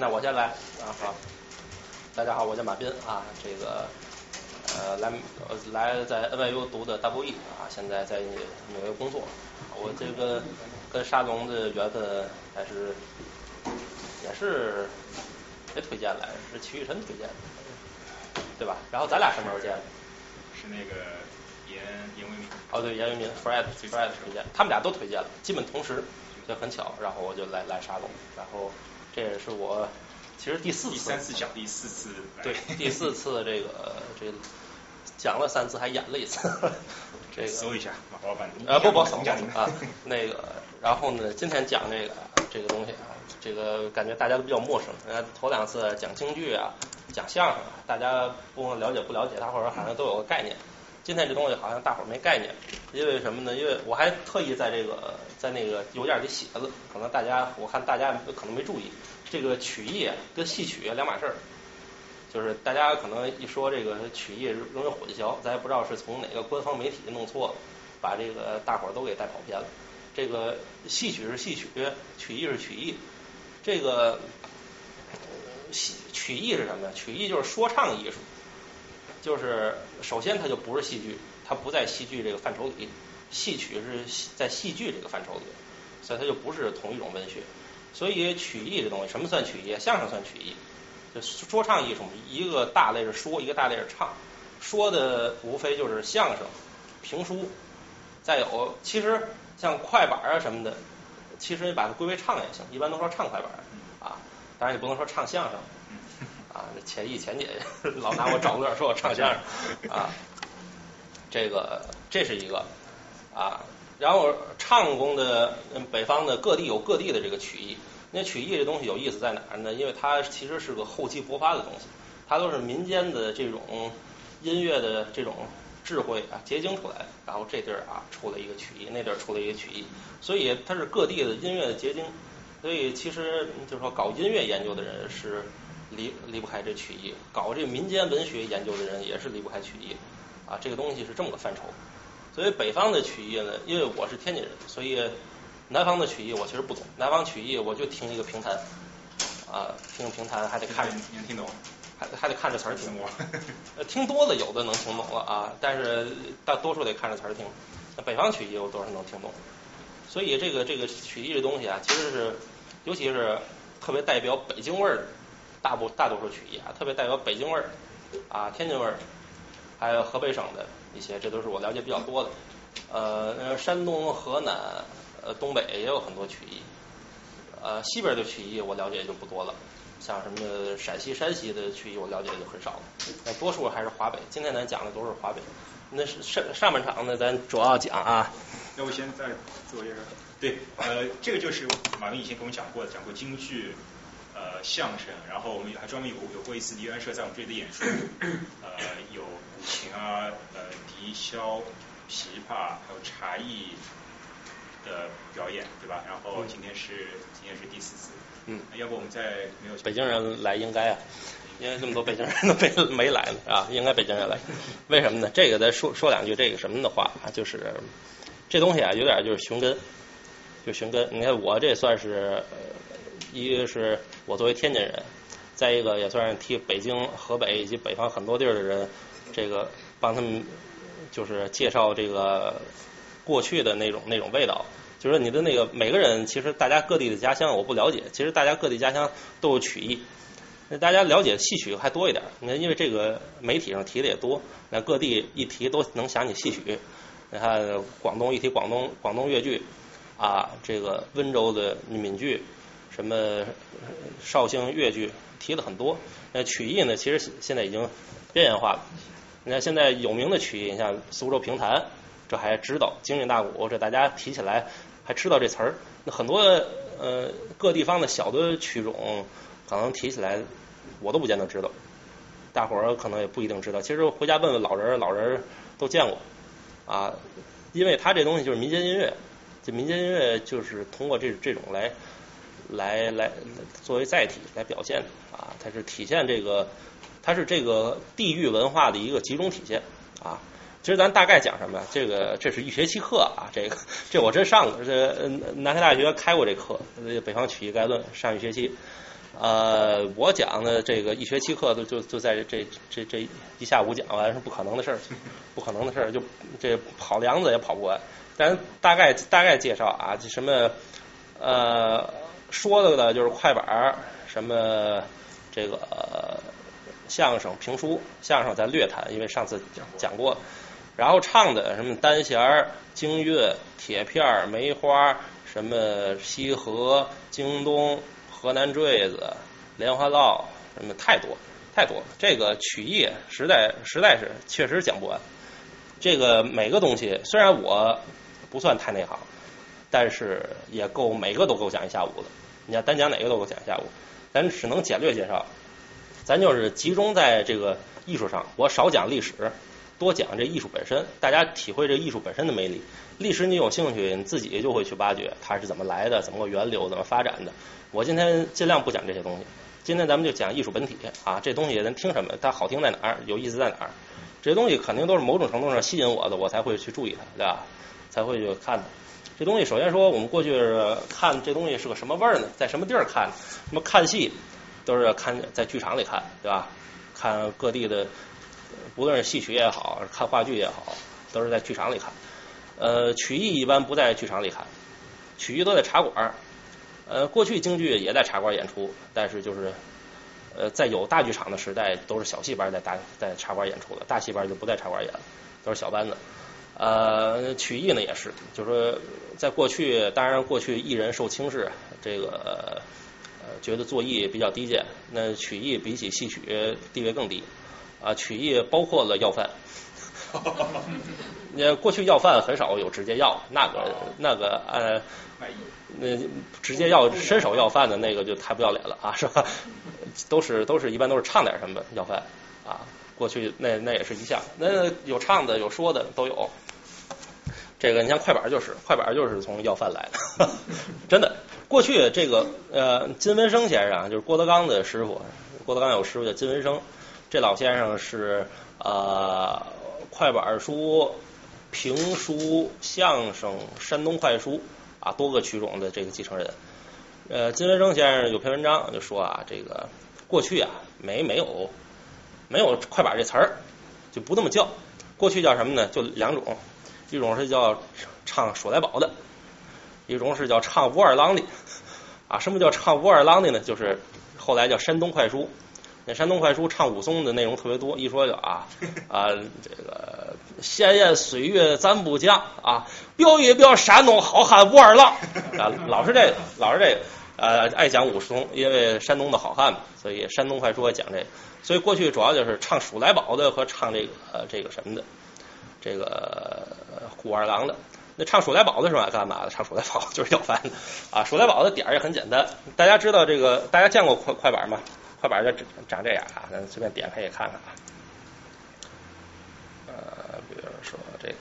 那我先来啊，好，大家好，我叫马斌啊，这个呃来呃来在 NYU 读的 W E 啊，现在在纽约工作。我这个跟沙龙的缘分还是也是谁推荐来着？是齐雨辰推荐的，对吧？然后咱俩什么时候见的？是那个严严为民。哦，对，严为民 Fred Fred 推荐，他们俩都推荐了，基本同时，就很巧。然后我就来来沙龙，然后这也是我其实第四次，第三次讲，第四次对，第四次这个这个讲了三次，还演了一次，这个搜一下马老板。啊不不，总讲啊，那个，然后呢，今天讲这个这个东西啊，这个感觉大家都比较陌生。呃，头两次讲京剧啊，讲相声啊，大家不管了解不了解，大伙儿好像都有个概念。今天这东西好像大伙儿没概念，因为什么呢？因为我还特意在这个在那个邮件里写了，可能大家我看大家可能没注意，这个曲艺跟戏曲两码事儿。就是大家可能一说这个曲艺容易混淆，咱也不知道是从哪个官方媒体弄错了，把这个大伙儿都给带跑偏了。这个戏曲是戏曲，曲艺是曲艺。这个戏曲艺是什么呀？曲艺就是说唱艺术，就是首先它就不是戏剧，它不在戏剧这个范畴里。戏曲是在戏剧这个范畴里，所以它就不是同一种文学。所以曲艺这东西，什么算曲艺？相声算曲艺。就说唱艺术，一个大类是说，一个大类是唱。说的无非就是相声、评书，再有其实像快板啊什么的，其实你把它归为唱也行，一般都说唱快板啊。当然你不能说唱相声啊，钱毅钱姐姐 老拿我找乐说我唱相声啊。这个这是一个啊，然后唱功的北方的各地有各地的这个曲艺。那曲艺这东西有意思在哪儿呢？因为它其实是个厚积薄发的东西，它都是民间的这种音乐的这种智慧啊结晶出来的，然后这地儿啊出了一个曲艺，那地儿出了一个曲艺，所以它是各地的音乐的结晶。所以其实就是说搞音乐研究的人是离离不开这曲艺，搞这个民间文学研究的人也是离不开曲艺啊。这个东西是这么个范畴。所以北方的曲艺呢，因为我是天津人，所以。南方的曲艺我其实不懂，南方曲艺我就听一个评弹，啊，听评弹还得看，能听懂，还还得看着词儿听。呃，听多了有的能听懂了啊，但是大多数得看着词儿听。那北方曲艺我多少能听懂，所以这个这个曲艺这东西啊，其实是尤其是特别代表北京味儿的，大部大多数曲艺啊，特别带有北京味儿啊，天津味儿，还有河北省的一些，这都是我了解比较多的。呃，山东、河南。呃，东北也有很多曲艺，呃，西边的曲艺我了解就不多了，像什么陕西、山西的曲艺我了解就很少了，那多数还是华北。今天咱讲的都是华北，那是上上半场呢，咱主要讲啊。要不先再自我介绍。对，呃，这个就是马云以前跟我们讲过的，讲过京剧、呃相声，然后我们还专门有有过一次梨园社在我们这里的演出，呃，有古琴啊，呃，笛箫、琵琶，还有茶艺。的表演对吧？然后今天是今天是第四次，嗯，要不我们再没有北京人来应该啊，因为这么多北京人都没 没来呢啊，应该北京人来，为什么呢？这个再说说两句这个什么的话啊，就是这东西啊有点就是寻根，就寻根。你看我这算是一个是我作为天津人，再一个也算是替北京、河北以及北方很多地儿的人，这个帮他们就是介绍这个。过去的那种那种味道，就是你的那个每个人，其实大家各地的家乡我不了解，其实大家各地家乡都有曲艺，那大家了解戏曲还多一点。你看，因为这个媒体上提的也多，那各地一提都能想起戏曲。你看广东一提广东广东粤剧啊，这个温州的闽剧，什么绍兴越剧提的很多。那曲艺呢，其实现在已经边缘化了。你看现在有名的曲艺，你像苏州评弹。这还知道京韵大鼓，这大家提起来还知道这词儿。那很多呃各地方的小的曲种，可能提起来我都不见得知道，大伙儿可能也不一定知道。其实回家问问老人，老人都见过啊，因为他这东西就是民间音乐，这民间音乐就是通过这这种来来来作为载体来表现的啊，它是体现这个，它是这个地域文化的一个集中体现啊。其实咱大概讲什么呀？这个这是一学期课啊，这个这我真上过，这南开大学开过这课，《北方曲艺概论》上一学期。呃，我讲的这个一学期课都就就在这这这一下午讲完是不可能的事儿，不可能的事儿，就这跑梁子也跑不完。咱大概大概介绍啊，这什么呃说的呢，就是快板，什么这个相声、评书，相声咱略谈，因为上次讲讲过。然后唱的什么单弦、京韵、铁片、梅花，什么西河、京东。河南坠子、莲花落，什么太多太多了。这个曲艺实在实在是确实讲不完。这个每个东西虽然我不算太内行，但是也够每个都够讲一下午的。你要单讲哪个都够讲一下午，咱只能简略介绍。咱就是集中在这个艺术上，我少讲历史，多讲这艺术本身，大家体会这艺术本身的魅力。历史你有兴趣，你自己就会去挖掘它是怎么来的，怎么个源流，怎么发展的。我今天尽量不讲这些东西，今天咱们就讲艺术本体啊，这东西咱听什么，它好听在哪儿，有意思在哪儿，这些东西肯定都是某种程度上吸引我的，我才会去注意它，对吧？才会去看它。这东西首先说，我们过去看这东西是个什么味儿呢？在什么地儿看？什么看戏都是看在剧场里看，对吧？看各地的，不论是戏曲也好，看话剧也好，都是在剧场里看。呃，曲艺一般不在剧场里看，曲艺都在茶馆。呃，过去京剧也在茶馆演出，但是就是呃，在有大剧场的时代，都是小戏班在大在茶馆演出的，大戏班就不在茶馆演了，都是小班子。呃，曲艺呢也是，就是说在过去，当然过去艺人受轻视，这个呃觉得做艺比较低贱，那曲艺比起戏曲地位更低啊，曲艺包括了要饭。那 过去要饭很少有直接要，那个那个呃。那直接要伸手要饭的那个就太不要脸了啊，是吧？都是都是一般都是唱点什么要饭啊。过去那那也是一项，那有唱的有说的都有。这个你像快板就是快板就是从要饭来的，真的。过去这个呃金文生先生就是郭德纲的师傅，郭德纲有师傅叫金文生，这老先生是呃快板书、评书、相声、山东快书。啊，多个曲种的这个继承人，呃，金文生先生有篇文章就说啊，这个过去啊没没有没有快板这词儿，就不这么叫。过去叫什么呢？就两种，一种是叫唱数来宝的，一种是叫唱武二郎的。啊，什么叫唱武二郎的呢？就是后来叫山东快书。那山东快书唱武松的内容特别多，一说就啊 啊这个闲言岁月咱不讲啊，表一表山东好汉武二郎啊，老是这个，老是这个，呃，爱讲武松，因为山东的好汉嘛，所以山东快书也讲这个。所以过去主要就是唱数来宝的和唱这个这个什么的，这个虎二郎的。那唱数来宝的是吧？干嘛的？唱数来宝 就是要饭的啊。数来宝的点儿也很简单，大家知道这个，大家见过快快板吗？快板就长这样啊，咱随便点开也看看啊。呃，比如说这个，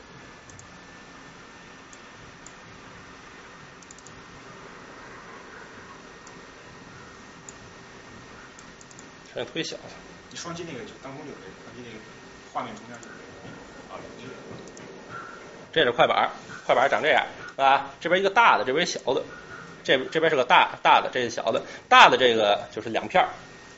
声音特别小。你双击那个就当中有这个，双击那个画面中间就是啊，这是快板，快板长这样啊，这边一个大的，这边小的，这这边是个大大的，这是小的，大的这个就是两片儿。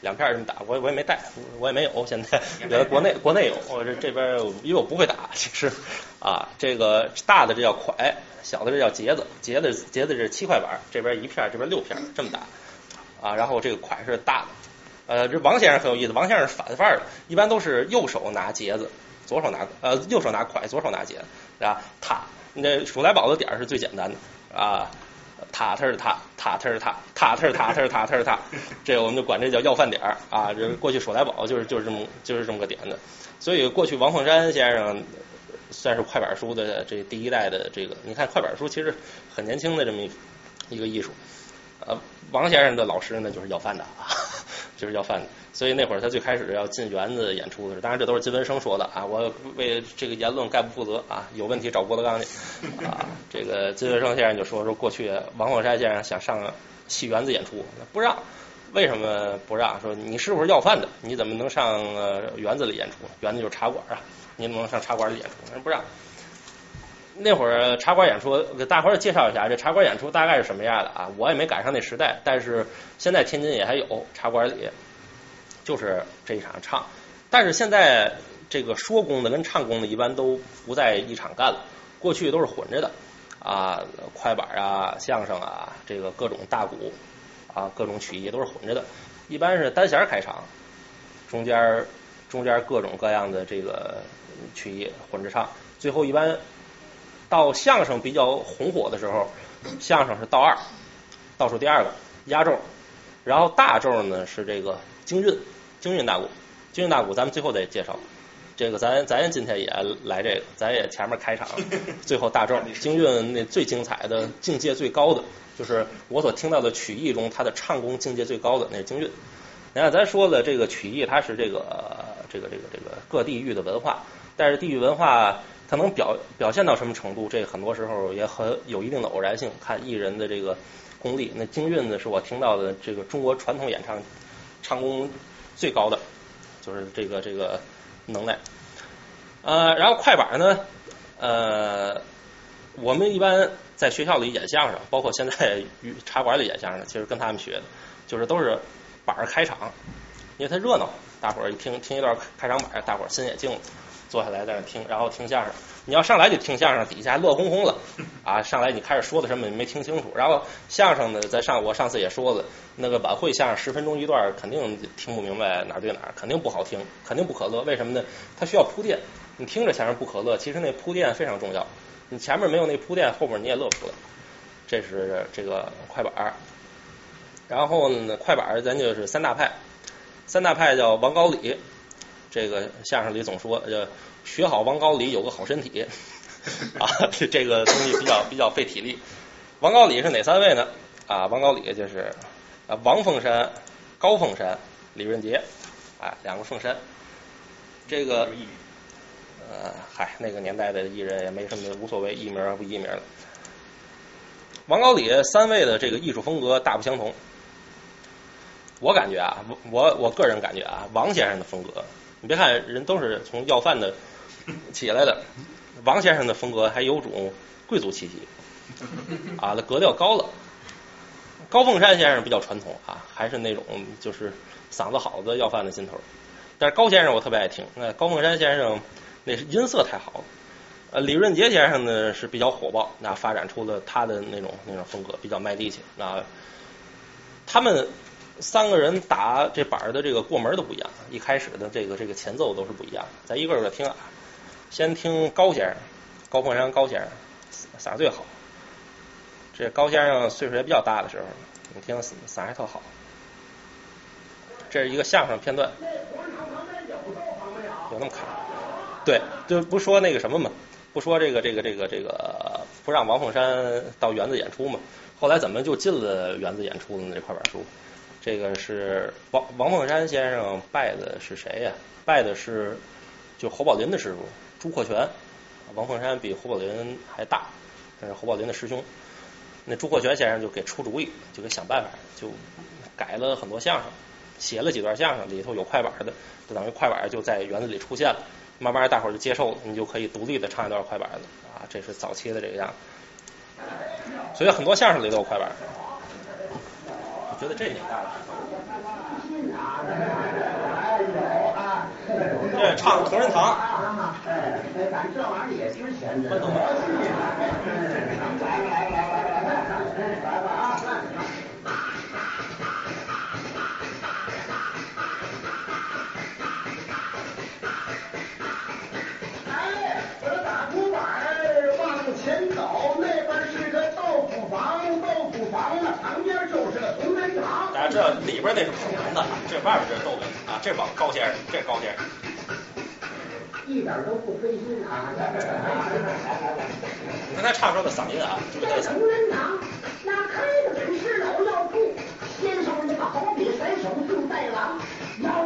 两片这么打，我我也没带，我也没有。现在呃，国内国内有，我这这边因为我不会打，其实啊，这个大的这叫蒯，小的这叫节子，节子节子是七块板，这边一片，这边六片，这么打啊。然后这个蒯是大的，呃，这王先生很有意思，王先生是反范儿的，一般都是右手拿节子，左手拿呃右手拿筷，左手拿节，对吧？他那数来宝的点是最简单的啊。塔特是塔，塔特是塔，塔特是塔特是塔特是塔，这我们就管这叫要饭点儿啊。这过去数来宝就是就是这么就是这么个点子。所以过去王凤山先生算是快板书的这第一代的这个，你看快板书其实很年轻的这么一一个艺术。呃，王先生的老师呢就是要饭的啊，就是要饭的。所以那会儿他最开始要进园子演出的时候，当然这都是金文生说的啊，我为这个言论概不负责啊，有问题找郭德纲去啊。这个金文生先生就说说过去王凤山先生想上戏园子演出，不让，为什么不让？说你是不是要饭的？你怎么能上园子里演出？园子就是茶馆啊，你怎么能上茶馆里演出？人不让。那会儿茶馆演出，给大伙儿介绍一下，这茶馆演出大概是什么样的啊？我也没赶上那时代，但是现在天津也还有茶馆里，就是这一场唱。但是现在这个说功的跟唱功的，一般都不在一场干了，过去都是混着的啊，快板啊、相声啊，这个各种大鼓啊、各种曲艺都是混着的，一般是单弦开场，中间中间各种各样的这个曲艺混着唱，最后一般。到相声比较红火的时候，相声是倒二，倒数第二个压轴，然后大轴呢是这个京韵，京韵大鼓，京韵大鼓咱们最后再介绍。这个咱咱今天也来这个，咱也前面开场，最后大轴，京韵那最精彩的境界最高的，就是我所听到的曲艺中，它的唱功境界最高的那是京韵。你看咱说的这个曲艺，它是这个这个这个这个各地域的文化，但是地域文化。它能表表现到什么程度？这很多时候也很有一定的偶然性，看艺人的这个功力。那京韵呢，是我听到的这个中国传统演唱唱功最高的，就是这个这个能耐。呃，然后快板呢，呃，我们一般在学校里演相声，包括现在茶馆里演相声，其实跟他们学的，就是都是板儿开场，因为它热闹，大伙儿一听听一段开场板，大伙儿心也静了。坐下来在那听，然后听相声。你要上来就听相声，底下还乐哄哄了 啊！上来你开始说的什么你没听清楚。然后相声呢，在上我上次也说了，那个晚会相声十分钟一段，肯定听不明白哪对哪，肯定不好听，肯定不可乐。为什么呢？它需要铺垫。你听着前面不可乐，其实那铺垫非常重要。你前面没有那铺垫，后边你也乐不出来。这是这个快板。然后呢，快板咱就是三大派，三大派叫王高李。这个相声里总说，呃，学好王高李有个好身体 啊，这个东西比较比较费体力。王高李是哪三位呢？啊，王高李就是啊，王凤山、高凤山、李润杰，哎，两个凤山。这个呃，嗨，那个年代的艺人也没什么无所谓艺名不艺名的。王高李三位的这个艺术风格大不相同。我感觉啊，我我个人感觉啊，王先生的风格。你别看人都是从要饭的起来的，王先生的风格还有种贵族气息啊，那格调高了。高凤山先生比较传统啊，还是那种就是嗓子好的要饭的劲头。但是高先生我特别爱听，那高凤山先生那是音色太好。呃，李润杰先生呢是比较火爆，那发展出了他的那种那种风格，比较卖力气那。他们。三个人打这板儿的这个过门都不一样，一开始的这个这个前奏都是不一样。咱一个个听啊，先听高先生，高凤山高先生嗓最好。这高先生岁数也比较大的时候，你听嗓还特好。这是一个相声片段，有那么卡？对，就不说那个什么嘛，不说这个这个这个这个不让王凤山到园子演出嘛。后来怎么就进了园子演出的这块板书？这个是王王凤山先生拜的是谁呀？拜的是就侯宝林的师傅朱阔全。王凤山比侯宝林还大，但是侯宝林的师兄。那朱阔全先生就给出主意，就给想办法，就改了很多相声，写了几段相声，里头有快板的，就等于快板就在园子里出现了。慢慢大伙儿就接受了，你就可以独立的唱一段快板了啊！这是早期的这个样子。所以很多相声里都有快板。觉得这年代了。这唱同仁堂。哎，咱这玩意儿也挺闲的。这里边那是捧哏的，这外边这是逗哏啊，这往高先生，这高先生，一点都不费心啊！你看他唱出的嗓音啊，这同仁堂那开的本是老药铺，先生那个好比甩手就带郎，药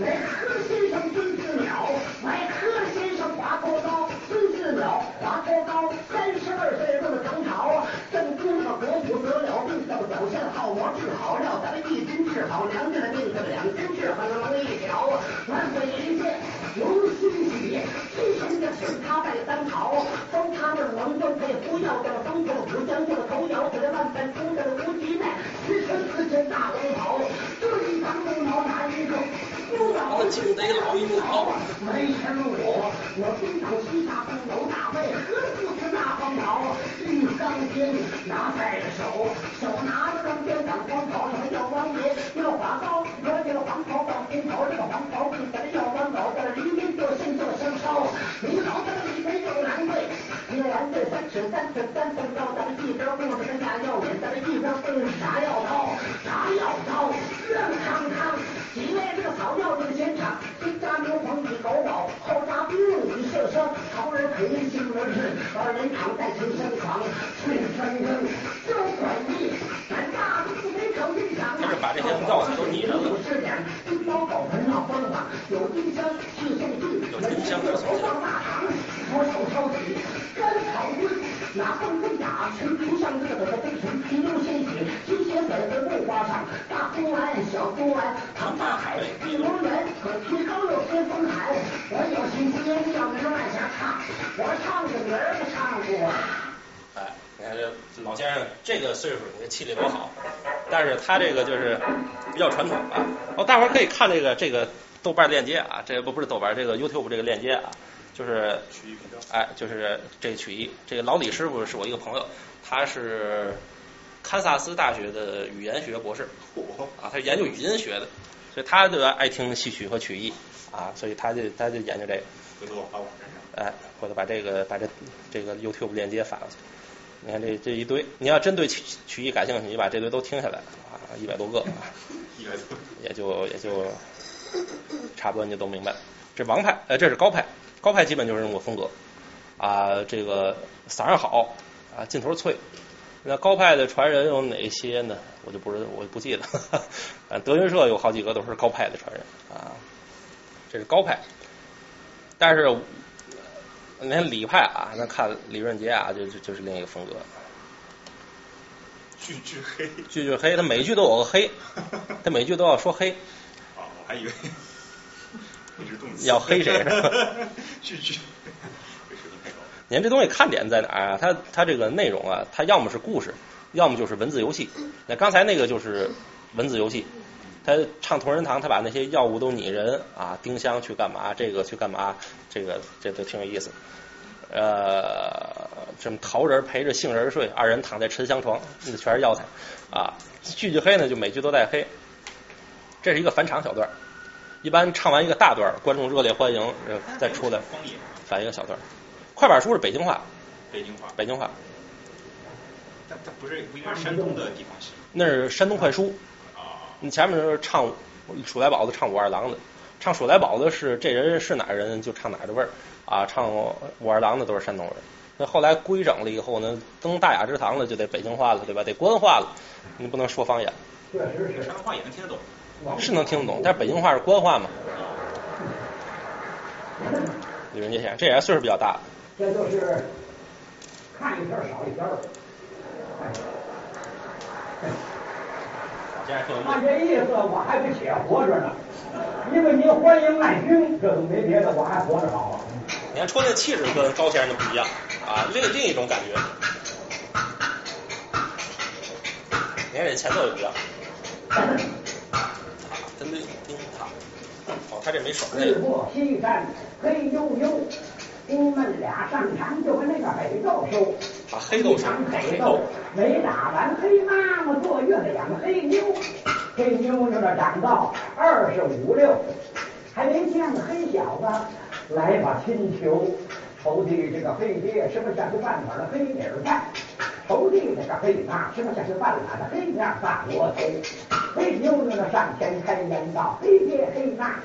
来柯先生孙思邈，来柯先生华佗高，孙思邈华佗高，三十二岁入了唐朝，正宫的国母得了病，要表现好，我治好了，咱们一军治好娘家的病，咱们两军治好了，能一条，万岁人间龙心喜，亲身的封他拜三朝，封他的王都可以不要的，封他的武将，我的头摇给他万般中的无极奈，十身四件大红袍。我敬得老一老，没前路我，我东挡西杀东楼大卫，何不是那方老？玉钢鞭拿在手，手拿着钢鞭挡光头，什么叫王爷？要法高，说这个黄袍到红袍，这个黄袍比咱要王老，在这离边做先做生烧。你老在这里边又难 对，你难对三尺三寸三寸高，咱们一边顾着跟下要脸，咱们一边分啥要刀，啥要刀，热康康。几位这个草药这个现场，先扎牛黄与狗脑，后扎冰与射生，头人陪心而至，二人躺在青山床，睡生生就管你，咱大都不没口音响。他是把这些药材都拟人了。是点金刀狗盆闹方法，有丁香去送地，有丁香的头放大堂，手抄起甘草棍，那棍子打成不像这个的飞尘，皮流鲜血，金血粉在木花上，大公安小公安，唐大海，地龙人，可提高有些风寒。我有心仙叫人往下唱，我唱着人儿唱过。哎，你看这老先生这个岁数，你这气力多好。但是他这个就是比较传统啊。哦，大伙儿可以看这个这个豆瓣链接啊，这不不是豆瓣，这个 YouTube 这个链接啊，就是曲艺。哎，就是这个曲艺，这个老李师傅是我一个朋友，他是堪萨斯大学的语言学博士啊，他是研究语音学的，所以他就爱听戏曲和曲艺啊，所以他就他就研究这个。回头我发网站上。哎，回头把这个把这这个 YouTube 链接发过去。你看这这一堆，你要真对曲曲艺感兴趣，你把这堆都听下来啊，一百多个，啊 一百多。也就也就差不多你就都明白了。这王派，呃，这是高派，高派基本就是这种风格啊，这个嗓儿好啊，劲头脆。那高派的传人有哪些呢？我就不知道我就不记得，啊，德云社有好几个都是高派的传人啊，这是高派。但是你看李派啊，那看李润杰啊，就就就是另一个风格。句句黑。句句黑，他每句都有个黑，他每句都要说黑。啊，我还以为你是动词。要黑谁？句句。这水平太高了。你看这东西看点在哪儿啊？它它这个内容啊，它要么是故事，要么就是文字游戏。那刚才那个就是文字游戏，他唱同仁堂，他把那些药物都拟人啊，丁香去干嘛，这个去干嘛，这个这都挺有意思。呃，什么桃仁陪着杏仁睡，二人躺在沉香床，那全是药材啊。句句黑呢，就每句都带黑。这是一个返场小段，一般唱完一个大段，观众热烈欢迎，呃再出来。反一个小段。快板书是北京话，北京话。北京话，但它不是不应该是山东的地方戏。那是山东快书。啊。你前面是唱鼠来宝的，唱武二郎的，唱鼠来宝的是这人是哪儿人就唱哪儿的味儿啊，唱武二郎的都是山东人。那后来规整了以后呢，登大雅之堂了，就得北京话了，对吧？得官话了，你不能说方言，确实是山东话也能听得懂。是能听得懂，但是北京话是官话嘛。李文杰先生，这也岁数比较大了。这就是看一篇少一篇儿。现在特按这意思，我还不且活着呢。因为您欢迎爱军，这都没别的，我还活着好啊。你看，穿的气质跟高先生就不一样啊，另另一种感觉。你看这前奏也不一样，塔真的叮塔，哦，他这没手那日落，西山黑悠悠，兄们俩上场就跟那个黑豆收。把黑豆手一场黑黑豆豆，没打完，黑妈妈坐月子养黑妞，黑妞妞的长到二十五六，还没见过黑小子，来把亲求。投递这个黑爹，什么像是半碗的黑米儿饭；投递这个黑妈，什么像是半拉的黑面大窝头。黑妞子呢上前开言道：“黑爹黑妈，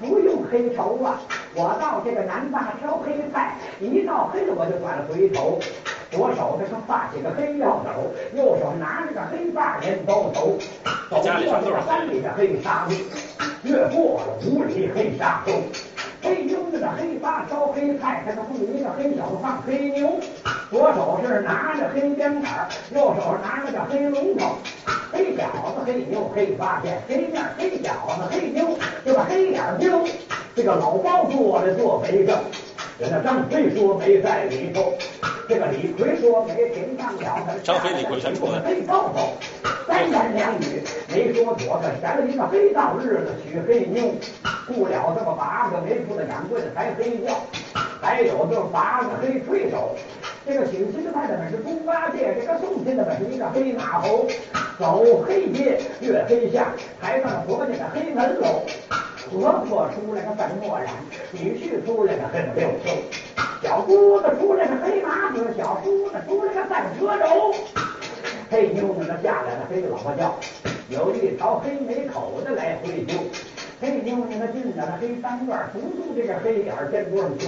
不用黑愁啊，我到这个南大挑黑菜，一到黑我就转回头。左手这个发起个黑药斗，右手拿着个黑把人兜头，走过这个三里的黑沙路，越过了五里黑沙沟。黑妞子的黑发烧黑太太的不一个黑小子放黑牛，左手是拿着黑鞭杆，右手拿着个黑龙头，黑小子黑牛黑八片，黑面黑小子黑牛，就把黑眼睛，这个老包坐着做肥正。人家张飞说没在里头，这个李逵说没听上了，张飞李逵全出来黑道头，三言两语没说妥，可选了一个黑道日子娶黑妞，雇了这么八个没铺的掌柜的抬黑轿，还有这八个黑吹手。这个请亲的派的本是猪八戒，这个送亲的本是一个黑马猴，走黑街越黑巷，抬上了佛家的黑门楼。婆婆出来个粉墨染，女婿出来个黑六秋，小姑子出来个黑麻子，小姑子出来个半车轴，黑妞子那下来了黑老婆叫，有一条黑眉口子来回溜。黑妞子那进来了黑三院，独住这个黑眼儿肩多上绣，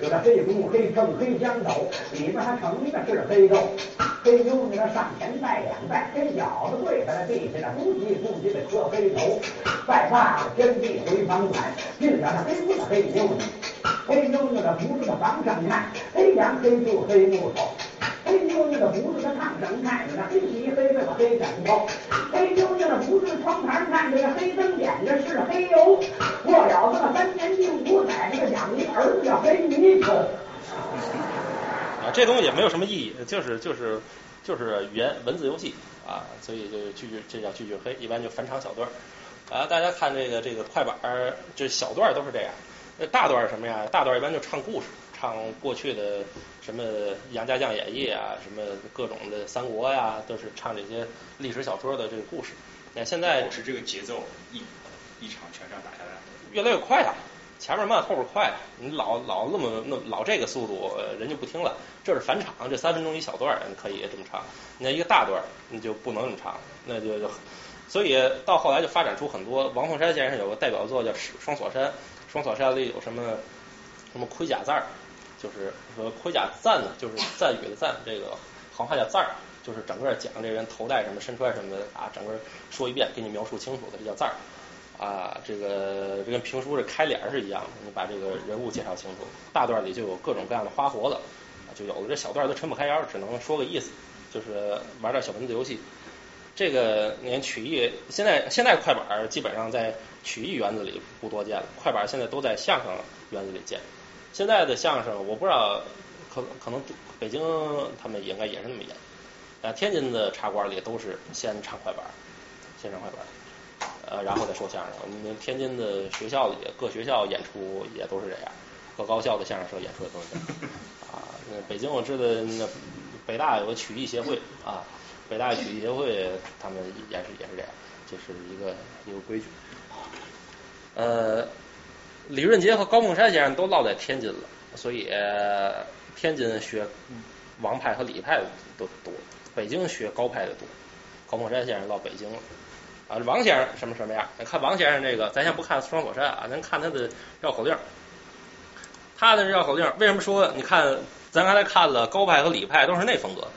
有那黑弓、黑秤、黑香斗，里面还盛的是黑豆。黑妞子那上前拜两拜，黑小子跪在那地下那不急不急的磕黑头，拜罢了天地回房返，进了那黑屋子黑妞子，黑妞子的不是个房上看，黑羊黑兔黑木头。黑妞妞的胡子在炕上看着，黑皮黑被子黑枕头。黑妞妞的胡子窗台看着，黑灯点着是黑油。过了这么三年定五载，这个养一儿子叫黑泥鳅。啊，这东西也没有什么意义，就是就是就是语言文字游戏啊，所以就句句这叫句句黑，一般就返场小段儿啊。大家看这个这个快板儿，这小段儿都是这样。那大段儿是什么呀？大段儿一般就唱故事，唱过去的什么《杨家将演义》啊，什么各种的三国呀，都是唱这些历史小说的这个故事。那现在保持这个节奏，一一场全场打下来。越来越快了，前面慢后边快，你老老那么那老这个速度，呃人就不听了。这是返场，这三分钟一小段儿，你可以这么唱。那一个大段儿你就不能这么唱，那就就所以到后来就发展出很多。王凤山先生有个代表作叫《双锁山》，双锁山里有什么什么盔甲字儿，就是说盔甲赞呢，就是赞语的赞，这个行话叫赞儿，就是整个讲这人头戴什么、身穿什么的啊，整个说一遍，给你描述清楚的，这叫赞儿。啊，这个这跟评书这开脸儿是一样的，你把这个人物介绍清楚。大段里就有各种各样的花活了，就有的这小段都抻不开腰，只能说个意思，就是玩点小文字游戏。这个连曲艺，现在现在快板基本上在曲艺园子里不多见了，快板现在都在相声园子里见。现在的相声我不知道，可可能北京他们应该也是那么演，呃，天津的茶馆里都是先唱快板儿，先唱快板儿。呃，然后再说相声。我们天津的学校里，各学校演出也都是这样，各高校的相声社演出也都是这样。啊，那北京我知道，那北大有个曲艺协会啊，北大曲艺协会他们也是也是这样，这是一个一个规矩。呃，李润杰和高凤山先生都落在天津了，所以、天津学王派和李派的都多，北京学高派的多。高凤山先生到北京了。啊，王先生什么什么样？咱看王先生这个，咱先不看双锁山啊，咱看他的绕口令。他的绕口令为什么说？你看，咱刚才看了高派和李派都是那风格，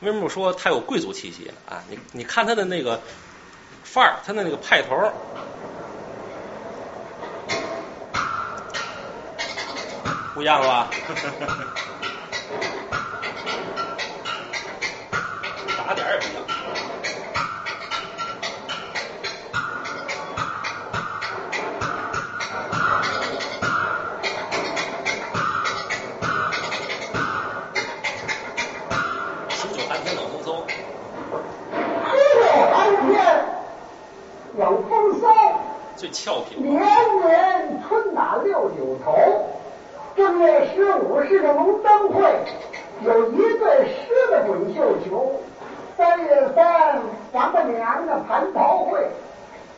为什么说他有贵族气息呢？啊，你你看他的那个范儿，他的那个派头不一样吧？打点儿也不一样。数九寒天冷风嗖，日落寒天冷风骚，最俏皮。年年春打六九头。正月十五是个龙灯会，有一对狮子滚绣球。三月三王八娘的蟠桃会，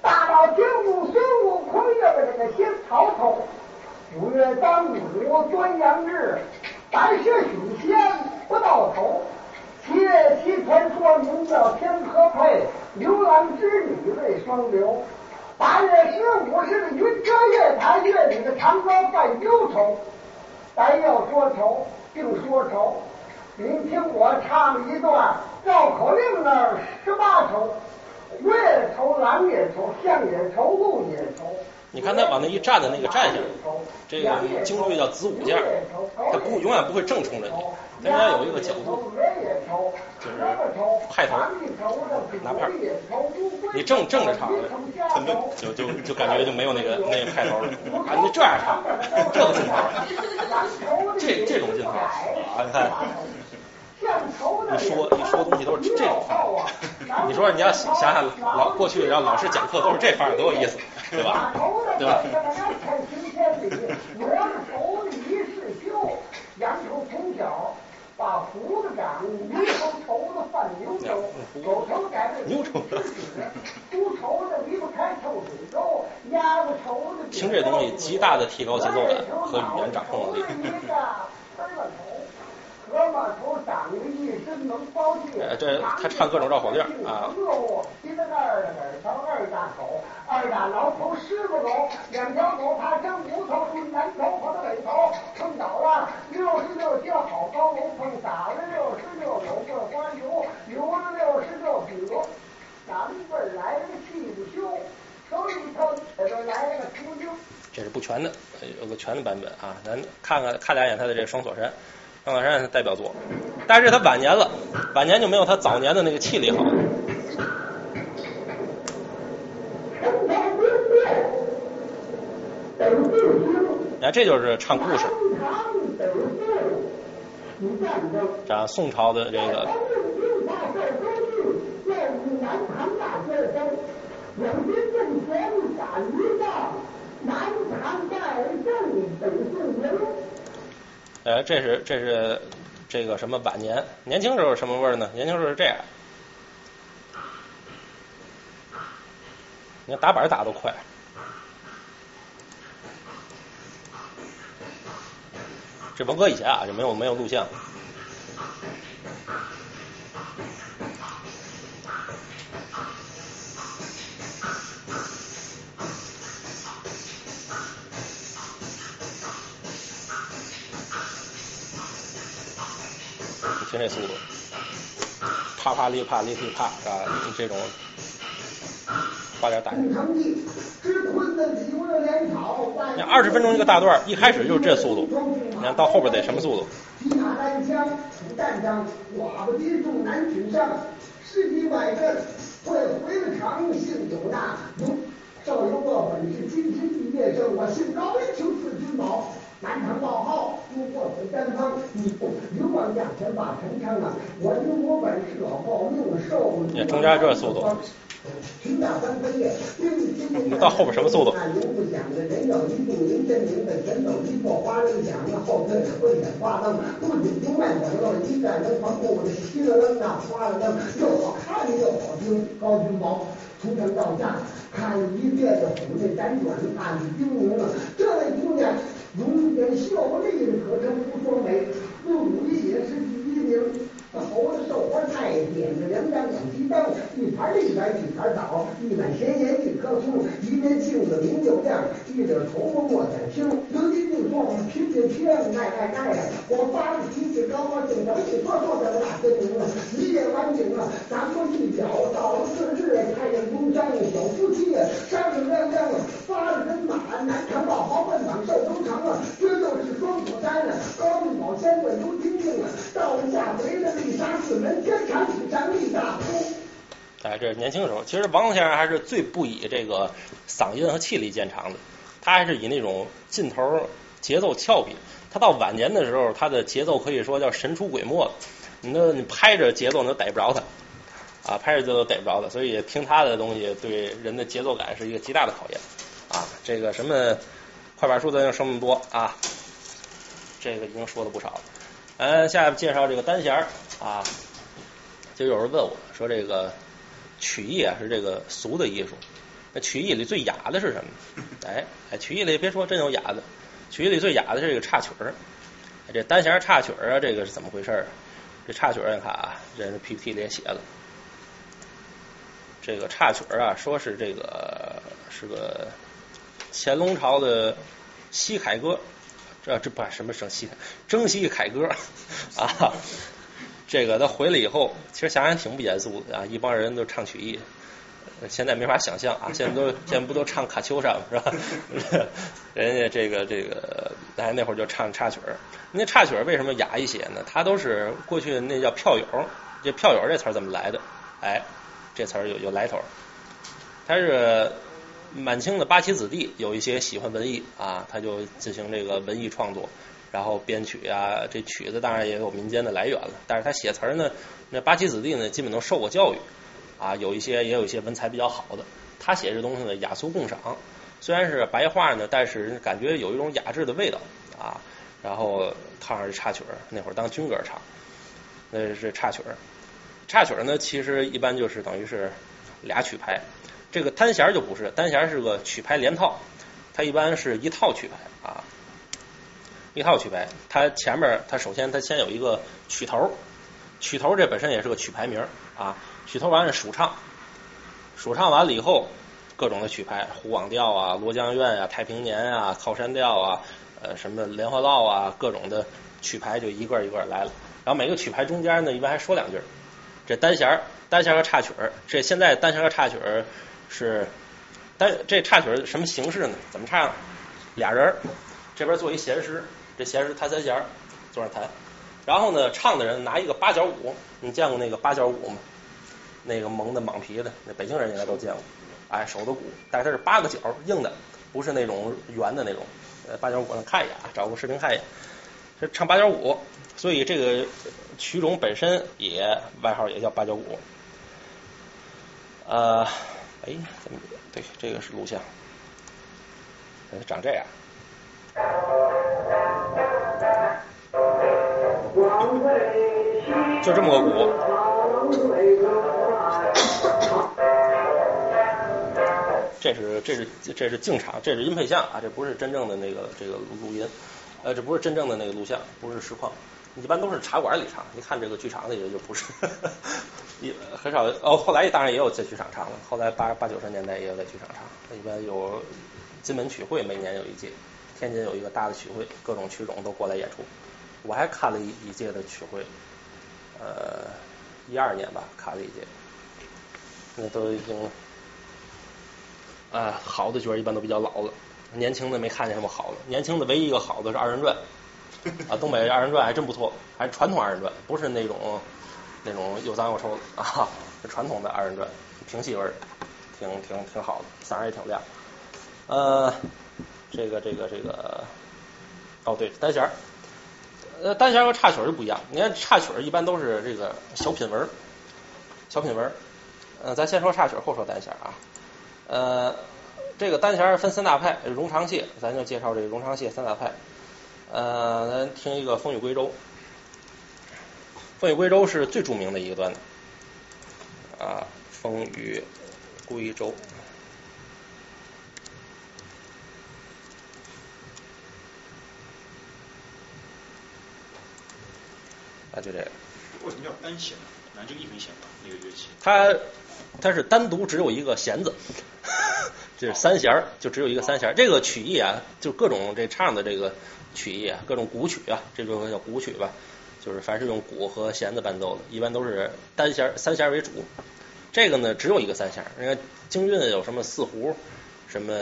大闹天宫孙悟空要的这个仙桃头。五月端午端阳日，白蛇许仙不到头。七月七传说名叫天河配，牛郎织女为双流。八月十五是个云遮月台月里的长高犯忧愁。咱要说愁，就说愁。您听我唱一段绕口令那十八愁：月愁，狼也愁，象也愁，鹿也愁，你看他往那一站的那个站相，这个京剧叫子午架，他不永远不会正冲着你，他应该有一个角度，就是派头拿派，你正正着唱，他就就就感觉就没有那个那个派头了，啊，你这样唱，这个镜头，这这种镜头啊，你看。一说一说东西都是这种范，你说你要想想老过去让老师讲课都是这范儿，多有意思，对吧？对吧？把胡子长，牛头头子犯牛头，狗头改为牛头，猪头子离不开臭水沟，鸭子头子听这东西极大的提高节奏感和语言掌控能力。河马头长得一身能包地，这他唱各种绕口令啊。一个二的耳朝二大口，二大老头狮子狗，两条狗爬成骨头，南头和北头碰倒了，六十六交好高楼碰洒了六十六有桂花油，油了六十六饼，咱们这儿来了个气不休，瞅一瞅这边来了个秃鹫。这是不全的，有个全的版本啊，咱看看看两眼他的这双锁山。张大山代表作，但是他晚年了，晚年就没有他早年的那个气力好。你看，这就是唱故事。讲宋朝的这个。哎，这是这是这个什么晚年年轻时候什么味儿呢？年轻时候是这样，你看打板打都快。这文哥以前啊，就没有没有录像。就这速度，啪啪哩啪哩噼啪啊，这种，花点胆。你二十分钟一个大段，一开始就是这速度，你看到后边得什么速度？少有我本是金枝玉叶生，我姓高，求赐君宝。南唐报号，如过此丹方，你不流亡家前把城昌啊！我有我本事老报命寿。你中间这速度。你到后边什么速度？高君宝。从上到下看一遍的虎内辗转，暗里叮咛了：这位姑娘容颜秀丽，可称无双美，武艺也是第一名。猴子寿花菜，点着两盏两鸡灯，一盘绿白几盘枣，一碗咸盐一颗醋，一面镜子明又亮，一点头发莫再听。有金就说拼拼拼，爱爱爱呀！我发了脾气高高兴，等你说说这个大森林了，一夜完景了，咱们一脚到了次日，太阳东山，小夫妻商量亮亮，发了人马，南城宝豪奔访寿州城了，这就是双虎山了，高进宝先问刘金定了，到了下回了。哎，这是年轻的时候。其实王先生还是最不以这个嗓音和气力见长的，他还是以那种劲头、节奏俏皮。他到晚年的时候，他的节奏可以说叫神出鬼没。你那你拍着节奏，你都逮不着他啊，拍着节奏逮不着他。所以听他的东西，对人的节奏感是一个极大的考验啊。这个什么快板书咱就说那么多啊，这个已经说了不少了。嗯，下面介绍这个单弦儿啊，就有人问我说，这个曲艺啊是这个俗的艺术，那曲艺里最雅的是什么？哎哎，曲艺里别说真有雅的，曲艺里最雅的是这个插曲儿，这单弦插曲儿啊，这个是怎么回事儿？这插曲儿你看啊，这 PPT 里也写了，这个插曲儿啊，说是这个是个乾隆朝的西凯歌。这这不什么生西征西凯歌啊，这个他回来以后，其实想想挺不严肃的啊，一帮人都唱曲艺，现在没法想象啊，现在都现在不都唱卡秋莎是吧？人家这个这个，哎那会儿就唱插曲儿。那插曲儿为什么雅一些呢？它都是过去那叫票友，这票友这词儿怎么来的？哎，这词儿有有来头。他是满清的八旗子弟，有一些喜欢文艺啊，他就进行这个文艺创作，然后编曲啊，这曲子当然也有民间的来源了。但是他写词儿呢，那八旗子弟呢，基本都受过教育。啊，有一些也有一些文采比较好的，他写这东西呢雅俗共赏，虽然是白话呢，但是感觉有一种雅致的味道啊。然后套上这插曲儿，那会儿当军歌唱，那是插曲儿。插曲儿呢，其实一般就是等于是俩曲牌，这个单弦就不是，单弦是个曲牌连套，它一般是一套曲牌啊，一套曲牌。它前面它首先它先有一个曲头，曲头这本身也是个曲牌名啊。曲头完了，数唱，数唱完了以后，各种的曲牌，虎王调啊、罗江苑啊、太平年啊、靠山调啊，呃，什么莲花落啊，各种的曲牌就一个一个来了。然后每个曲牌中间呢，一般还说两句。这单弦儿单弦和插曲儿，这现在单弦和插曲儿是但这插曲什么形式呢？怎么唱？俩人这边做一弦师，这弦师弹三弦，坐那弹。然后呢，唱的人拿一个八角鼓，你见过那个八角鼓吗？那个蒙的蟒皮的，那北京人应该都见过。哎，手的鼓，但是它是八个角，硬的，不是那种圆的那种。呃，八角鼓能看一眼啊，找个视频看一眼。这唱八角鼓，所以这个曲种本身也外号也叫八角鼓。呃，哎，对，这个是录像，长这样。就这么个鼓。这是这是这是净场，这是音配像啊，这不是真正的那个这个录音，呃，这不是真正的那个录像，不是实况，一般都是茶馆里唱。你看这个剧场里就不是，也很少哦。后来当然也有在剧场唱了，后来八八九十年代也有在剧场唱。一般有金门曲会，每年有一届，天津有一个大的曲会，各种曲种都过来演出。我还看了一一届的曲会，呃，一二年吧，看了一届，那都已经。啊，好的角一般都比较老了，年轻的没看见什么好的。年轻的唯一一个好的是二人转，啊，东北二人转还真不错，还传统二人转，不是那种那种又脏又臭的 啊，是传统的二人转，平戏味儿，挺挺挺好的，嗓儿也挺亮。呃，这个这个这个，哦对，单弦儿，呃，单弦和插曲儿就不一样。你看插曲儿一般都是这个小品文，小品文。呃，咱先说插曲儿，后说单弦儿啊。呃，这个单弦儿分三大派，荣长戏，咱就介绍这个荣长戏三大派。呃，咱听一个《风雨归舟》，《风雨归舟》是最著名的一个段子啊，《风雨归舟》啊，就这个。为什么叫单弦呢？南就一根弦吧，那个乐器。它它是单独只有一个弦子。这是三弦儿，就只有一个三弦儿。这个曲艺啊，就各种这唱的这个曲艺啊，各种古曲啊，这种叫古曲吧，就是凡是用鼓和弦子伴奏的，一般都是单弦三弦为主。这个呢，只有一个三弦。你看京韵有什么四胡，什么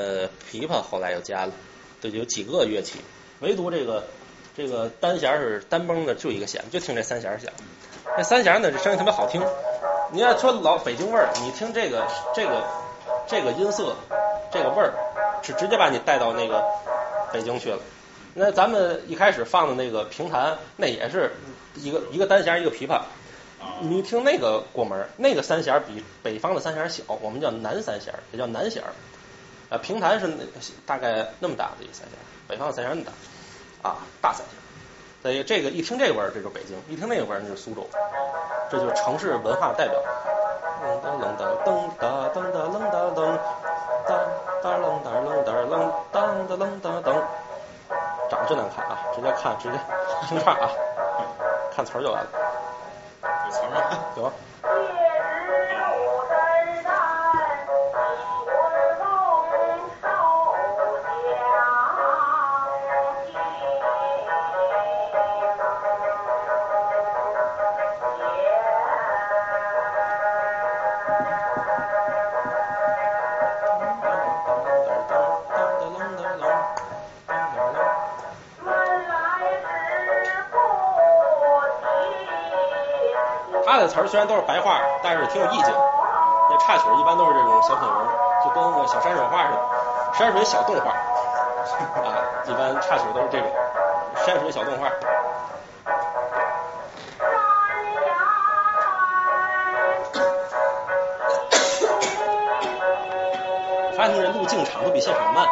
琵琶，后来又加了，对，有几个乐器，唯独这个这个单弦是单绷的，就一个弦，就听这三弦响。这三弦呢，这声音特别好听。你要说老北京味儿，你听这个这个。这个音色，这个味儿，是直接把你带到那个北京去了。那咱们一开始放的那个平潭，那也是一个一个单弦一个琵琶，你听那个过门，那个三弦比北方的三弦小，我们叫南三弦，也叫南弦。平潭是大概那么大的一个三弦，北方的三弦那么大。大三弦。所以这个一听这个味儿，这就是北京，一听那个味，那就是苏州。这就是城市文化代表。长得真难看啊！直接看，直接 听唱啊，看词儿就完了。有词儿吗？有。词儿虽然都是白话，但是挺有意境。那插曲一般都是这种小品文，就跟那个小山水画似的，山水小动画啊，一般插曲都是这种山水小动画。发现这路进场都比现场慢。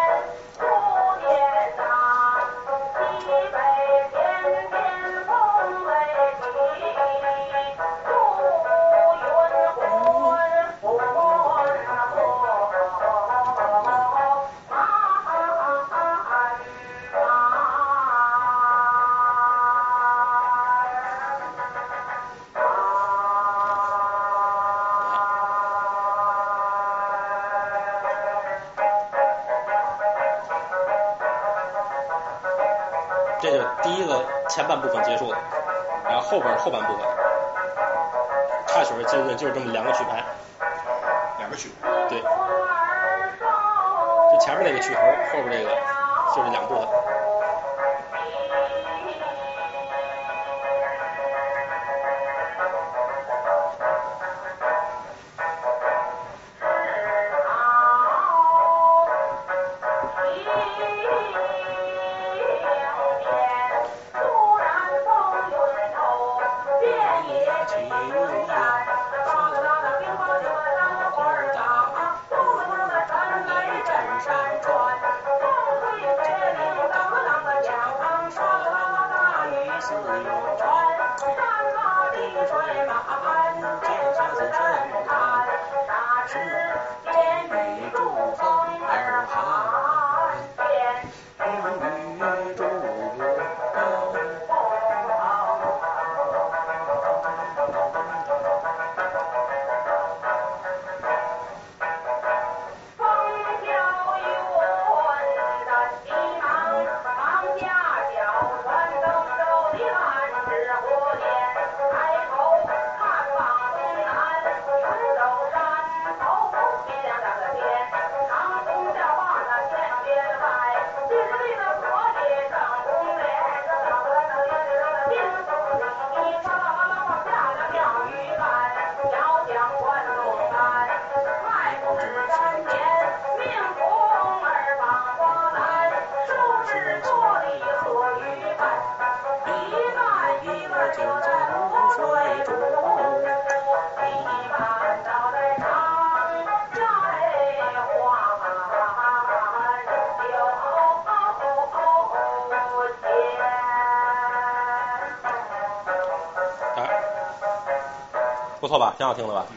挺好听的吧？嗯，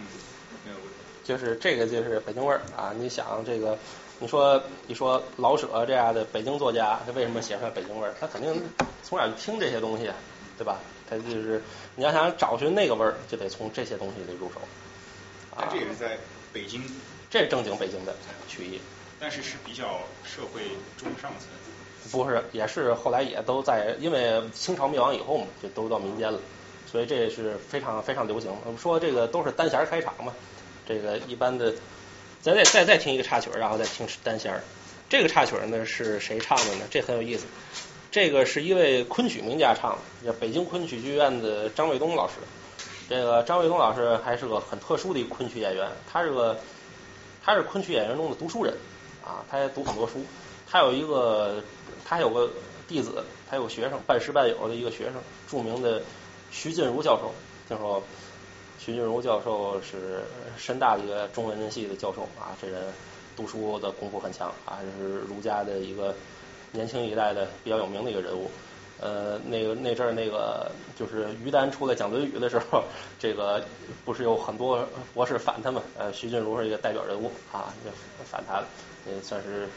没有问题。就是这个就是北京味儿啊！你想这个，你说你说老舍这样的北京作家，他为什么写出来北京味儿？他肯定从小就听这些东西，对吧？他就是你要想找寻那个味儿，就得从这些东西里入手。啊这，也是在北京，这是正经北京的曲艺，但是是比较社会中上层。不是也是后来也都在，因为清朝灭亡以后嘛，就都到民间了，所以这也是非常非常流行。我们说这个都是单弦开场嘛，这个一般的，咱再再再听一个插曲，然后再听单弦。这个插曲呢是谁唱的呢？这很有意思。这个是一位昆曲名家唱的，叫北京昆曲剧院的张卫东老师。这个张卫东老师还是个很特殊的一个昆曲演员，他是个他是昆曲演员中的读书人啊，他也读很多书。他有一个他有个弟子，他有个学生，半师半友的一个学生，著名的徐静茹教授。听说徐静茹教授是深大的一个中文系的教授啊，这人读书的功夫很强啊，是儒家的一个年轻一代的比较有名的一个人物。呃，那个那阵儿那个就是于丹出来讲《论语》的时候，这个不是有很多博士反他们，呃，徐静茹是一个代表人物啊，也反他，也算是。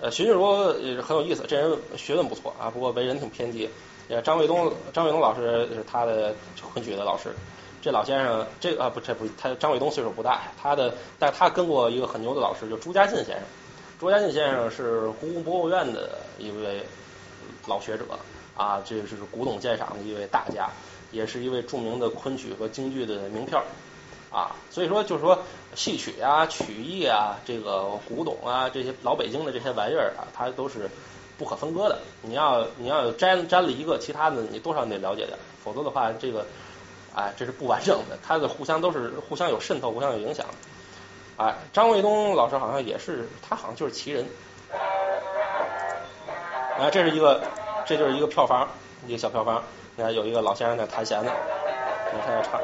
呃，徐静茹也是很有意思，这人学问不错啊，不过为人挺偏激。呃，张卫东张卫东老师是他的昆曲的老师，这老先生这个啊不这不他张卫东岁数不大，他的但他跟过一个很牛的老师，就朱家进先生。朱家进先生是故宫博物院的一位老学者啊，这是古董鉴赏的一位大家，也是一位著名的昆曲和京剧的名票啊。所以说就是说戏曲啊、曲艺啊、这个古董啊这些老北京的这些玩意儿啊，它都是不可分割的。你要你要沾沾了一个，其他的你多少你得了解点，否则的话这个哎，这是不完整的，它的互相都是互相有渗透，互相有影响。哎，张卫东老师好像也是，他好像就是奇人。哎，这是一个，这就是一个票房，一个小票房。你看有一个老先生在弹弦呢，你看他在唱。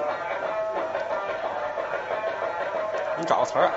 你找个词儿啊。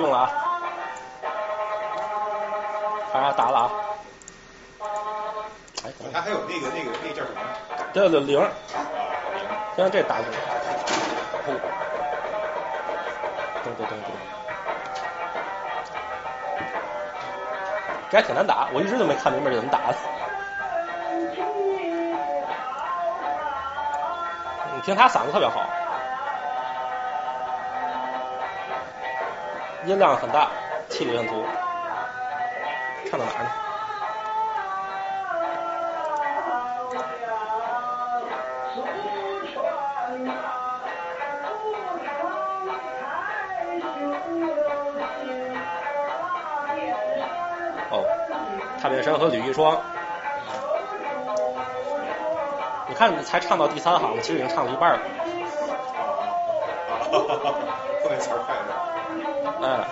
用了啊，看他打了啊。哎，它还有那个那个那个叫什么？对对零，啊，像这打的，轰，咚咚咚咚，这还挺难打，我一直都没看明白这怎么打的。你听他嗓子特别好，音量很大，气力很足，唱到哪呢？哦，太平山和吕玉霜。你看，才唱到第三行，其实已经唱了一半了。uh,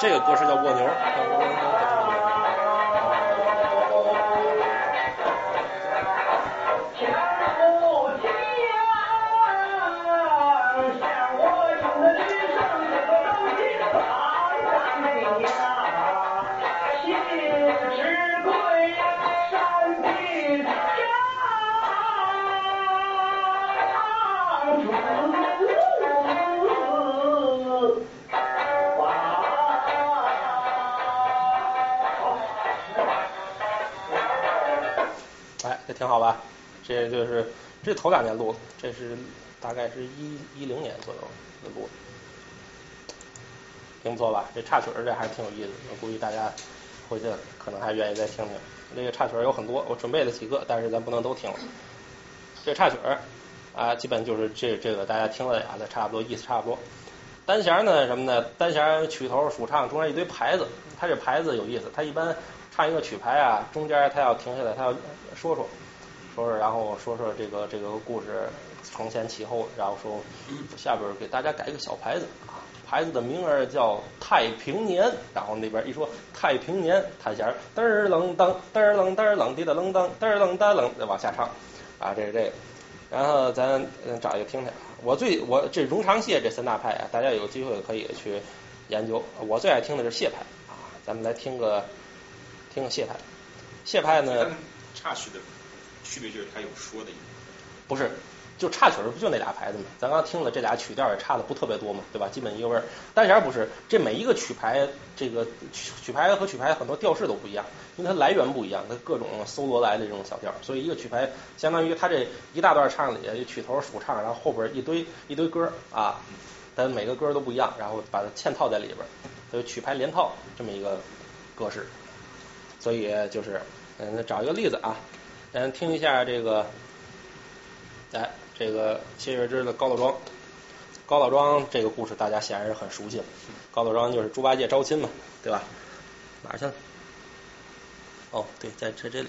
这个歌是叫蜗牛。挺好吧？这就是这头两年录的，这是大概是一一零年左右的录的。挺不错吧？这插曲儿这还是挺有意思，我估计大家回去可能还愿意再听听。这个插曲儿有很多，我准备了几个，但是咱不能都听了。这插曲儿啊，基本就是这这个大家听了俩的差不多意思差不多。单弦呢什么呢？单弦曲头数唱中间一堆牌子，它这牌子有意思，它一般唱一个曲牌啊，中间他要停下来，他要说说说说，然后说说这个这个故事承前启后，然后说下边给大家改一个小牌子啊。牌子的名儿叫太平年，然后那边一说太平年，弹弦噔儿楞噔噔儿楞噔儿楞滴的楞噔噔儿楞噔楞，再往下唱啊，这是这个。然后咱找一个听听。我最我这荣长谢这三大派啊，大家有机会可以去研究。我最爱听的是谢派啊，咱们来听个听个谢派。谢派呢，插曲的区别就是它有说的音，不是。就插曲儿不就那俩牌子吗？咱刚听了这俩曲调也差的不特别多嘛，对吧？基本一个味儿。单弦不是，这每一个曲牌，这个曲曲牌和曲牌很多调式都不一样，因为它来源不一样，它各种搜罗来的这种小调，所以一个曲牌相当于它这一大段唱里曲头数唱，然后后边一堆一堆歌啊，但每个歌都不一样，然后把它嵌套在里边，所以曲牌连套这么一个格式。所以就是嗯，找一个例子啊，咱听一下这个，来。这个谢月之的高老庄，高老庄这个故事大家显然是很熟悉了。高老庄就是猪八戒招亲嘛，对吧？哪去了？哦，对，在在这里。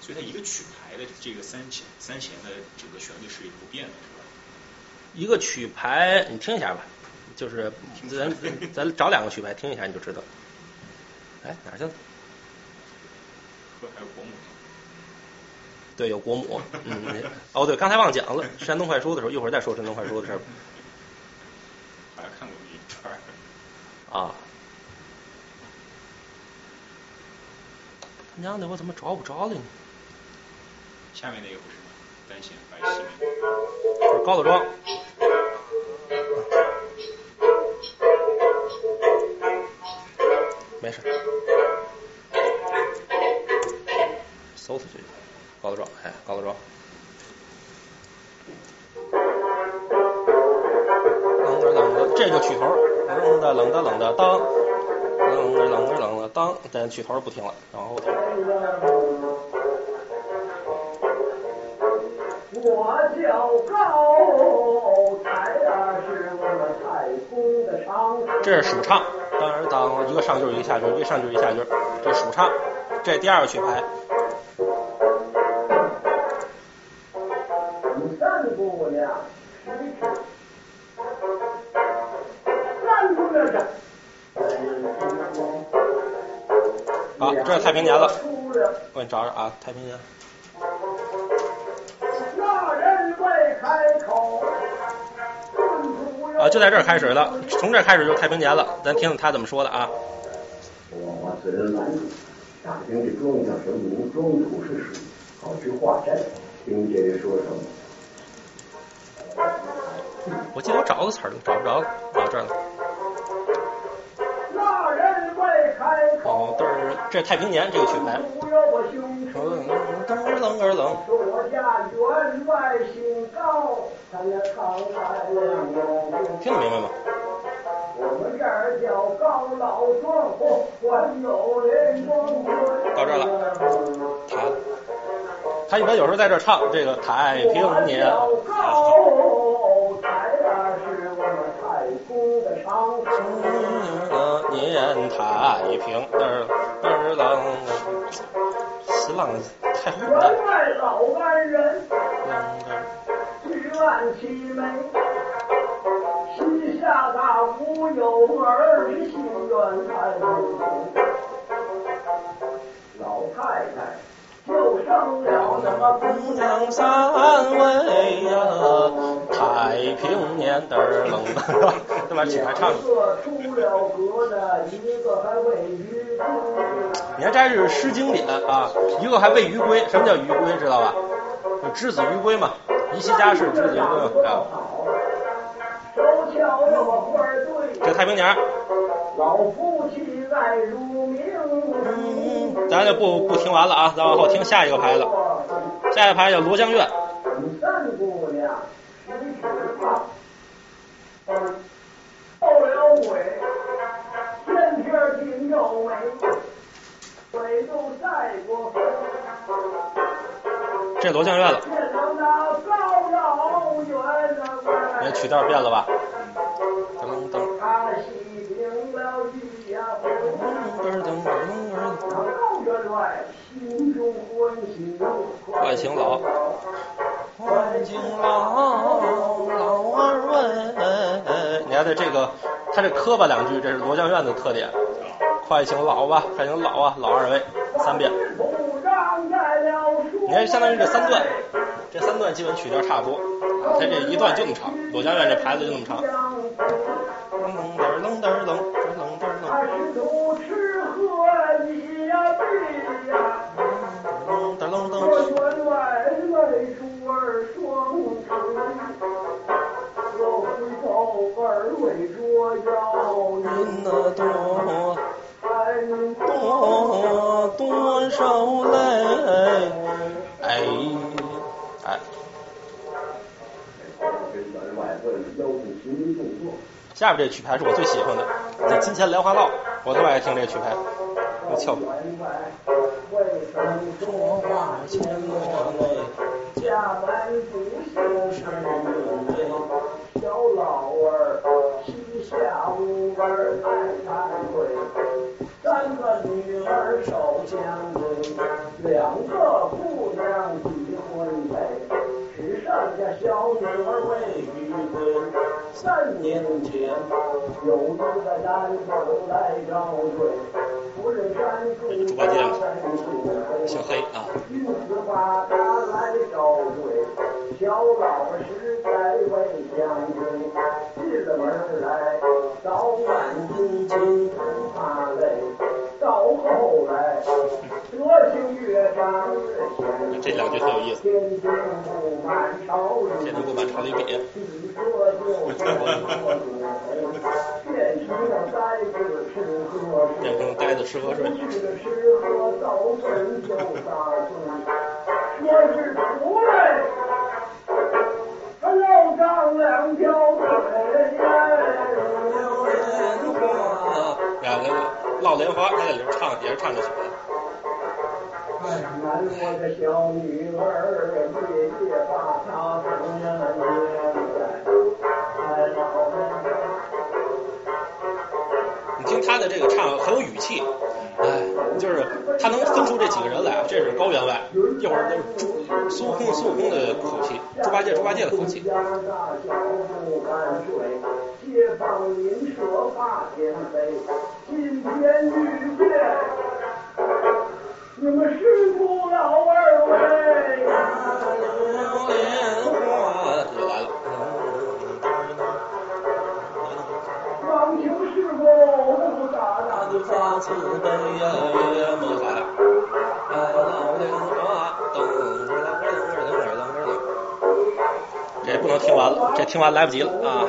所以它一个曲牌的这个三弦三弦的整个旋律是不变的，是吧？一个曲牌，你听一下吧，就是咱咱找两个曲牌听一下，你就知道。哎，哪去了？呵，还有国母。对，有国母，嗯，哦，对，刚才忘讲了，山东快书的时候，一会儿再说山东快书的事儿。好像看过一段儿。啊。他娘的，我怎么找不着了呢？下面那个不是单弦白皙美。这是高老庄。没事。搜出去。告个状，哎，告个状。冷的冷的，这就曲头，冷的冷的冷的当，冷的冷的冷的当，咱曲头不听了，然后。我叫高才啊，是我们太公的长。这是数唱，当然当一个上句一个下句，一个上句一个下句，这数唱，这第二个曲牌。好，这是太平年了，我给你找找啊，太平年。啊，就在这儿开始了，从这儿开始就是太平年了，咱听听他怎么说的啊。我虽然拦住，打听这庄庄主是谁，好去化斋，听这人说什么。我记得我找个词儿，找不着了，到这儿了。这太平年这个曲牌。噔儿楞儿楞。听得明白吗？到这儿了，弹。他一般有时候在这唱这个太平年。年太平，嘚儿嘚儿啷，新郎太混了。举案齐眉，膝下大无有儿，心愿太平。老太太就生了那么姑娘三位呀，太平年嘚儿啷的，对吧？起来唱。你看，这是《诗经》里的啊，一个还喂鱼龟。什么叫鱼龟？知道吧？就之子于归嘛。宜其家是之子鱼龟啊。手敲着我花儿对，这太平年儿，老夫妻爱如明。咱就不不听完了啊，咱往后听下一个牌子，下一个牌叫罗江苑，这罗江院了，那曲调变了吧？噔噔噔噔噔噔噔，高员外心中欢喜，快请老，老，老二问。你看这这个，他这磕巴两句，这是罗江院的特点。快请老吧，快请老啊，老二位，三遍。你看，相当于这三段，这三段基本曲调差不多。啊，他这一段就那么长，罗家院这牌子就那么长。噔噔噔噔噔噔噔噔噔为主儿双持，我回头儿为着要您那多多多少泪？哎哎，员外为了要求行为动作。下边这曲牌是我最喜欢的，这《金钱莲花落》，我特别爱听这曲牌。我翘。员外为生说话千落泪，家门不幸是因为小老儿膝下无儿爱惭愧，三个女儿手相对，两个姑娘结婚配，只剩下小女儿未予归。三年前，有一个单头来招赘，夫人山住猪八戒嘛在姓黑啊。因此把他来招赘，小老实在未相归，进了门来，早晚阴晴不怕累，到后来德行越长越显这两句特有意思。天庭不满朝里，天不满现在不把。变成呆子吃喝睡。是，他两条腿。莲花，个莲花，他在里边唱也是唱的不。难我的小女儿，夜夜把她抚养在，哎你听他的这个唱很有语气，哎，就是他能分出这几个人来，这是高员外，一会儿都是猪孙悟空孙悟空的口气，猪八戒猪八戒的口气。你们师不老二位呀！王庭师傅，不打打就慈悲呀！不能听完了，这听完来不及了啊！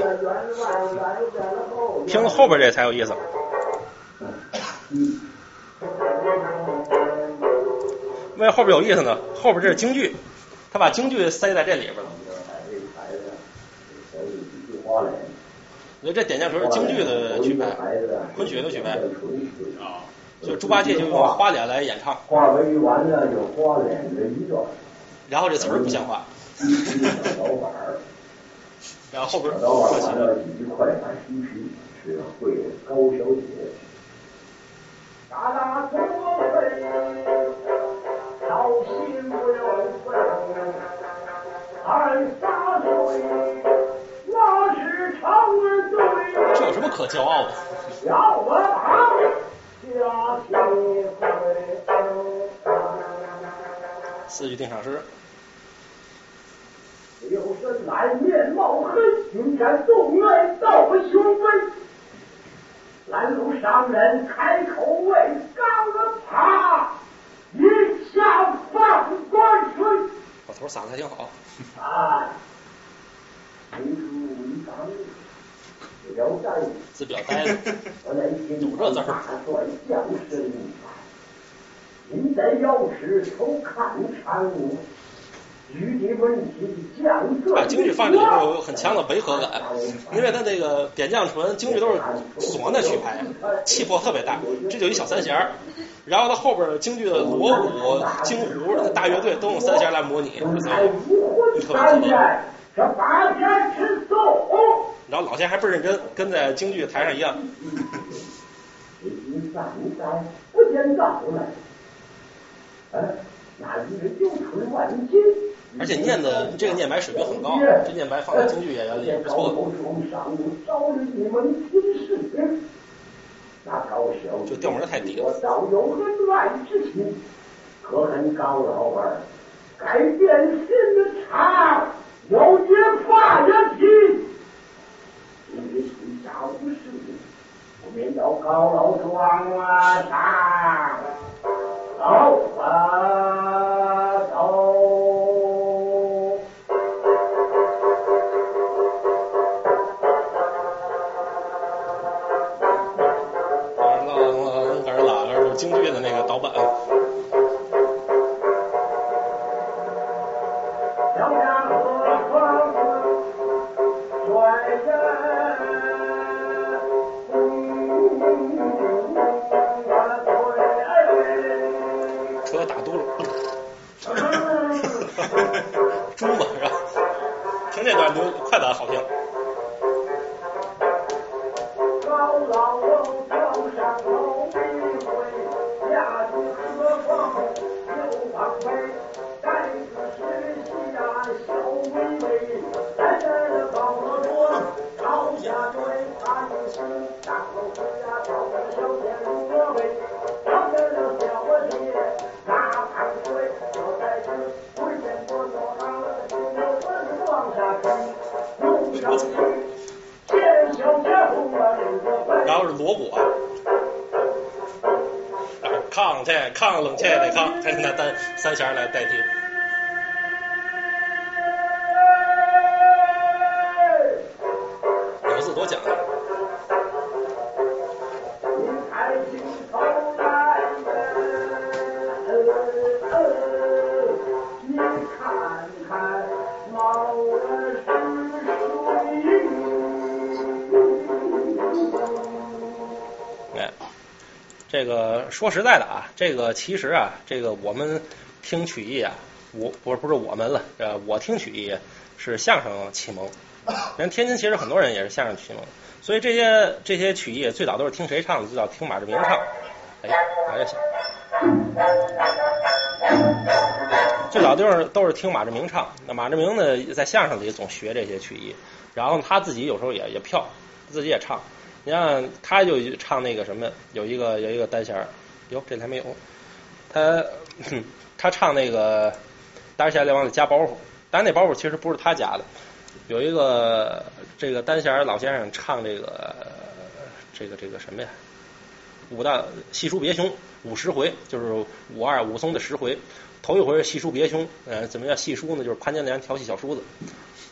听后边这才有意思。为啥后边有意思呢？后边这是京剧，他把京剧塞在这里边了。所以这点将锤是京剧的曲牌，昆曲的曲牌，啊，就猪八戒就用花脸来演唱，话为完了有花脸的一段，然后这词儿不像话，然后后边小刀板特写完了一块板须皮是会高小姐。可骄傲的。四句定场诗。刘神来面貌黑，云山纵来到我胸飞。拦路上人开口问，高了他，一下放官吹。老头嗓子还挺好。啊，字表呆子，我内心大算相声一番。您在要是抽看场，具体问题讲个。把京剧放这里头有很强的违和感，因为它那个点将唇京剧都是唢呐曲牌，气魄特别大，这就一小三弦儿。然后它后边京剧的锣鼓、京胡、大乐队都用三弦来模拟，所以特别特别。这八天吃素。然后老先还倍儿认真，跟在京剧台上一样。这一三代不见到来，呃，那一个九春万金。而且念的这个念白水平很高，这念白放在京剧演员里也不错。就调门太低了。倒有恩爱之心，可恨高老儿改变心的肠，有些发人情。因为天下无事，我便到高楼庄啊上，走啊走。猪嘛是吧？听这段流快板好听。高老楼桥上头一回，下去何方又往北，要是锣鼓啊，啊抗去抗冷菜得抗，他拿三三弦来代替。这个说实在的啊，这个其实啊，这个我们听曲艺啊，我不是不是我们了，呃，我听曲艺是相声启蒙。人天津其实很多人也是相声启蒙，所以这些这些曲艺最早都是听谁唱的？最早听马志明唱。哎，哪也行。最早都是都是听马志明唱。那马志明呢，在相声里总学这些曲艺，然后他自己有时候也也票，自己也唱。你看，他就唱那个什么，有一个有一个单弦儿，哟，这里还没有。他他唱那个单弦儿，再往里加包袱，但那包袱其实不是他加的。有一个这个单弦儿老先生唱这个这个这个什么呀？武大细书别兄五十回，就是武二武松的十回。头一回是细书别兄，呃，怎么叫细书呢？就是潘金莲调戏小叔子，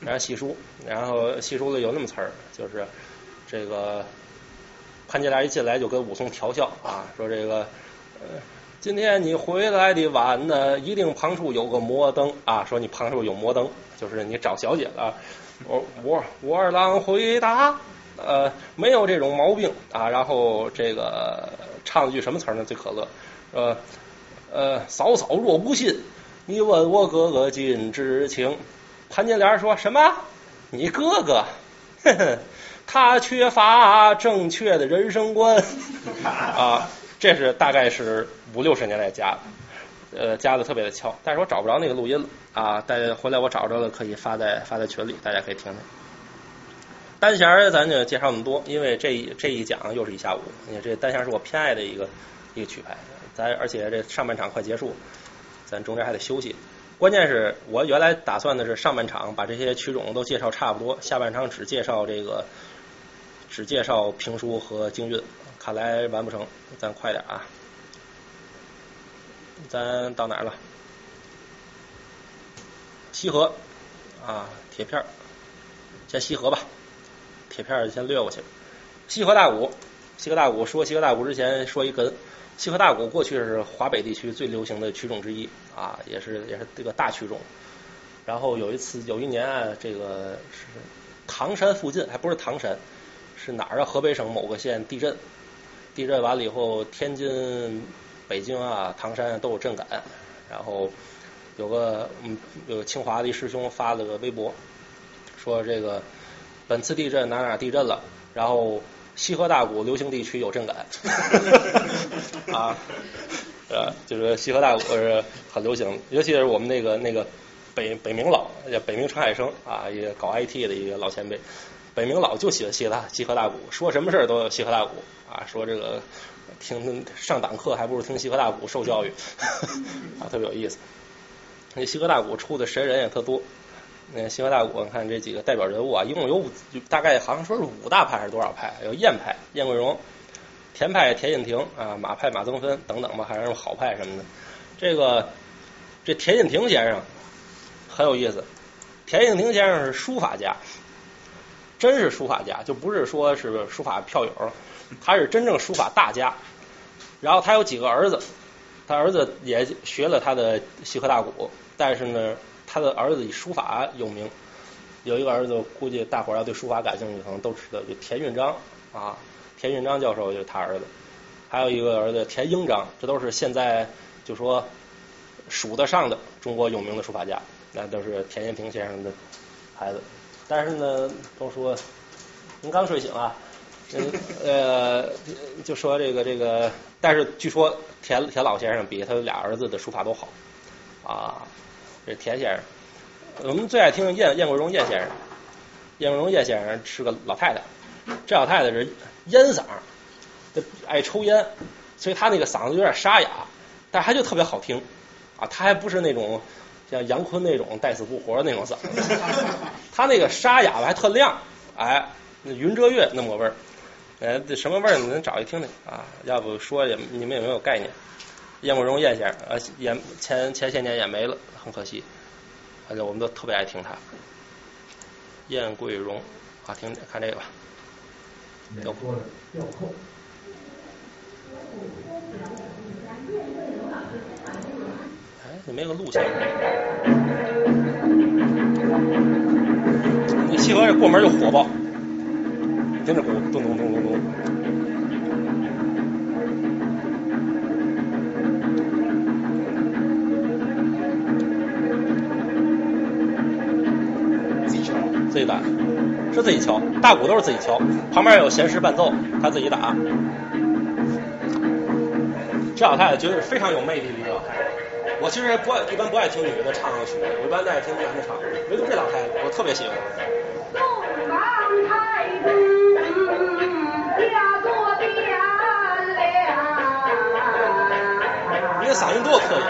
然后细书，然后细书里有那么词儿，就是这个潘金莲一进来就跟武松调笑啊，说这个呃，今天你回来的晚呢，一定旁处有个摩登啊，说你旁处有摩登，就是你找小姐了。我我武二郎回答，呃，没有这种毛病啊。然后这个唱了句什么词呢？最可乐，呃呃，嫂嫂若不信，你问我哥哥尽知情。潘金莲说什么？你哥哥，呵呵，他缺乏正确的人生观 啊。这是大概是五六十年代加的。呃，加的特别的巧，但是我找不着那个录音了啊！待回来我找着了，可以发在发在群里，大家可以听听。单弦儿咱就介绍那么多，因为这一这一讲又是一下午。你这单弦是我偏爱的一个一个曲牌，咱而且这上半场快结束，咱中间还得休息。关键是我原来打算的是上半场把这些曲种都介绍差不多，下半场只介绍这个只介绍评书和京韵，看来完不成，咱快点啊！咱到哪儿了？西河啊，铁片儿，先西河吧。铁片儿先略过去。西河大鼓，西河大鼓说西河大鼓之前说一哏，西河大鼓过去是华北地区最流行的曲种之一啊，也是也是这个大曲种。然后有一次有一年啊，这个是唐山附近，还不是唐山，是哪儿啊？河北省某个县地震，地震完了以后，天津、北京啊、唐山都有震感。然后有个嗯，有个清华的一师兄发了个微博，说这个本次地震哪哪地震了，然后西河大鼓流行地区有震感 啊，呃，就是西河大鼓是很流行，尤其是我们那个那个北北明老，叫北明陈海生啊，一个搞 IT 的一个老前辈，北明老就喜欢西大西河大鼓，说什么事儿都有西河大鼓啊，说这个听上党课还不如听西河大鼓受教育 啊，特别有意思。那西河大鼓出的神人也特多。那西河大鼓，你看这几个代表人物啊，一共有五，大概好像说是五大派还是多少派？有燕派燕桂荣，田派田应廷啊，马派马增芬等等吧，还是好派什么的。这个这田应廷先生很有意思，田应廷先生是书法家，真是书法家，就不是说是书法票友，他是真正书法大家。然后他有几个儿子，他儿子也学了他的西河大鼓，但是呢。他的儿子以书法有名，有一个儿子，估计大伙儿要对书法感兴趣，可能都知道，就田运章啊，田运章教授就是他儿子。还有一个儿子田英章，这都是现在就说数得上的中国有名的书法家，那都是田延平先生的孩子。但是呢，都说您刚睡醒啊，呃，就说这个这个，但是据说田田老先生比他俩儿子的书法都好啊。这田先生，我们最爱听燕燕国荣燕先生。燕国荣燕先生是个老太太，这老太太是烟嗓，爱抽烟，所以她那个嗓子有点沙哑，但是她就特别好听啊。她还不是那种像杨坤那种带死不活的那种嗓子，他那个沙哑吧还特亮，哎，那云遮月那么个味儿，哎，这什么味儿？你能找一听听啊？要不说也你们也没有概念？燕桂荣燕先生，呃，也前前些年也没了，很可惜。反正我们都特别爱听他。燕桂荣，啊，听看这个吧。你没个路线。你西河这过门就火爆，听着鼓，咚咚咚咚咚。自己打，是自己敲，大鼓都是自己敲，旁边有弦师伴奏，他自己打。这老太太绝对是非常有魅力的一个老太太。我其实不爱，一般不爱听女的唱曲，我一般爱听男的唱，唯独这老太太，我特别喜欢。你的嗓音多可以，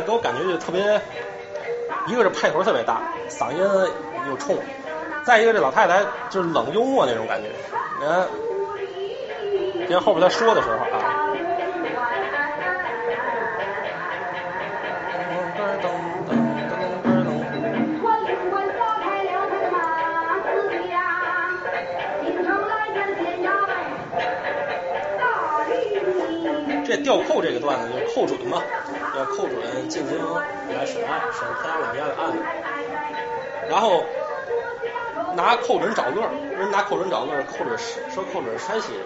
给我感觉就特别，一个是派头特别大，嗓音又冲；再一个这老太太就是冷幽默那种感觉。你看，你看后边她说的时候啊。这吊扣这个段子，就扣准嘛，要扣准进京来审案，审天下两家的案子，然后拿寇准找乐，人拿寇准找乐，寇准说寇准山西人，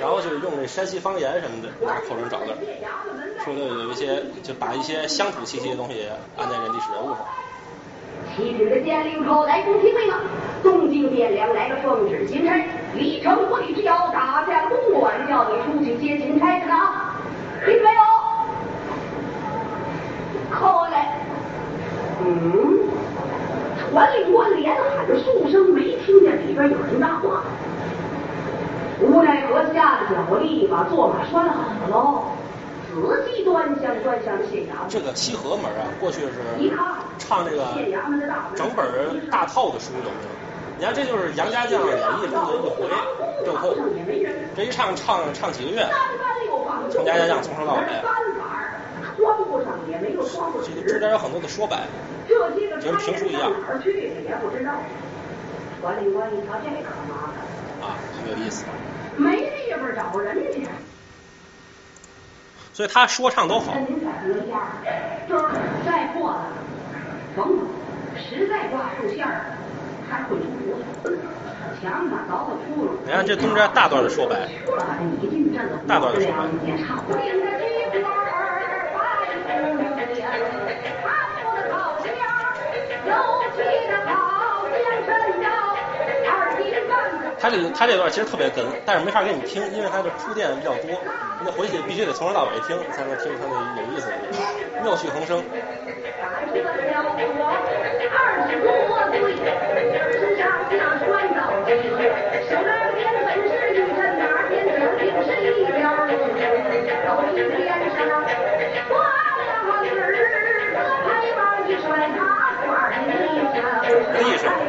然后就用这山西方言什么的拿寇准找乐，说的有一些就把一些乡土气息的东西安在这历史人物上。七日的县令头来公听命啊，东京汴梁来了奉旨钦差，李成国里之要大将公馆叫你出去接钦差去了，听没有？扣来。嗯，传令官连喊着数声，没听见里边有人答话。无奈何下了脚力，把坐马拴好喽。仔细端详端详县衙门，这个西河门啊，过去是一看唱这个县衙门的大整本大套的书有没有？你看这就是杨家将演义中的一回正后，这一唱唱唱几个月，从家家将从头到尾，装不上也没有装不这个中间有很多的说白，这些个就跟评书一样哪儿去也不知道。管理官一瞧这可麻烦，啊，很有意思。没地方找人去。所以他说唱都好，您再说一下，就是再破了，缝缝，实在挂不住线儿，还会出胡子，墙上凿个窟窿。你看这中间大段的说白，大段的说白他这他这段其实特别哏，但是没法给你听，因为他的铺垫比较多，你得回去必须得从头到尾听，才能听出他那有意思的地方，妙趣横生。打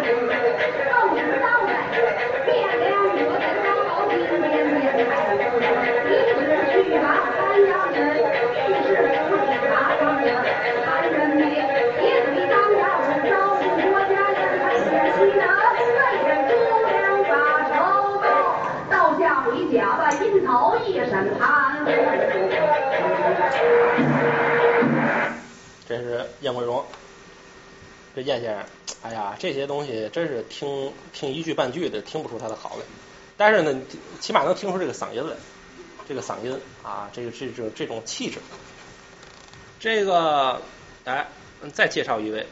这燕桂荣，这燕先生，哎呀，这些东西真是听听一句半句的听不出他的好来，但是呢，起码能听出这个嗓音来，这个嗓音啊，这个这种这种气质。这个，哎，再介绍一位，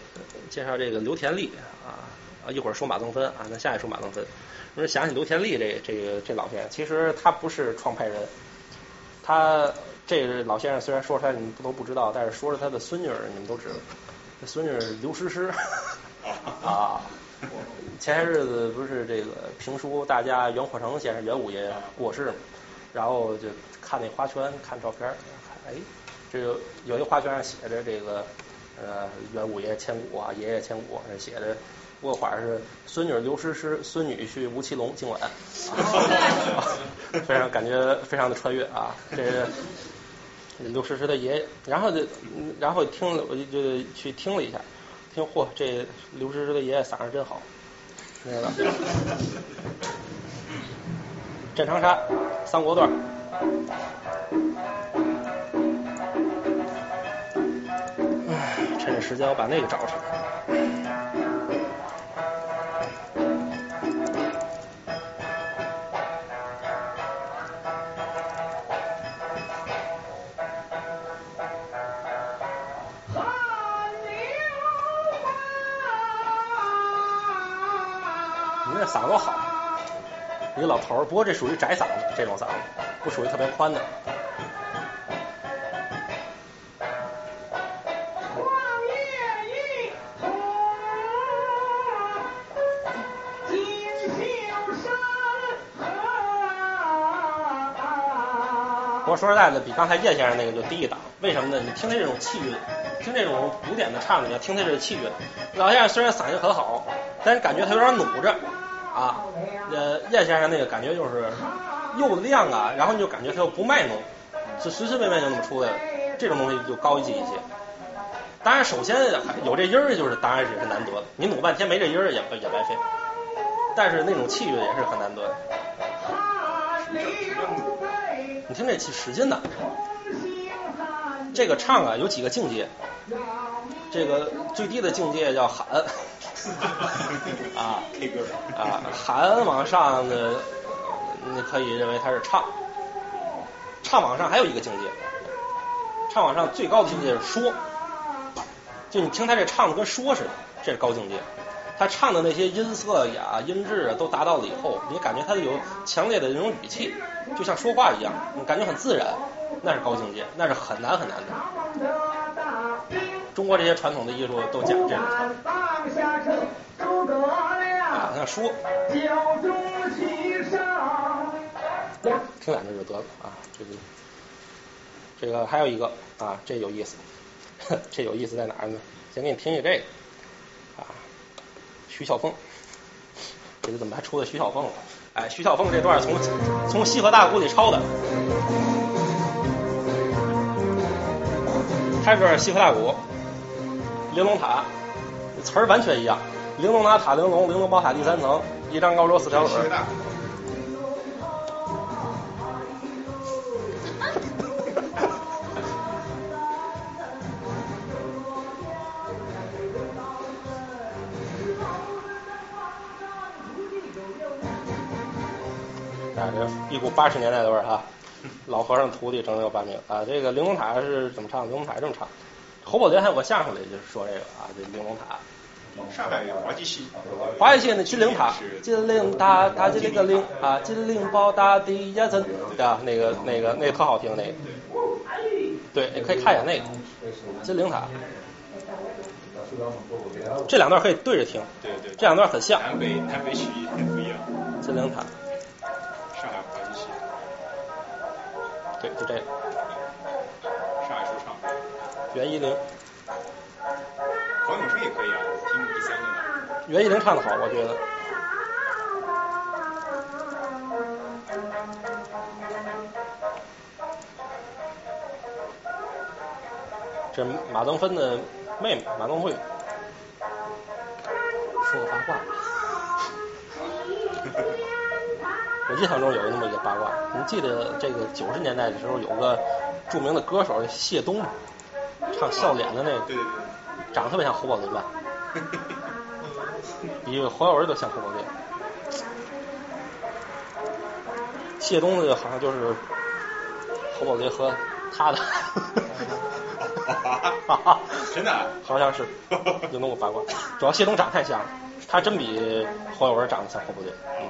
介绍这个刘田利啊啊，一会儿说马增芬啊，那下一说马增芬。我说想起刘田利这这个这老先生，其实他不是创派人，他这个老先生虽然说出来你们不都不知道，但是说是他的孙女儿，你们都知道。这孙女儿刘诗诗 啊，前些日子不是这个评书大家袁阔成先生袁五爷过世嘛，然后就看那花圈，看照片，哎，这个有一花圈上写着这个呃袁五爷千古啊，爷爷千古，那写的握画是孙女刘诗诗，孙女婿吴奇隆今晚，非常感觉非常的穿越啊，这。刘诗诗的爷爷，然后就，然后听了，我就就去听了一下，听嚯，这刘诗诗的爷爷嗓子真好，那个镇长沙三国段，唉，趁着时间我把那个找出来。你这嗓子好，一个老头儿，不过这属于窄嗓子，这种嗓子不属于特别宽的。望月一红，锦绣山不过说实在的，比刚才叶先生那个就低一档。为什么呢？你听他这种气韵，听这种古典的唱，你要听他这个气韵。老先生虽然嗓音很好，但是感觉他有点努着。呃，叶先生那个感觉就是又亮啊，然后你就感觉他又不卖弄，是随随便便就那么出来了。这种东西就高级一些。当然，首先有这音儿，就是当然也是难得的。你努半天没这音儿也也白费。但是那种气韵也是很难得的。你听这气使劲的，这个唱啊有几个境界，这个最低的境界叫喊，啊 K 歌啊喊往上的，你可以认为他是唱，唱往上还有一个境界，唱往上最高的境界是说，就你听他这唱的跟说似的，这是高境界。他唱的那些音色呀、音质啊，都达到了以后，你感觉他有强烈的那种语气，就像说话一样，你感觉很自然，那是高境界，那是很难很难的。中国这些传统的艺术都讲这个，那说。听两句就得了啊，这个这个还有一个啊，这有意思，这有意思在哪儿呢？先给你听一下这个啊，徐小凤，这个怎么还出了徐小凤了？哎，徐小凤这段从从西河大鼓里抄的，开始西河大鼓，玲珑塔，词儿完全一样，玲珑塔塔玲珑，玲珑宝塔第三层，一张高桌四条腿。啊，这一股八十年代的味儿啊！老和尚徒弟整整有八名啊！这个玲珑塔是怎么唱？玲珑塔是这么唱。侯宝林还有个相声里就是说这个啊，这玲珑塔。上海有滑稽戏，滑稽戏那金陵塔，金陵塔塔金陵个陵啊，金陵宝塔第一层，对吧？那个那个那个特好听那个。对，你可以看一下那个金陵塔。这两段可以对着听，对对，这两段很像。南北南北曲艺很不一样。金陵塔。上海滑稽戏。对，就这个。上海说唱。袁一玲。袁一玲唱的好，我觉得。这马登芬的妹妹马登慧，说个八卦。我印象中有那么一个八卦，你记得这个九十年代的时候有个著名的歌手谢东吗？唱笑脸的那个，对对对，长得特别像侯宝林吧？比黄晓文都像侯宝林。谢东的好像就是侯宝林和他的，真的？啊 好像是 有那么八卦。主要谢东长太像了，他真比黄晓文长得像侯宝林。嗯。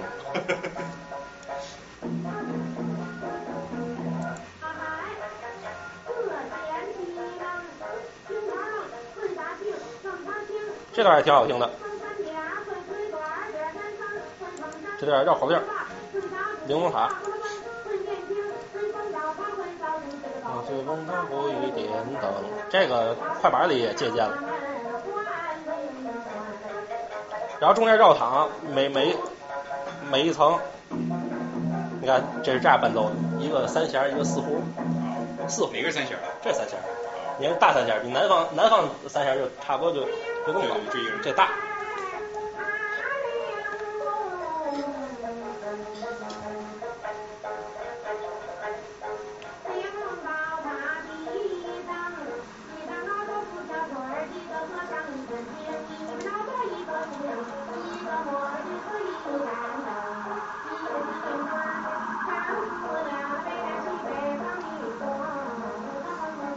这段也挺好听的，这段绕口令，玲珑塔，随风它会点灯，这个快板里也借鉴了。然后中间绕躺，每每每一层，你看这是这样伴奏的，一个三弦，一个四胡，四胡哪个是三弦？这三弦，你看大三弦，比南方南方三弦就差不多就就这么高，这大。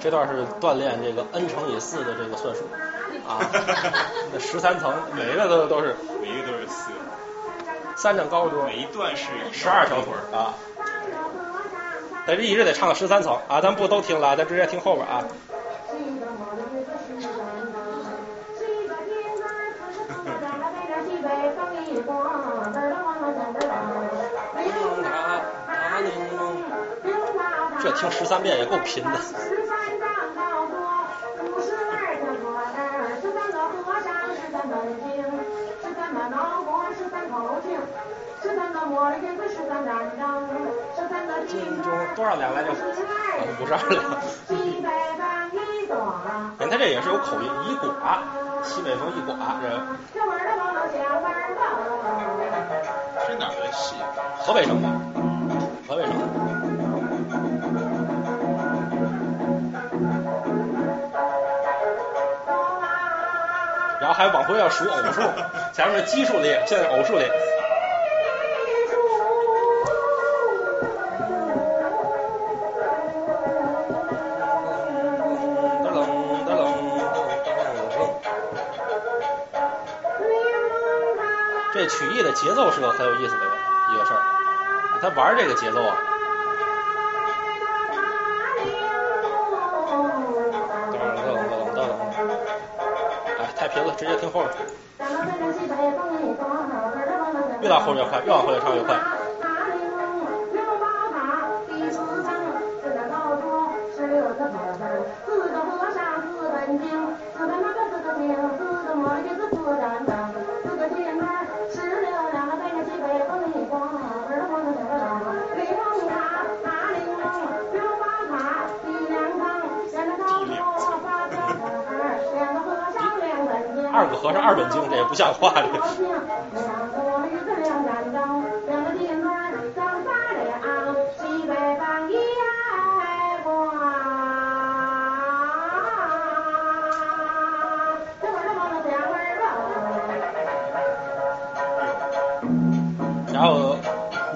这段是锻炼这个 n 乘以四的这个算术啊，那十三层，每一个都都是，每一个都是四，三张高桌，每一段是十二条腿啊，但是一直得唱到十三层啊，咱不都听了，咱直接听后边啊。这听十三遍也够贫的。二两来就，啊、不是二两。哎，他这也是有口音，一寡，西北风一寡，这。是哪儿的戏？河北省的，河北省。然后还往回要数偶数，前面是奇数列，现在偶数列。这曲艺的节奏是个很有意思的一个事儿，他玩这个节奏啊，噔噔噔噔噔，哎，太平了，直接听后面，越到后面越快，越往后面唱越快。二个和尚二本经，这也不像话这个。然后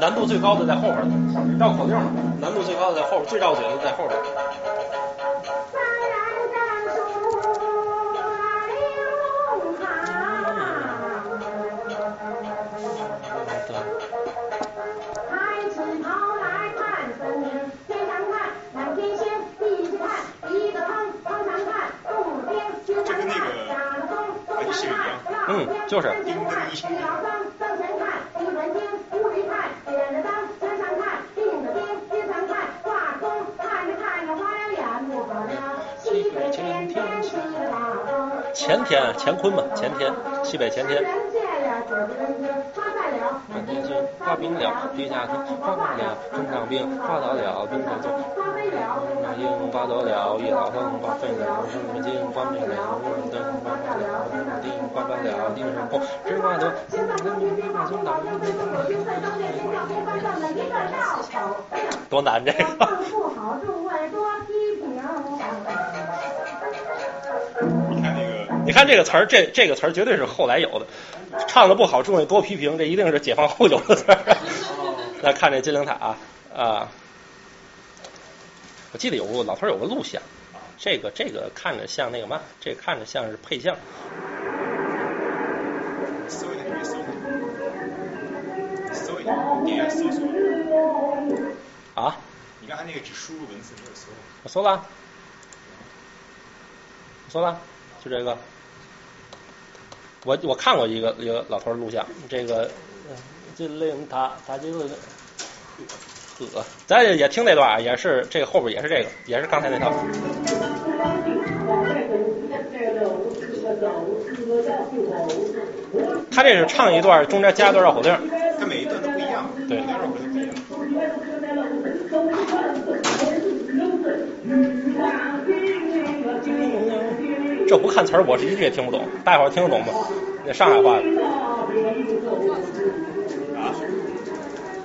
难度最高的在后边儿，绕口令嘛，难度最高的在后边儿，最绕嘴的在后边西北前天起了大风，前天乾坤嘛，前天西北前天。画冰了，地下坑，画大了，中上兵，画倒了，兵头中，发飞了，那鹰刮走了，一老僧刮飞了，什么金刮没了，灯刮倒了，地刮倒了，地上空，只刮得，先把东西先把东把东西我就在当面先叫先翻上了一个绕口，多难这个。你看那个你看这个词儿，这这个词儿绝对是后来有的，唱的不好，众位多批评，这一定是解放后有的词儿。来看这金陵塔啊啊，我记得有个老头儿有个录像，这个这个看着像那个嘛，这看着像是配像。搜一下，你别搜，搜一下，点下搜索。啊，你刚才那个只输入文字没有搜。我搜了，我搜了，就这个。我我看过一个一个老头儿录像，这个呃金陵塔，塔金陵，呵，咱也也听这段啊，也是这个后边也是这个，也是刚才那套。他这是唱一段，中间加一段绕口令。他每一段都不一样，对每段绕口令不一样。这不看词儿，我是一句也听不懂。大伙儿听得懂吗？那上海话，啊，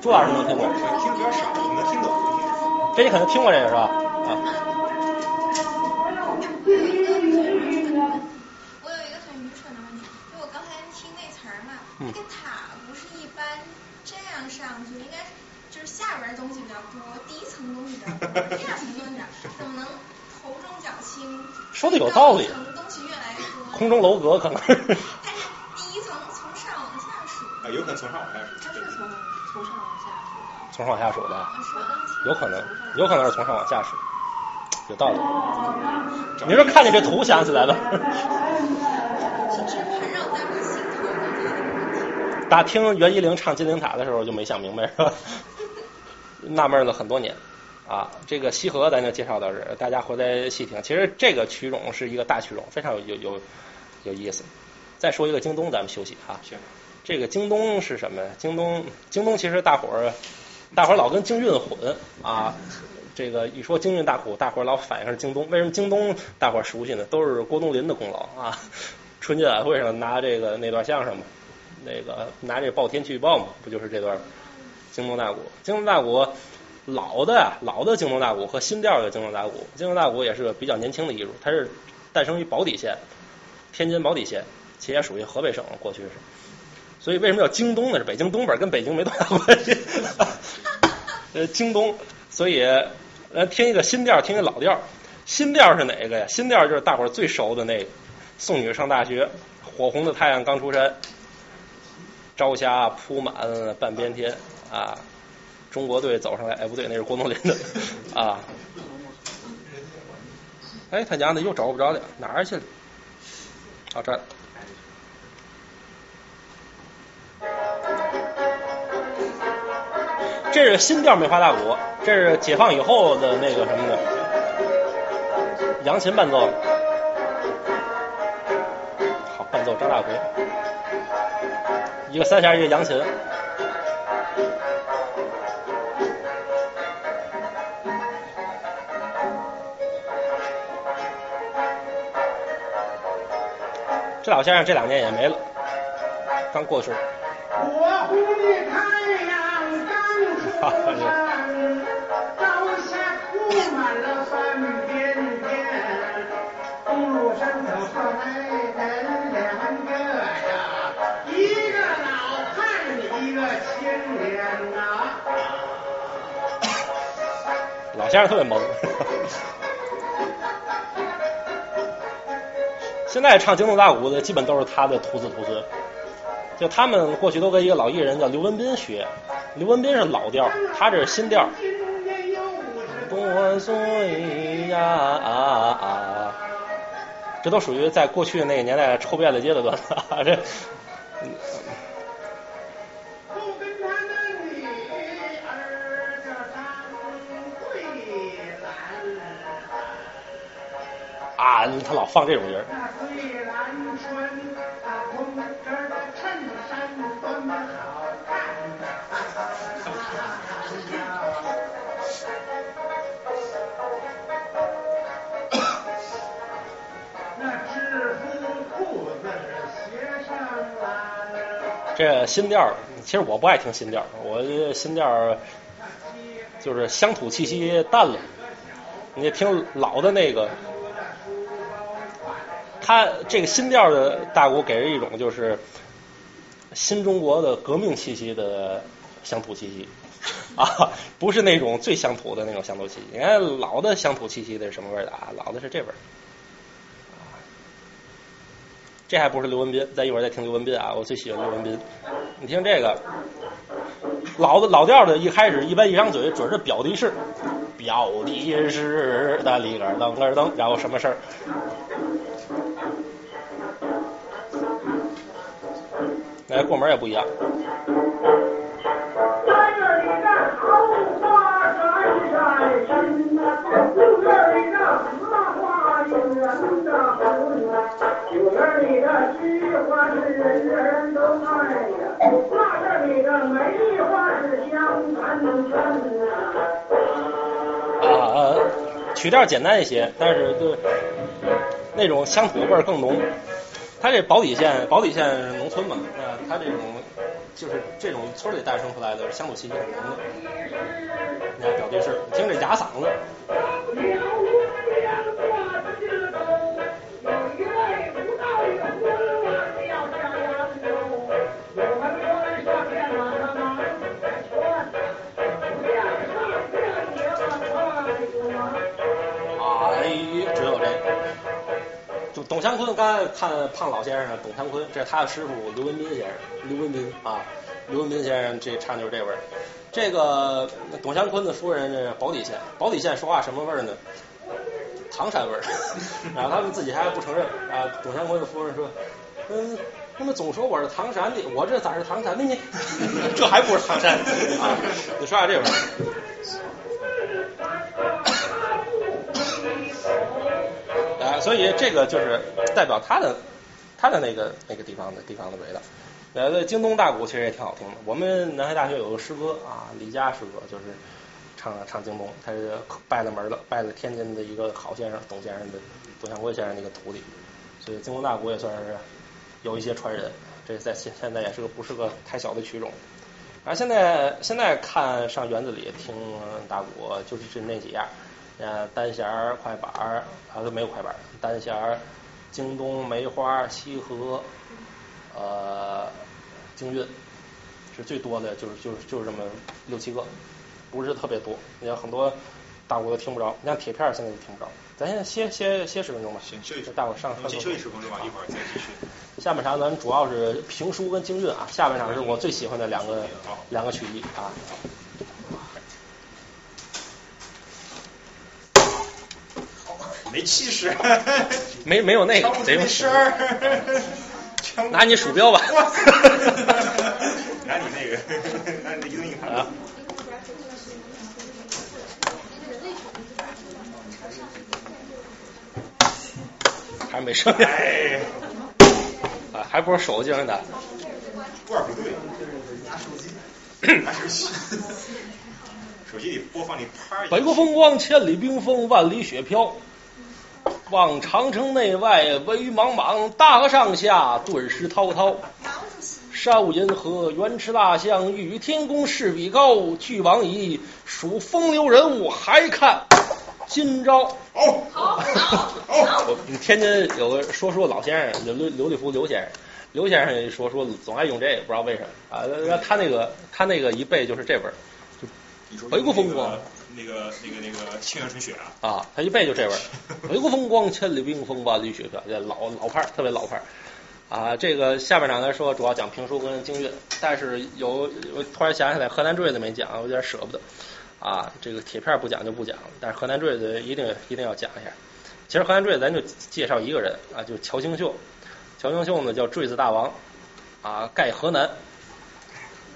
朱老师能听懂？可能听的比较少，你能听懂。这你可能听过这个是吧？啊，我有一个很愚蠢的问题，就我刚才听那词儿嘛，嗯那个塔不是一般这样上去，应该就是下边儿东西比较多，第一层东西比较多，第二层东西比较，怎么能头重脚轻？说的有道理东西越来越多。空中楼阁可能是。但是第一层从上往下数，啊，有可能从上往下数。它是从从上往下数的。从上往下数的，有可能，有可能是从上往下数，有道理。你说看见这图想起来了。大听袁一玲唱《金陵塔》的时候就没想明白是吧？纳闷了很多年啊。这个西河咱就介绍到这儿，大家回来细听。其实这个曲种是一个大曲种，非常有有有有意思。再说一个京东，咱们休息哈。行，这个京东是什么呀？京东，京东其实大伙儿，大伙儿老跟京韵混啊。这个一说京韵大鼓，大伙儿老反映是京东。为什么京东大伙儿熟悉呢？都是郭冬临的功劳啊。春节晚会上拿这个那段相声嘛，那个拿这报天气预报嘛，不就是这段京东大鼓？京东大鼓老的呀，老的京东大鼓和新调的京东大鼓，京东大鼓也是个比较年轻的艺术，它是诞生于保底县，天津保底县。其实也属于河北省过去是。所以为什么叫京东呢？是北京东边，跟北京没多大关系。呃，京东，所以呃听一个新调，听一个老调。新调是哪个呀？新调就是大伙儿最熟的那个，送女上大学，火红的太阳刚出山，朝霞铺满半边天啊！中国队走上来，哎不对，那是郭冬临的啊。哎，他娘的又找不着了，哪儿去了？啊，这儿。这是新调梅花大鼓，这是解放以后的那个什么的，扬琴伴奏。好，伴奏张大奎，一个三弦，一个扬琴。这老先生这两年也没了，刚过去。火红的太阳刚出山，朝霞铺满了半边天。公路上走上来人两个呀，一个老汉，一个青年呐。老先生特别萌。现在唱京东大鼓的，基本都是他的徒子徒孙。就他们过去都跟一个老艺人叫刘文斌学，刘文斌是老调，他这是新调。多岁呀，这都属于在过去那个年代臭遍了街的段子。这，啊，他老放这种音儿。那桂兰穿啊红色的衬衫，多么好看那制服裤子写上了。这新调儿，其实我不爱听新调儿，我觉得新调儿就是乡土气息淡了。你听老的那个，他这个新调的大鼓给人一种就是新中国的革命气息的乡土气息 啊，不是那种最乡土的那种乡土气息。你看老的乡土气息的是什么味儿的啊？老的是这味儿。这还不是刘文斌，咱一会儿再听刘文斌啊，我最喜欢刘文斌。你听这个，老的老调的，一开始一般一张嘴准是表的式，表的式的里个儿噔个儿噔，然后什么事儿？哎，过门也不一样。三月里的桃花闪闪闪呐，六月里的荷花映人的红啊，九月里的菊花是人人都爱呀，腊月里的梅花是香喷喷呐。啊，曲调简单一些，但是就那种乡土味儿更浓。它这保底县，保底县农村嘛，那它这种就是这种村里诞生出来的乡土气息很浓的。你看表弟是，听这哑嗓子，董祥坤，刚才看胖老先生，董祥坤，这是他的师傅刘文斌先生，刘文斌啊，刘文斌先生这唱就是这味儿。这个董祥坤的夫人这保底县，保底县说话什么味儿呢？唐山味儿。然后他们自己还不承认啊。董祥坤的夫人说，嗯，他们总说我是唐山的，我这咋是唐山的呢？这还不是唐山啊？你说下这味儿。所以这个就是代表他的他的那个那个地方的地方的味道。呃，京东大鼓其实也挺好听的。我们南海大学有个师哥啊，李佳师哥，就是唱唱京东，他是拜了门了，拜了天津的一个好先生董先生的董祥贵先生的一个徒弟，所以京东大鼓也算是有一些传人。这在现现在也是个不是个太小的曲种。啊，现在现在看上园子里听大鼓，就是是那几样。呃，单弦儿、快板儿，啊都没有快板儿，单弦儿、京东、梅花、西河，呃，京韵是最多的，就是就是就是这么六七个，不是特别多。你看很多大伙都听不着，你看铁片儿现在就听不着。咱现在歇歇歇十分钟吧，行，休息就大伙上我们先休息十分钟吧，一会儿再继续。下半场咱主要是评书跟京韵啊，下半场是我最喜欢的两个两个曲艺啊。没气势，没没有那个敲不出得用那声儿。拿你鼠标吧 拿你那个，拿你的移动硬盘啊。还没声音哎，啊，还不如手机上打。腕儿不对，拿手机，拿手机，手机里播放你啪一下。北国风光，千里冰封，万里雪飘。望长城内外微雨茫茫，大河上下顿时滔滔。毛主席，山无银河，原驰大象，与天公试比高。俱往矣，数风流人物，还看今朝。好，好，好，好，我天津有个说书老先生，刘刘刘立福刘先生，刘先生说说总爱用这个，不知道为什么啊？他那个他那个一背就是这本儿北国风光那个那个那个沁园春雪啊，啊，他一背就这味儿。北国风光，千里冰封，万里雪飘，这老老派儿，特别老派儿。啊，这个下半场来说主要讲评书跟京韵，但是有我突然想起来河南坠子没讲，我有点舍不得。啊，这个铁片不讲就不讲，但是河南坠子一定一定要讲一下。其实河南坠子咱就介绍一个人啊，就是乔清秀。乔清秀呢叫坠子大王，啊，盖河南，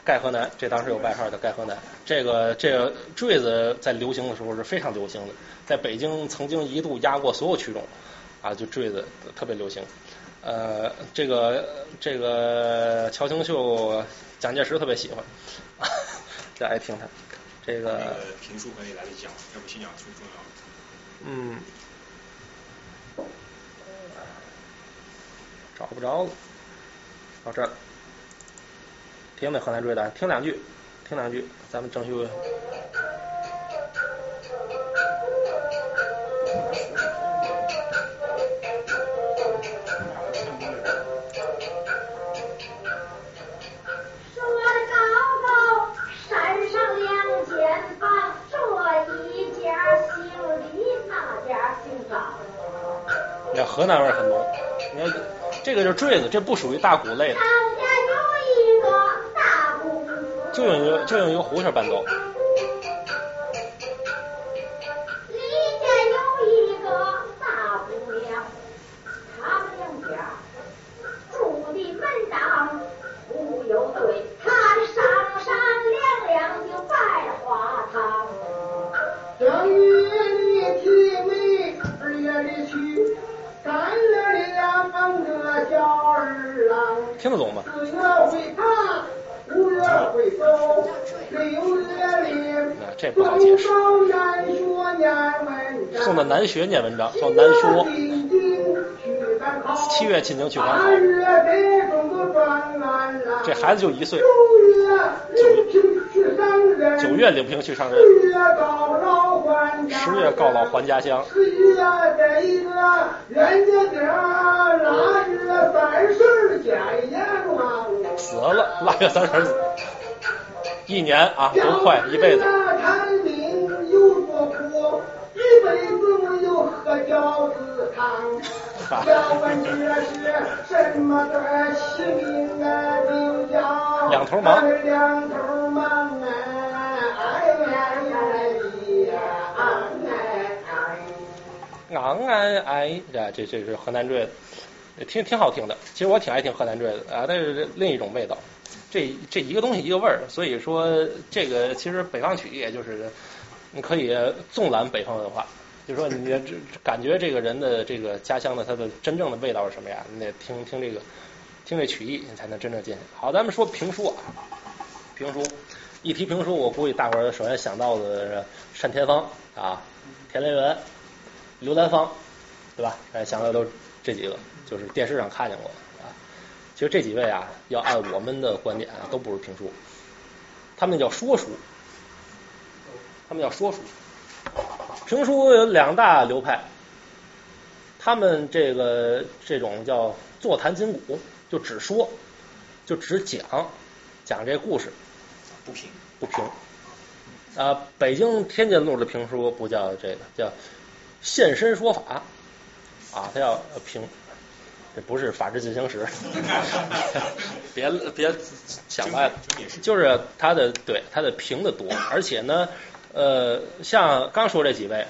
盖河南，这当时有外号叫盖河南。这个这个坠子在流行的时候是非常流行的，在北京曾经一度压过所有曲种，啊，就坠子特别流行。呃，这个这个乔清秀，蒋介石特别喜欢，就爱听他。这个个评书可以来得及讲，要不先讲最重要的。嗯，找不着了，到这。听没河南坠子？听两句，听两句，咱们争取。说的高高山上两间房，这一家姓李，那家姓河南味儿很浓。你看这个就是坠子，这不属于大鼓类的，就用一个就用一个胡琴伴奏。李家有一个大姑娘，他们两家住的门当户有对，他上山两两就拜花堂。正月里提媒，二月里娶，三月里呀放个小二郎。听得懂吗？四月回堂，五月回走，六月里那这不好解释。送到南学念文章，送南学七月进京去赶考八，月给中国转完了，这孩子就一岁。九月领聘去上任，九月领聘去上任，十月告老还家，乡。死了，腊月三十死，一年啊，多快，一辈子。辈子没有喝饺子汤。要问这是什么个起名啊？就叫两头忙两头忙啊！哎呀呀呀！哎哎。昂哎哎，这这这是河南坠子，挺挺好听的。其实我挺爱听河南坠子啊，但是另一种味道。这这一个东西一个味儿，所以说这个其实北方曲也就是你可以纵览北方文化，就说你这感觉这个人的这个家乡的他的真正的味道是什么呀？你得听听这个听这曲艺，你才能真正进去。好，咱们说评书啊，评书一提评书，我估计大伙儿首先想到的是单田芳啊、田连元。刘兰芳，对吧？哎，想到都这几个，就是电视上看见过啊。其实这几位啊，要按我们的观点啊，都不是评书，他们叫说书，他们叫说书。评书有两大流派，他们这个这种叫座谈金鼓，就只说，就只讲讲这故事，不评。不评。啊，北京天津路的评书不叫这个，叫现身说法啊，它要评。这不是法制进行时，别别想歪了，就是他的对他的评的多，而且呢，呃，像刚说这几位，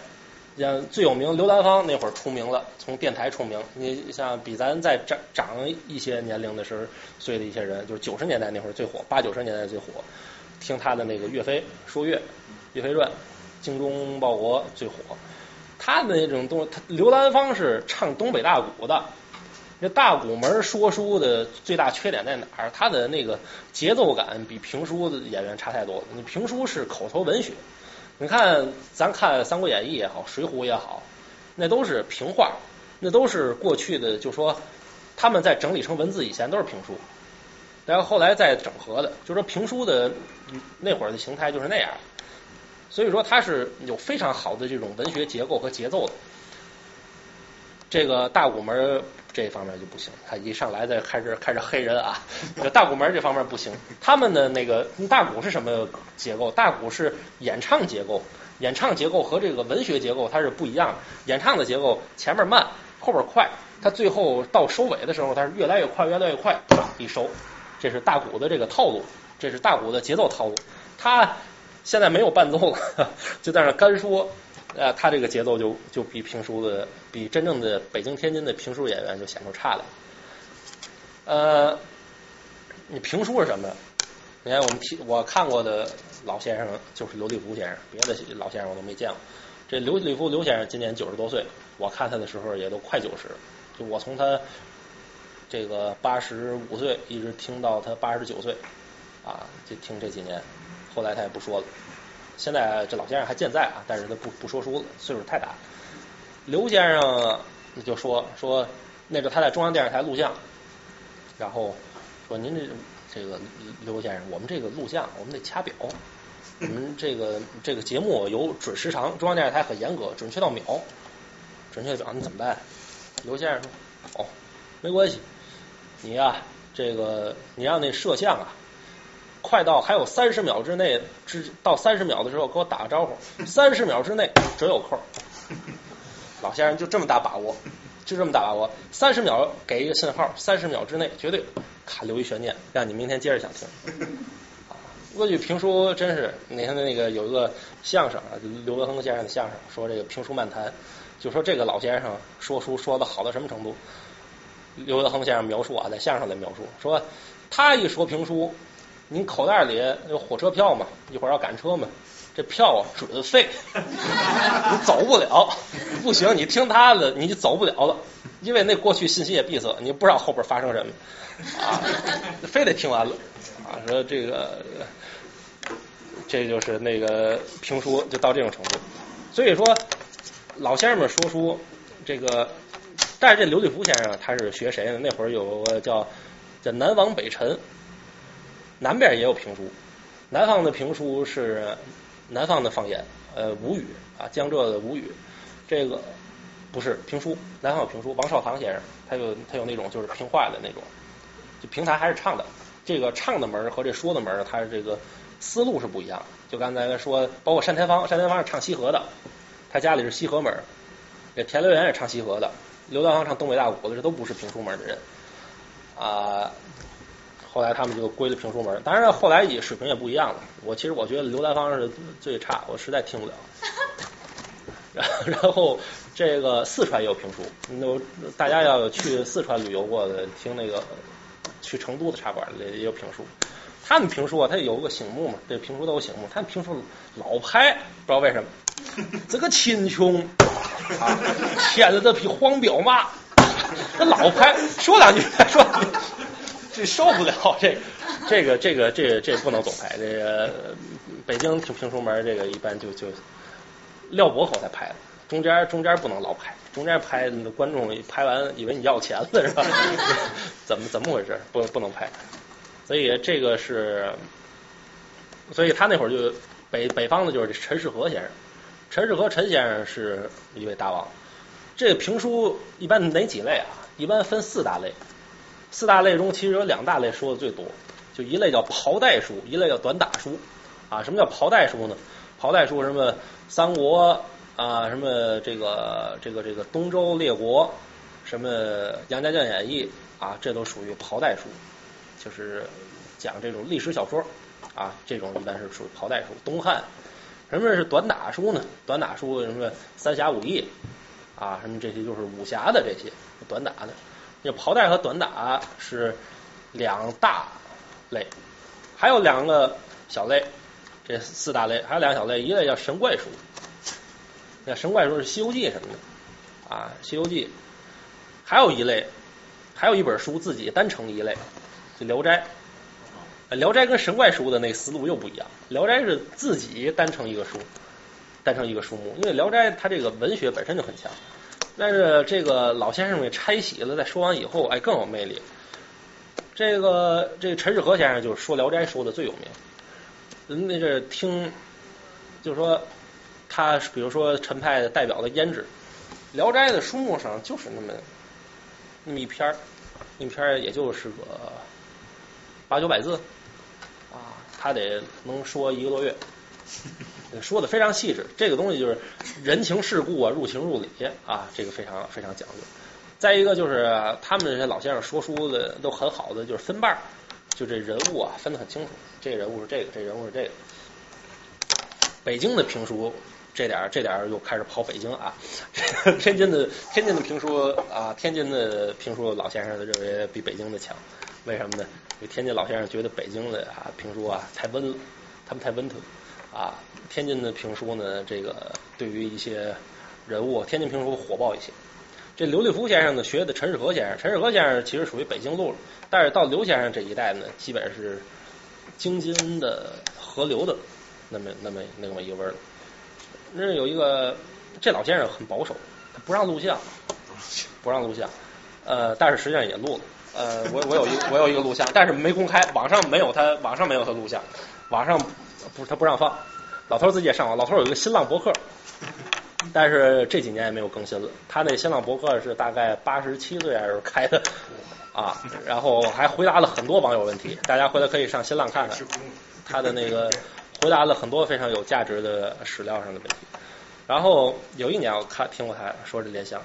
像最有名刘兰芳那会儿出名了，从电台出名。你像比咱再长长一些年龄的时候，岁的一些人，就是九十年代那会儿最火，八九十年代最火，听他的那个岳飞说岳，岳飞传，精忠报国最火。他的那种东，他刘兰芳是唱东北大鼓的。这大鼓门说书的最大缺点在哪儿？他的那个节奏感比评书的演员差太多了。你评书是口头文学，你看咱看《三国演义》也好，《水浒》也好，那都是平话，那都是过去的，就说他们在整理成文字以前都是评书，然后后来再整合的，就说评书的那会儿的形态就是那样。所以说它是有非常好的这种文学结构和节奏的。这个大鼓门。这方面就不行，他一上来再开始开始黑人啊这，大鼓门这方面不行。他们的那个大鼓是什么结构？大鼓是演唱结构，演唱结构和这个文学结构它是不一样的。演唱的结构前面慢，后边快，它最后到收尾的时候，它是越来越快，越来越快，一收。这是大鼓的这个套路，这是大鼓的节奏套路。他现在没有伴奏了，就在那干说。呃，他这个节奏就就比评书的，比真正的北京、天津的评书演员就显出差来。呃，你评书是什么？你看我们听我看过的老先生就是刘立福先生，别的老先生我都没见过。这刘立福刘先生今年九十多岁，我看他的时候也都快九十。就我从他这个八十五岁一直听到他八十九岁，啊，就听这几年，后来他也不说了。现在这老先生还健在啊，但是他不不说书了，岁数太大。刘先生就说说那个他在中央电视台录像，然后说您这这个刘先生，我们这个录像我们得掐表，我们这个这个节目有准时长，中央电视台很严格，准确到秒，准确表你怎么办？刘先生说哦，没关系，你呀这个你让那摄像啊。快到还有三十秒之内，之到三十秒的时候给我打个招呼。三十秒之内准有空。老先生就这么大把握，就这么大把握。三十秒给一个信号，三十秒之内绝对卡留一悬念，让你明天接着想听。过去评书真是，你看那个有一个相声啊，刘德亨先生的相声，说这个评书漫谈，就说这个老先生说书说的好到什么程度？刘德亨先生描述啊，在相声里描述说，他一说评书。您口袋里有火车票嘛？一会儿要赶车吗？这票准废，你走不了，不行，你听他的，你就走不了了，因为那过去信息也闭塞，你不知道后边发生什么啊，非得听完了啊。说这个，这就是那个评书就到这种程度，所以说老先生们说书，这个，但是这刘立福先生他是学谁呢？那会儿有个叫叫南王北陈。南边也有评书，南方的评书是南方的方言，呃，吴语啊，江浙的吴语。这个不是评书，南方有评书。王少棠先生，他有他有那种就是评话的那种，就平台还是唱的。这个唱的门和这说的门，他这个思路是不一样的。就刚才说，包括单田芳，单田芳是唱西河的，他家里是西河门。这田留园也唱西河的，刘德芳唱东北大鼓的，这都不是评书门的人啊。后来他们就归了评书门，当然后来也水平也不一样了。我其实我觉得刘兰芳是最差，我实在听不了。然后这个四川也有评书，那大家要去四川旅游过的，听那个去成都的茶馆里也有评书。他们评书啊，他有个醒目嘛，这评书都有醒目。他们评书老拍，不知道为什么，这个秦琼啊，牵着这匹黄骠马，那老拍，说两句说。这受不了，这这个这个这个这不能总拍。这个北京听评书门，这个一般就就撂博口才拍的，中间中间不能老拍，中间拍观众拍完以为你要钱了是吧？怎么怎么回事？不不能拍。所以这个是，所以他那会儿就北北方的就是陈世和先生，陈世和陈先生是一位大王。这个评书一般哪几类啊？一般分四大类，四大类中其实有两大类说的最多，就一类叫袍带书，一类叫短打书啊。什么叫袍带书呢？袍带书什么三国啊，什么这个这个这个东周列国，什么杨家将演义啊，这都属于袍带书，就是讲这种历史小说啊，这种一般是属于袍带书。东汉什么是短打书呢？短打书什么三侠五义啊，什么这些就是武侠的这些短打的。这袍带和短打是两大类，还有两个小类，这四大类还有两个小类，一类叫神怪书，那神怪书是《西游记》什么的啊，《西游记》，还有一类，还有一本书自己单成一类，就《聊斋》。《聊斋》跟神怪书的那思路又不一样，《聊斋》是自己单成一个书，单成一个书目，因为《聊斋》它这个文学本身就很强，但是这个老先生给拆洗了，再说完以后，哎，更有魅力。这个这个陈士和先生就是说《聊斋》说的最有名，人那是听，就是说他比如说陈派的代表的胭脂，《聊斋》的书目上就是那么那么一篇儿，一篇儿也就是个八九百字。啊，他得能说一个多月，说的非常细致。这个东西就是人情世故啊，入情入理啊，这个非常非常讲究。再一个就是他们这些老先生说书的都很好的，就是分瓣儿，就这人物啊分得很清楚，这人物是这个，这人物是这个。北京的评书这点儿这点儿又开始跑北京啊，天津的天津的评书啊，天津的评书老先生认为比北京的强，为什么呢？因为天津老先生觉得北京的啊评书啊太温了，他们太温吞啊。天津的评书呢，这个对于一些人物，天津评书火爆一些。这刘立福先生呢，学的陈世和先生，陈世和先生其实属于北京路了，但是到刘先生这一代呢，基本是京津的河流的那么那么那么一个味儿。那有一个这老先生很保守，他不让录像，不让录像，呃，但是实际上也录了。呃，我我有一我有一个录像，但是没公开，网上没有他，网上没有他录像，网上不是他不让放。老头自己也上网，老头有一个新浪博客，但是这几年也没有更新了。他那新浪博客是大概八十七岁还是开的啊，然后还回答了很多网友问题，大家回来可以上新浪看看他的那个回答了很多非常有价值的史料上的问题。然后有一年我看听过他说这联想。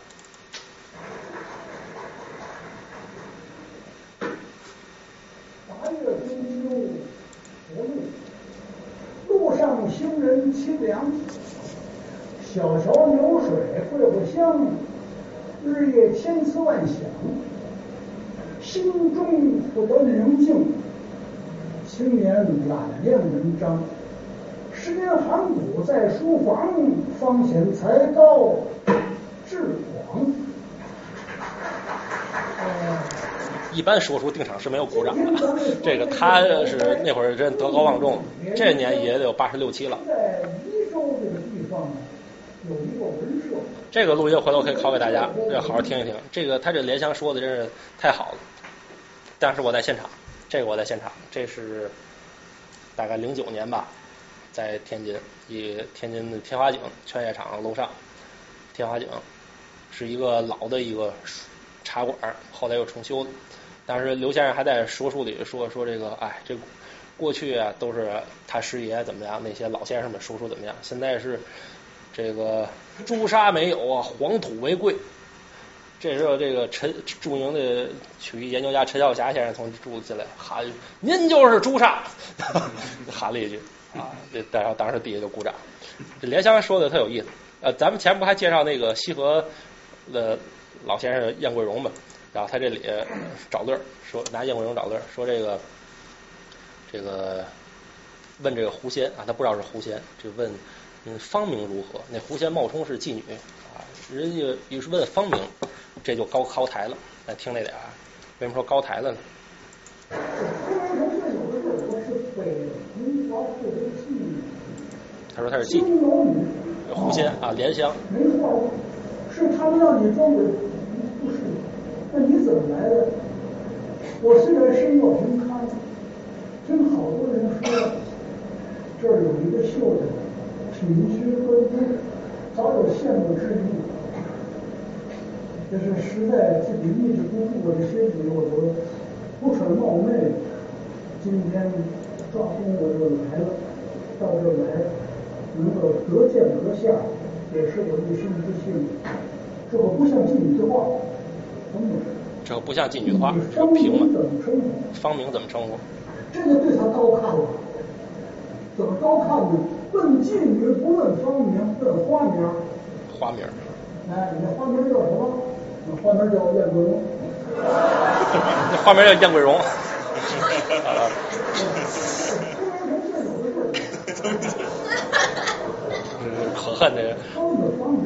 路上行人凄凉，小桥流水桂花香，日夜千思万想，心中不得宁静。青年懒练文章，十年寒骨在书房，方显才高志广。一般说书定场是没有鼓掌的，这个他是那会儿真德高望重，这年也得有八十六七了。在宜州这个地方有一个文社，这个录音回头可以拷给大家，要好好听一听。这个他这莲香说的真是太好了。当时我在现场，这个我在现场，这是大概零九年吧，在天津，以天津的天华井劝业场楼上，天华井是一个老的一个茶馆，后来又重修的。当时刘先生还在说书里说说这个，哎，这过去啊都是他师爷怎么样，那些老先生们说书怎么样，现在是这个朱砂没有啊，黄土为贵。这时候，这个陈著名的曲艺研究家陈晓霞先生从柱子进来喊：“您就是朱砂！” 喊了一句啊，这然后当时底下就鼓掌。这莲香说的特有意思。呃，咱们前不还介绍那个西河的老先生燕桂荣吗？然后他这里找乐儿，说拿燕国荣找乐儿，说这个这个问这个狐仙啊，他不知道是狐仙，就问嗯芳名如何？那狐仙冒充是妓女啊，人家也是问芳名，这就高高抬了。来听那点儿，为什么说高抬了呢？他，说他是妓女，狐仙啊，莲香。没错，是他们让你装鬼，那你怎么来的？我虽然身若平康，听好多人说这儿有一个秀的，品虚敦恭，早有羡慕之意。但是实在自己意志不住，我的身体我都不肯冒昧。今天抓工我就来了，到这儿来能够得见阁下，也是我一生之幸。这个不像进一句话，这个不像进去的话你，这个方平嘛。明怎么称呼？方明怎么称呼？这个对他高看了，怎么高看呢？问妓女不问芳名，问花名。花名。哎，你这花名叫什么？那花名叫燕桂荣。这花名叫燕桂荣。啊 嗯，可恨这个。方的方名，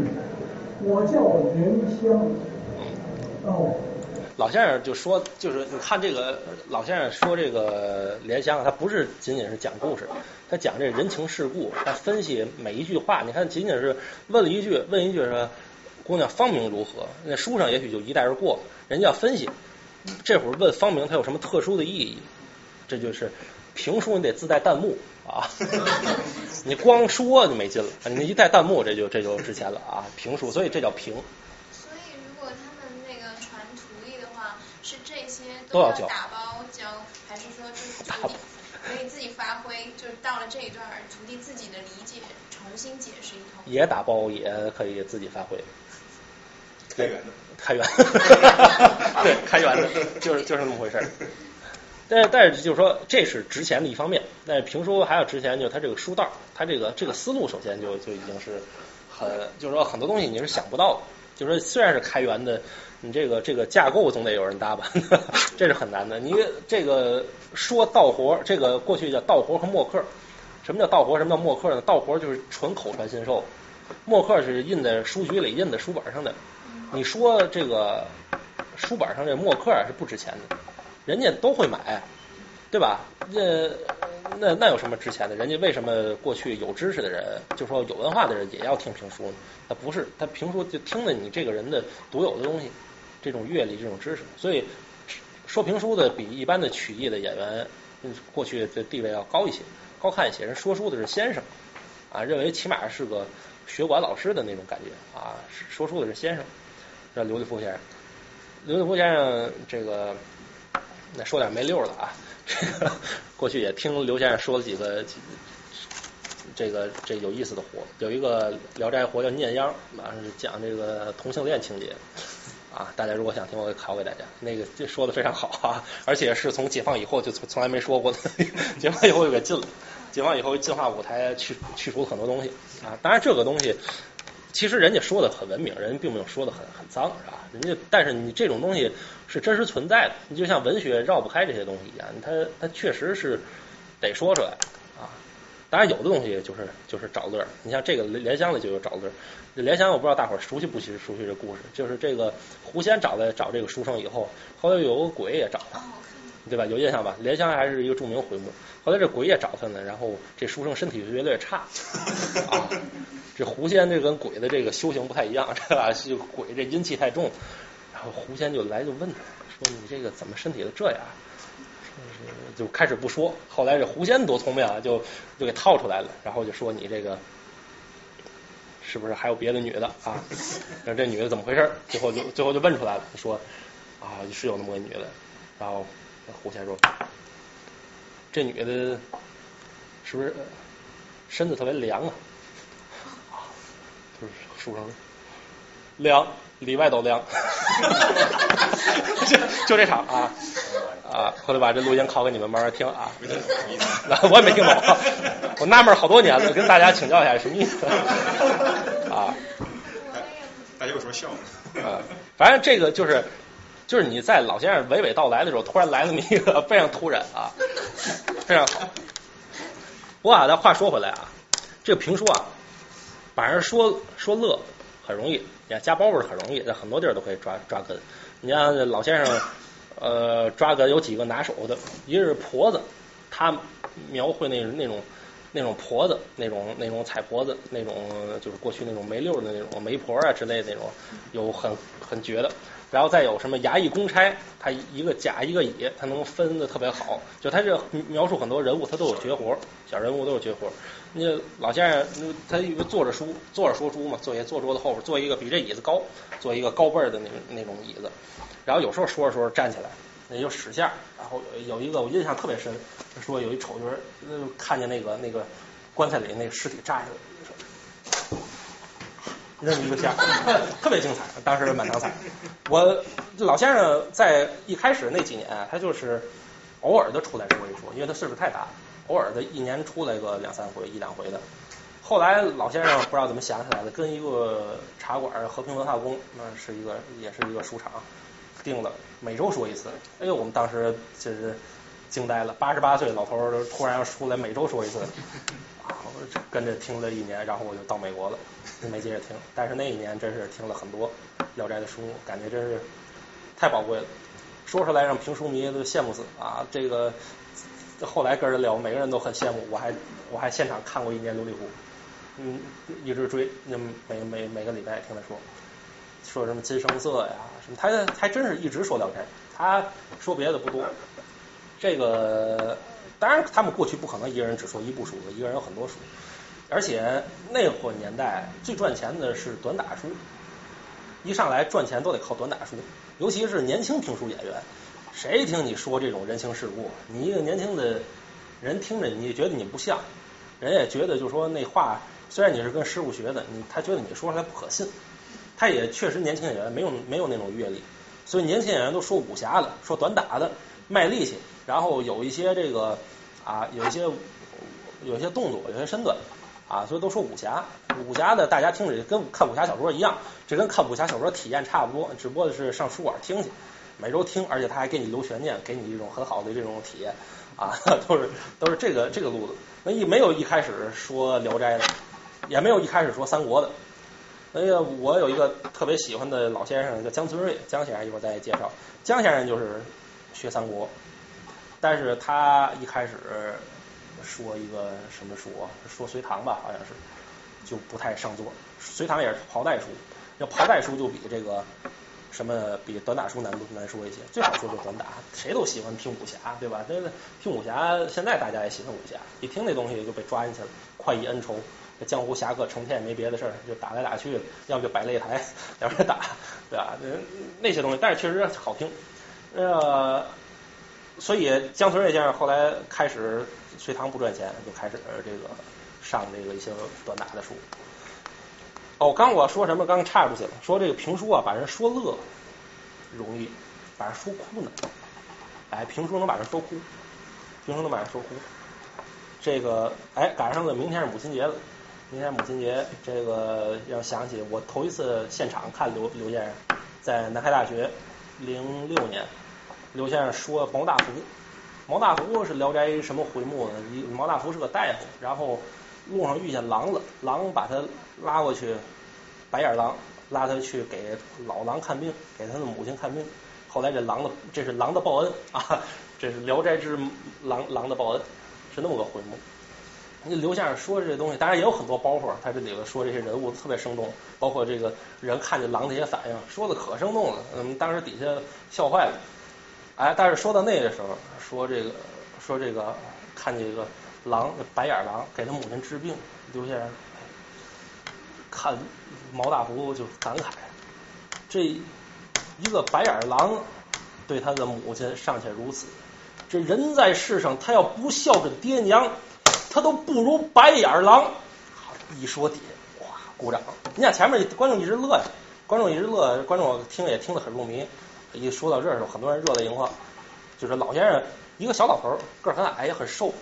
我叫莲香。哦，老先生就说，就是你看这个老先生说这个莲香，他不是仅仅是讲故事，他讲这人情世故，他分析每一句话。你看，仅仅是问了一句，问一句说姑娘芳名如何？那书上也许就一带而过，人家要分析。这会儿问芳名，它有什么特殊的意义？这就是评书，你得自带弹幕啊！你光说就没劲了，你一带弹幕，这就这就值钱了啊！评书，所以这叫评。所以如果他们那个传徒弟的话，是这些都要教打包教，还是说就是 徒弟可以自己发挥？就是到了这一段儿，徒弟自己的理解重新解释一通。也打包也可以自己发挥。开源的。开源，对，开源的，就是就是那么回事儿。但但是就是说，这是值钱的一方面。但是评书还有值钱，就是它这个书道，它这个这个思路，首先就就已经是很，就是说很多东西你是想不到的。就是说，虽然是开源的，你这个这个架构总得有人搭吧，这是很难的。你这个说道活，这个过去叫道活和墨客。什么叫道活？什么叫墨客呢？道活就是纯口传心授，墨客是印在书局里、印在书本上的。你说这个书本上这墨客是不值钱的，人家都会买，对吧？那那那有什么值钱的？人家为什么过去有知识的人，就说有文化的人也要听评书呢？他不是，他评书就听了你这个人的独有的东西，这种阅历、这种知识。所以说评书的比一般的曲艺的演员，嗯，过去的地位要高一些，高看一些。人说书的是先生啊，认为起码是个学馆老师的那种感觉啊，说书的是先生。这刘立夫先生，刘立夫先生这个，那说点没溜的啊。这 个过去也听刘先生说了几个这个这有意思的活，有一个《聊斋》活叫《念秧》，啊是讲这个同性恋情节啊。大家如果想听，我考给大家。那个这说的非常好啊，而且是从解放以后就从从来没说过的，解放以后就给禁了。解放以后进化舞台去去除了很多东西啊。当然这个东西。其实人家说的很文明，人家并没有说的很很脏，是吧？人家但是你这种东西是真实存在的，你就像文学绕不开这些东西一样，它它确实是得说出来。当然有的东西就是就是找乐儿，你像这个莲香里就有找乐儿。这莲香我不知道大伙儿熟悉不熟熟悉这故事，就是这个狐仙找来找这个书生以后，后来有个鬼也找他，对吧？有印象吧？莲香还是一个著名回目，后来这鬼也找他呢，然后这书生身体就越来越差 啊。这狐仙这跟鬼的这个修行不太一样，这吧？就鬼这阴气太重，然后狐仙就来就问他说：“你这个怎么身体都这样？”就开始不说，后来这狐仙多聪明啊，就就给套出来了，然后就说：“你这个是不是还有别的女的啊？那这女的怎么回事？”最后就最后就问出来了，说：“啊，是有那么个女的。”然后狐仙说：“这女的是不是身子特别凉啊？” 就是书生凉，里外都凉，就就这场啊啊！回头把这录音拷给你们慢慢听啊，我也没听懂，我纳闷好多年了，跟大家请教一下什么意思 啊？大家有什么笑吗？啊，反正这个就是就是你在老先生娓娓道来的时候，突然来那么一个非常突然啊，非常好。不过啊，咱话说回来啊，这个评书啊。把人说说乐很容易，你看加包袱很容易，在很多地儿都可以抓抓根。你像老先生，呃，抓个有几个拿手的，一个是婆子，他描绘那那种那种婆子，那种那种彩婆子，那种就是过去那种没溜的那种媒婆啊之类的那种，有很很绝的。然后再有什么衙役公差，他一个甲一个乙，他能分的特别好。就他这描述很多人物，他都有绝活，小人物都有绝活。那老先生，他一个坐着书，坐着说书嘛，坐也坐桌子后边，坐一个比这椅子高，坐一个高背儿的那那种椅子。然后有时候说着说着站起来，那就使相。然后有一个我印象特别深，说有一丑角，那看见那个那个棺材里那个尸体扎下来，扔一个相，特别精彩。当时满堂彩。我老先生在一开始那几年，他就是偶尔的出来说一说，因为他岁数太大，偶尔的一年出来个两三回、一两回的。后来老先生不知道怎么想起来的，跟一个茶馆和平文化宫，那是一个也是一个书场，定了每周说一次。哎呦，我们当时就是惊呆了，八十八岁老头儿突然要出来每周说一次，啊，我跟着听了一年，然后我就到美国了，没接着听。但是那一年真是听了很多《聊斋》的书，感觉真是太宝贵了，说出来让评书迷都羡慕死啊！这个后来跟人聊，每个人都很羡慕，我还我还现场看过一年《琉璃湖》。嗯，一直追，那每每每个礼拜听他说，说什么金声色呀，他还真是一直说聊斋，他说别的不多。这个当然，他们过去不可能一个人只说一部书，一个人有很多书，而且那会年代最赚钱的是短打书，一上来赚钱都得靠短打书，尤其是年轻评书演员，谁听你说这种人情世故，你一个年轻的人听着，你觉得你不像，人也觉得就说那话。虽然你是跟师傅学的，你他觉得你说出来不可信，他也确实年轻演员没有没有那种阅历，所以年轻演员都说武侠的，说短打的，卖力气，然后有一些这个啊，有一些有一些动作，有些身段啊，所以都说武侠。武侠的大家听着跟看武侠小说一样，这跟看武侠小说体验差不多，只不过是上书馆听去，每周听，而且他还给你留悬念，给你一种很好的这种体验啊，都是都是这个这个路子。那一没有一开始说聊斋的。也没有一开始说三国的，哎呀，我有一个特别喜欢的老先生叫江存瑞，江先生一会儿再介绍。江先生就是学三国，但是他一开始说一个什么书啊，说隋唐吧，好像是就不太上座。隋唐也是袍带书，要袍带书就比这个什么比短打书难难说一些。最好说就短打，谁都喜欢听武侠，对吧？那个听武侠，现在大家也喜欢武侠，一听那东西就被抓进去了，快意恩仇。这江湖侠客成天也没别的事儿，就打来打去，要不就摆擂台两边打，对吧？那些东西，但是确实好听。呃，所以江存瑞先生后来开始隋唐不赚钱，就开始这个上这个一些短打的书。哦，刚我说什么？刚岔出去了，说这个评书啊，把人说乐容易，把人说哭呢。哎，评书能把人说哭，评书能把人说哭。这个哎，赶上了明天是母亲节了。明天母亲节，这个要想起我头一次现场看刘刘先生在南开大学零六年，刘先生说毛大福，毛大福是聊斋什么回目呢？一毛大福是个大夫，然后路上遇见狼了，狼把他拉过去，白眼狼拉他去给老狼看病，给他的母亲看病。后来这狼的这是狼的报恩啊，这是聊斋之狼狼的报恩，是那么个回目。那刘先生说这东西，当然也有很多包袱。他这里头说这些人物特别生动，包括这个人看见狼的一些反应，说的可生动了。嗯，当时底下笑坏了。哎，但是说到那个时候，说这个说这个看见一个狼，白眼狼给他母亲治病，刘先生看毛大福就感慨：这一个白眼狼对他的母亲尚且如此，这人在世上，他要不孝顺爹娘。他都不如白眼狼。一说底下哇，鼓掌。你看前面观众一直乐呀，观众一直乐，观众听也听得很入迷。一说到这儿时候，很多人热泪盈眶。就是老先生一个小老头，个儿很矮也很瘦，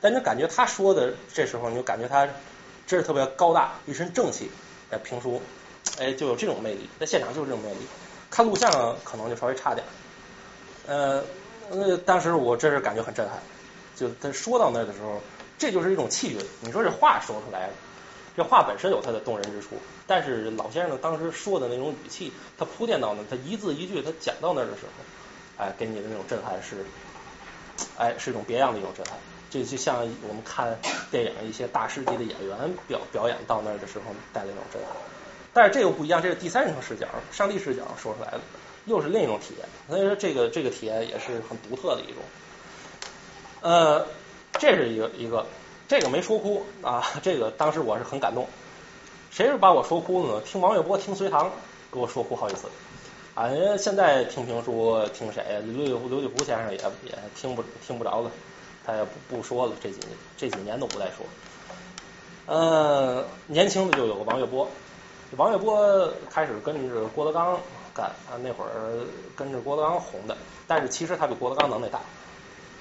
但你感觉他说的这时候，你就感觉他真是特别高大，一身正气。在评书，哎，就有这种魅力，在现场就是这种魅力。看录像可能就稍微差点。呃，那当时我真是感觉很震撼。就他说到那的时候。这就是一种气质。你说这话说出来，这话本身有它的动人之处，但是老先生当时说的那种语气，他铺垫到那，他一字一句，他讲到那儿的时候，哎，给你的那种震撼是，哎，是一种别样的一种震撼。这就像我们看电影一些大师级的演员表表演到那儿的时候带来那种震撼。但是这又不一样，这是第三人称视角，上帝视角说出来的。又是另一种体验。所以说这个这个体验也是很独特的一种。呃，这是一个一个，这个没说哭啊，这个当时我是很感动。谁是把我说哭的呢？听王月波、听隋唐给我说哭好几次。啊，人家现在听评书，听谁？刘刘刘继福先生也也听不听不着了，他也不不说了。这几这几年都不再说。呃，年轻的就有个王月波，王月波开始跟着郭德纲干啊，那会儿跟着郭德纲红的，但是其实他比郭德纲能耐大，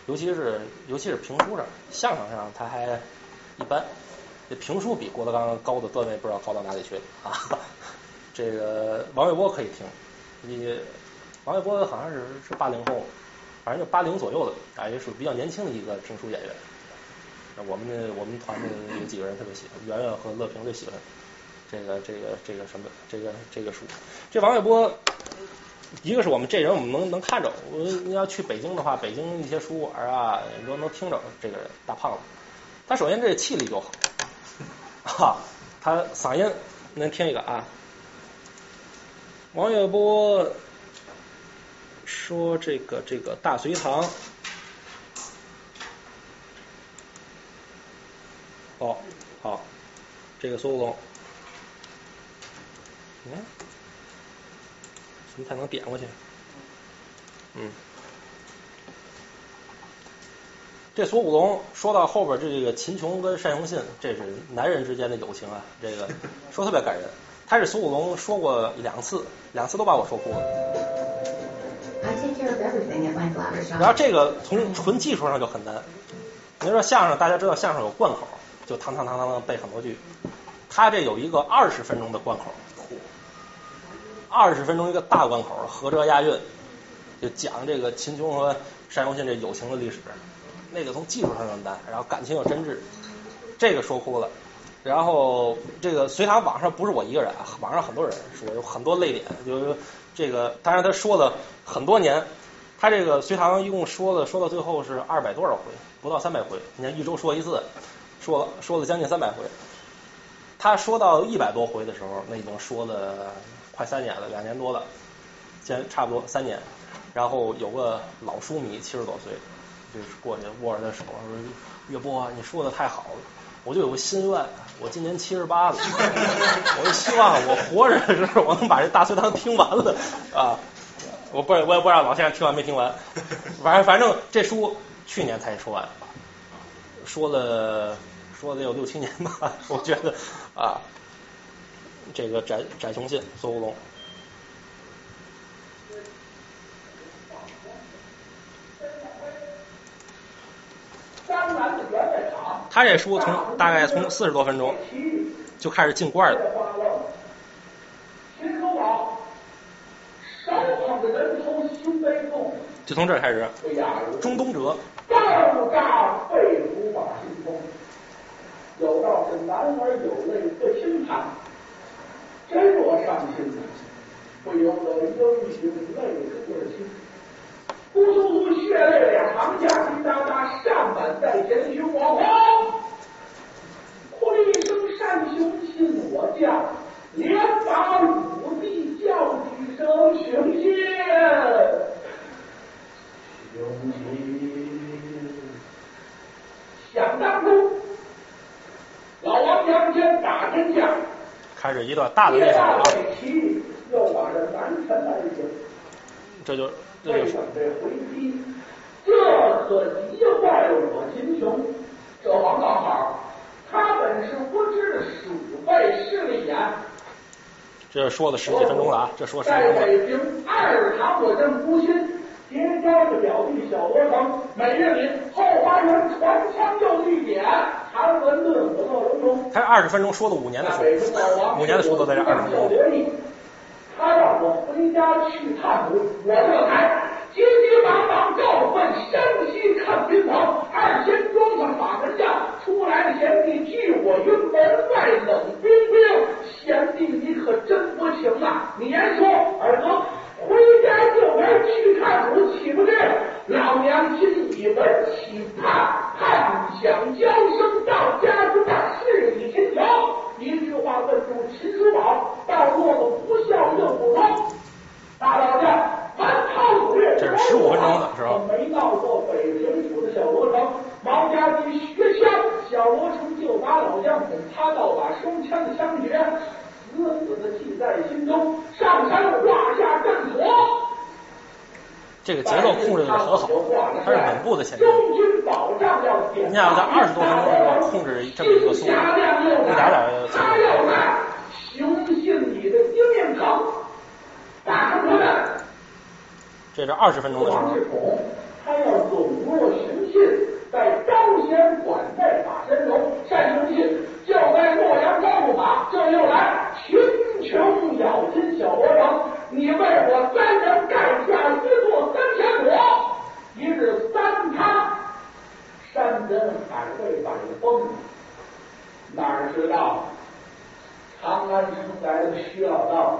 尤其是尤其是评书上，相声上他还一般。这评书比郭德纲高的段位不知道高到哪里去啊！这个王月波可以听。你王玥波好像是是八零后，反正就八零左右的，啊，也属于比较年轻的一个评书演员。我们的我们团的有几个人特别喜欢，圆圆和乐平最喜欢这个这个这个什么这个这个书。这王玥波，一个是我们这人我们能能看着，我你要去北京的话，北京一些书馆啊，你都能听着这个大胖子。他首先这气力就好，哈，他嗓音能听一个啊。王月波说：“这个这个大隋唐，哦，好，这个苏东，嗯，怎么才能点过去？嗯，这苏武龙说到后边，这个秦琼跟单雄信，这是男人之间的友情啊，这个 说特别感人。”他是苏武龙说过两次，两次都把我说哭了。然后这个从纯技术上就很难。您说相声，大家知道相声有贯口，就堂堂堂堂背很多句。他这有一个二十分钟的贯口，二十分钟一个大关口，合辙押韵，就讲这个秦琼和单雄信这友情的历史。那个从技术上就难，然后感情又真挚，这个说哭了。然后这个隋唐网上不是我一个人，网上很多人说有很多泪点，就是这个，当然他说了很多年，他这个隋唐一共说了说到最后是二百多少回，不到三百回，你看一周说一次，说了说了将近三百回，他说到一百多回的时候，那已经说了快三年了，两年多了，现差不多三年，然后有个老书迷七十多岁，就是过去握着他手说：“岳波，你说的太好了。”我就有个心愿，我今年七十八了，我就希望我活着的时候，我能把这大隋唐听完了啊！我不，我也不知道老先生听完没听完，反正反正这书去年才说完，说了说了有六七年吧，我觉得啊，这个翟翟雄信、苏武龙。他这书从大概从四十多分钟就开始进罐了，就从这儿开始。中东哲。有道是男儿有泪不轻弹，真若伤心，不由得英雄泪出心。呼呼呼，泪两行下，滴答答，上满在前，胸我狂。哭了一声，单雄信我将，连把武帝叫几声雄心，雄心。想当初，老王杨坚打天下，开始一段大的历史啊。又把这南陈来迎，这就。为准备回击，这可急坏了我秦琼。这王道好，他本是不知鼠辈势利眼。这说了十几分钟了啊！这说十几分钟。在北平二堂我正孤心，结交的表弟小罗成，每日里后花园传枪又绿点，谈文论武。他二十分钟说的五年的书，五年的书都在这二十分钟。他让我回家去探母，我这才急急忙忙告奔山西看兵王。二仙庄上马门将，出来的贤弟拒我于门外冷冰冰。贤弟你可真不行啊！你言说，二哥回家就该去看母，岂不知老娘今已闻起盼，盼想娇生到家中，你姓杨。一句话问住秦叔宝，到落得不孝任不功。大老将，咱看五岳，这是十五分钟的时候，没到过北平府的小罗成。王家驹学枪，小罗成就把老将捧他到把收枪的枪决，死死的记在心中，上山画下阵图。这个节奏控制的很好，它是稳步的前进。你想在二十多分钟的时候控制这么一个速度，一点点他要在雄信里的经验坑打上他们。这是二十分钟的时候，他要笼络雄信，在招贤管待法神龙，单雄信就在洛阳招入马，这又来群穷咬金小罗城，你为我三人盖下一座三千国，一日三餐，山珍海味百丰，哪知道长安城来了个徐老道。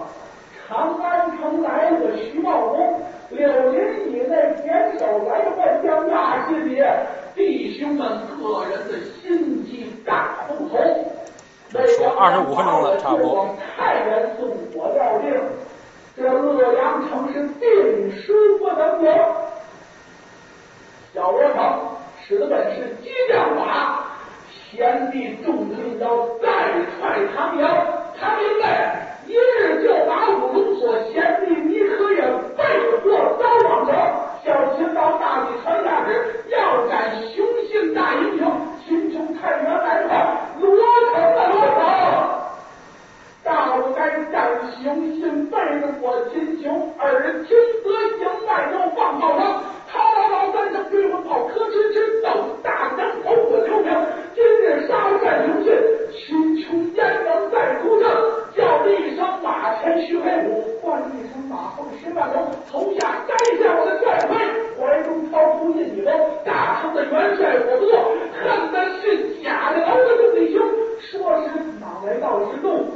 长安城来了个徐茂公，柳林以内点手来换将那些年，弟兄们个人的心机大不同。说25分钟了差不多。太原送火药令，这洛阳城是定输不能有。小罗城使的本是激将法，贤弟重金要再踹唐营，唐营内一日就把武龙所贤弟你可也被迫遭往城。小秦王大帝传下旨，要斩雄性大英雄，秦琼太原来快，罗城的罗城。大不该战雄信背着我秦琼，而今则营外要放炮声，滔滔滔三声追魂炮，磕哧哧等大将头火留名。今日杀了战雄信，秦琼焉能再出征？叫一声马前徐黑虎，唤一声马后薛万龙，头下摘下我的帅盔，怀中掏出印尼包，大唐的元帅我不做，恨的是假的敖的弟兄，说是哪来道是怒。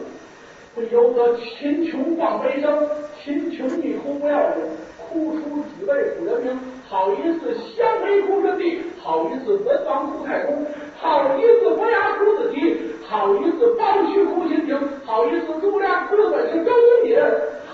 不由得秦琼放悲声，秦琼一哭不要紧，哭出几位古人名，好一次香妃哭舜帝，好一次文王哭太公，好一次伯牙哭子提，好一次包胥哭秦庭，好一次诸葛亮哭的本是周公瑾，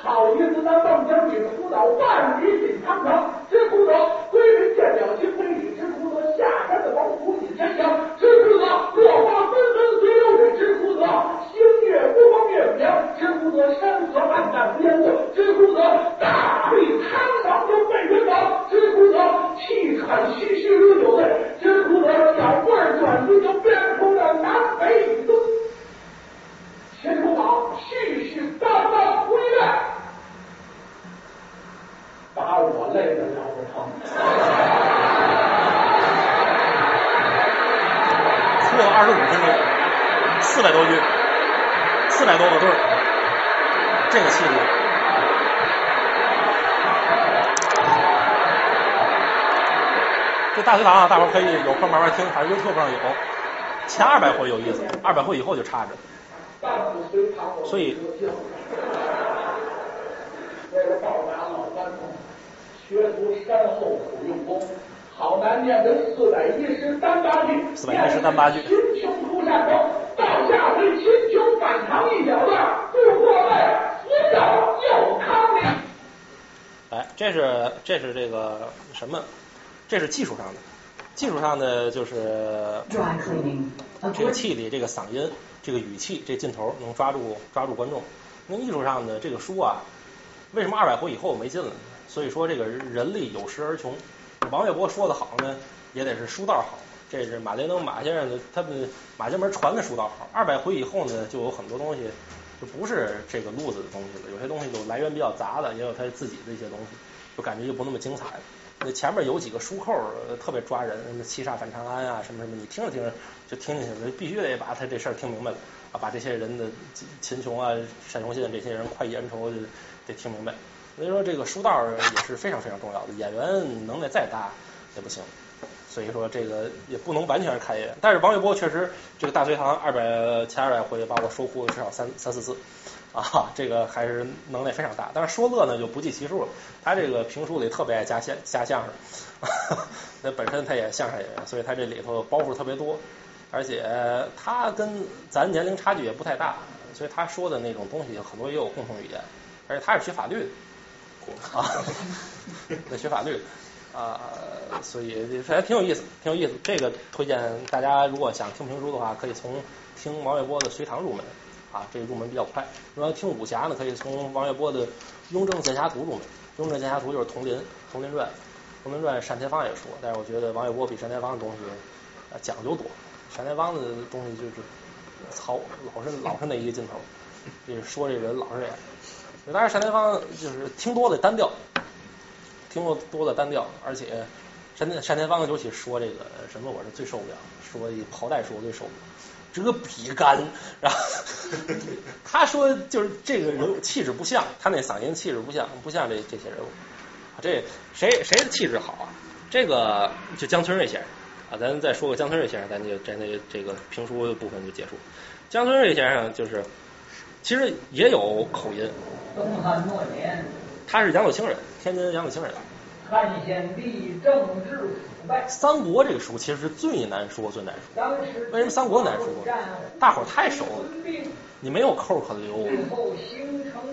好一次那邓将军哭倒万里锦长城，只哭得归人见了金杯里，只哭得下山的王虎引天祥，只哭得落花纷纷随流水，只哭得星月孤光月不亮，只哭得山河暗淡无烟火，只哭得大地苍茫就被人倒，只哭得气喘吁吁如有泪，只哭得小棍儿转身就变出了南北与东。秦楚宝絮絮叨叨回来，把我累得腰子疼。哭了二十五分钟，四百多句，四百多个对儿，这个气度。这大学堂啊，大伙儿可以有空慢慢听，反正 YouTube 上有。前二百回有意思，二百回以后就差着。所以为了报答老关公，学徒山后苦用功，好难念的四百一十单八句。四百一十单八句秦琼出山峰，到下回秦琼反唐一小段，不过位，死者又康了。哎，这是这是这个什么？这是技术上的，技术上的就是 Dry cleaning. 这个气力、这个嗓音、这个语气、这劲头能抓住抓住观众。那艺术上的这个书啊，为什么二百回以后没劲了呢？所以说这个人力有时而穷。王月波说的好呢，也得是书道好。这是马连登马先生的，他们马家门传的书道好。二百回以后呢，就有很多东西就不是这个路子的东西了，有些东西就来源比较杂的，也有他自己的一些东西，就感觉就不那么精彩了。那前面有几个书扣特别抓人，什么七杀反长安啊，什么什么，你听着听着就听进去了，必须得把他这事儿听明白了啊，把这些人的秦琼啊、单雄信这些人快意恩仇就得听明白。所以说这个书道也是非常非常重要的，演员能耐再大也不行。所以说这个也不能完全是看演员，但是王玥波确实这个大隋唐二百前二百回把我收哭了至少三三四次啊，这个还是能耐非常大。但是说乐呢就不计其数了，他这个评书里特别爱加相加相声，那本身他也相声演员，所以他这里头包袱特别多，而且他跟咱年龄差距也不太大，所以他说的那种东西很多也有共同语言，而且他是学法律的啊，那学法律。啊、所以还挺有意思，挺有意思。这个推荐大家如果想听评书的话，可以从听王月波的《隋唐》入门啊，这个入门比较快。如果要听武侠呢，可以从王月波的《雍正剑侠图》入门，《雍正剑侠图》就是佟林，佟林传，佟林传单田芳也说，但是我觉得王月波比单田芳的东西讲究多，单田芳的东西就是糙，老是老是那一个劲头，就是说这人老是这样。当然，单田芳就是听多了单调，听过多了单调，而且单田单田芳尤其说这个什么，我是最受不了，说一袍带说我最受不了。这个比干，然后 他说就是这个人气质不像，他那嗓音气质不像，不像这这些人物。这谁谁的气质好啊？这个就江村瑞先生啊，咱再说个江村瑞先生，咱就咱那这个评书的部分就结束。江村瑞先生就是其实也有口音，东汉末年，他是杨柳青人，天津杨柳青人。汉献帝政治腐败，三国这个书其实是最难说、最难说。为什么三国难说？大伙儿太熟了，你没有扣可留。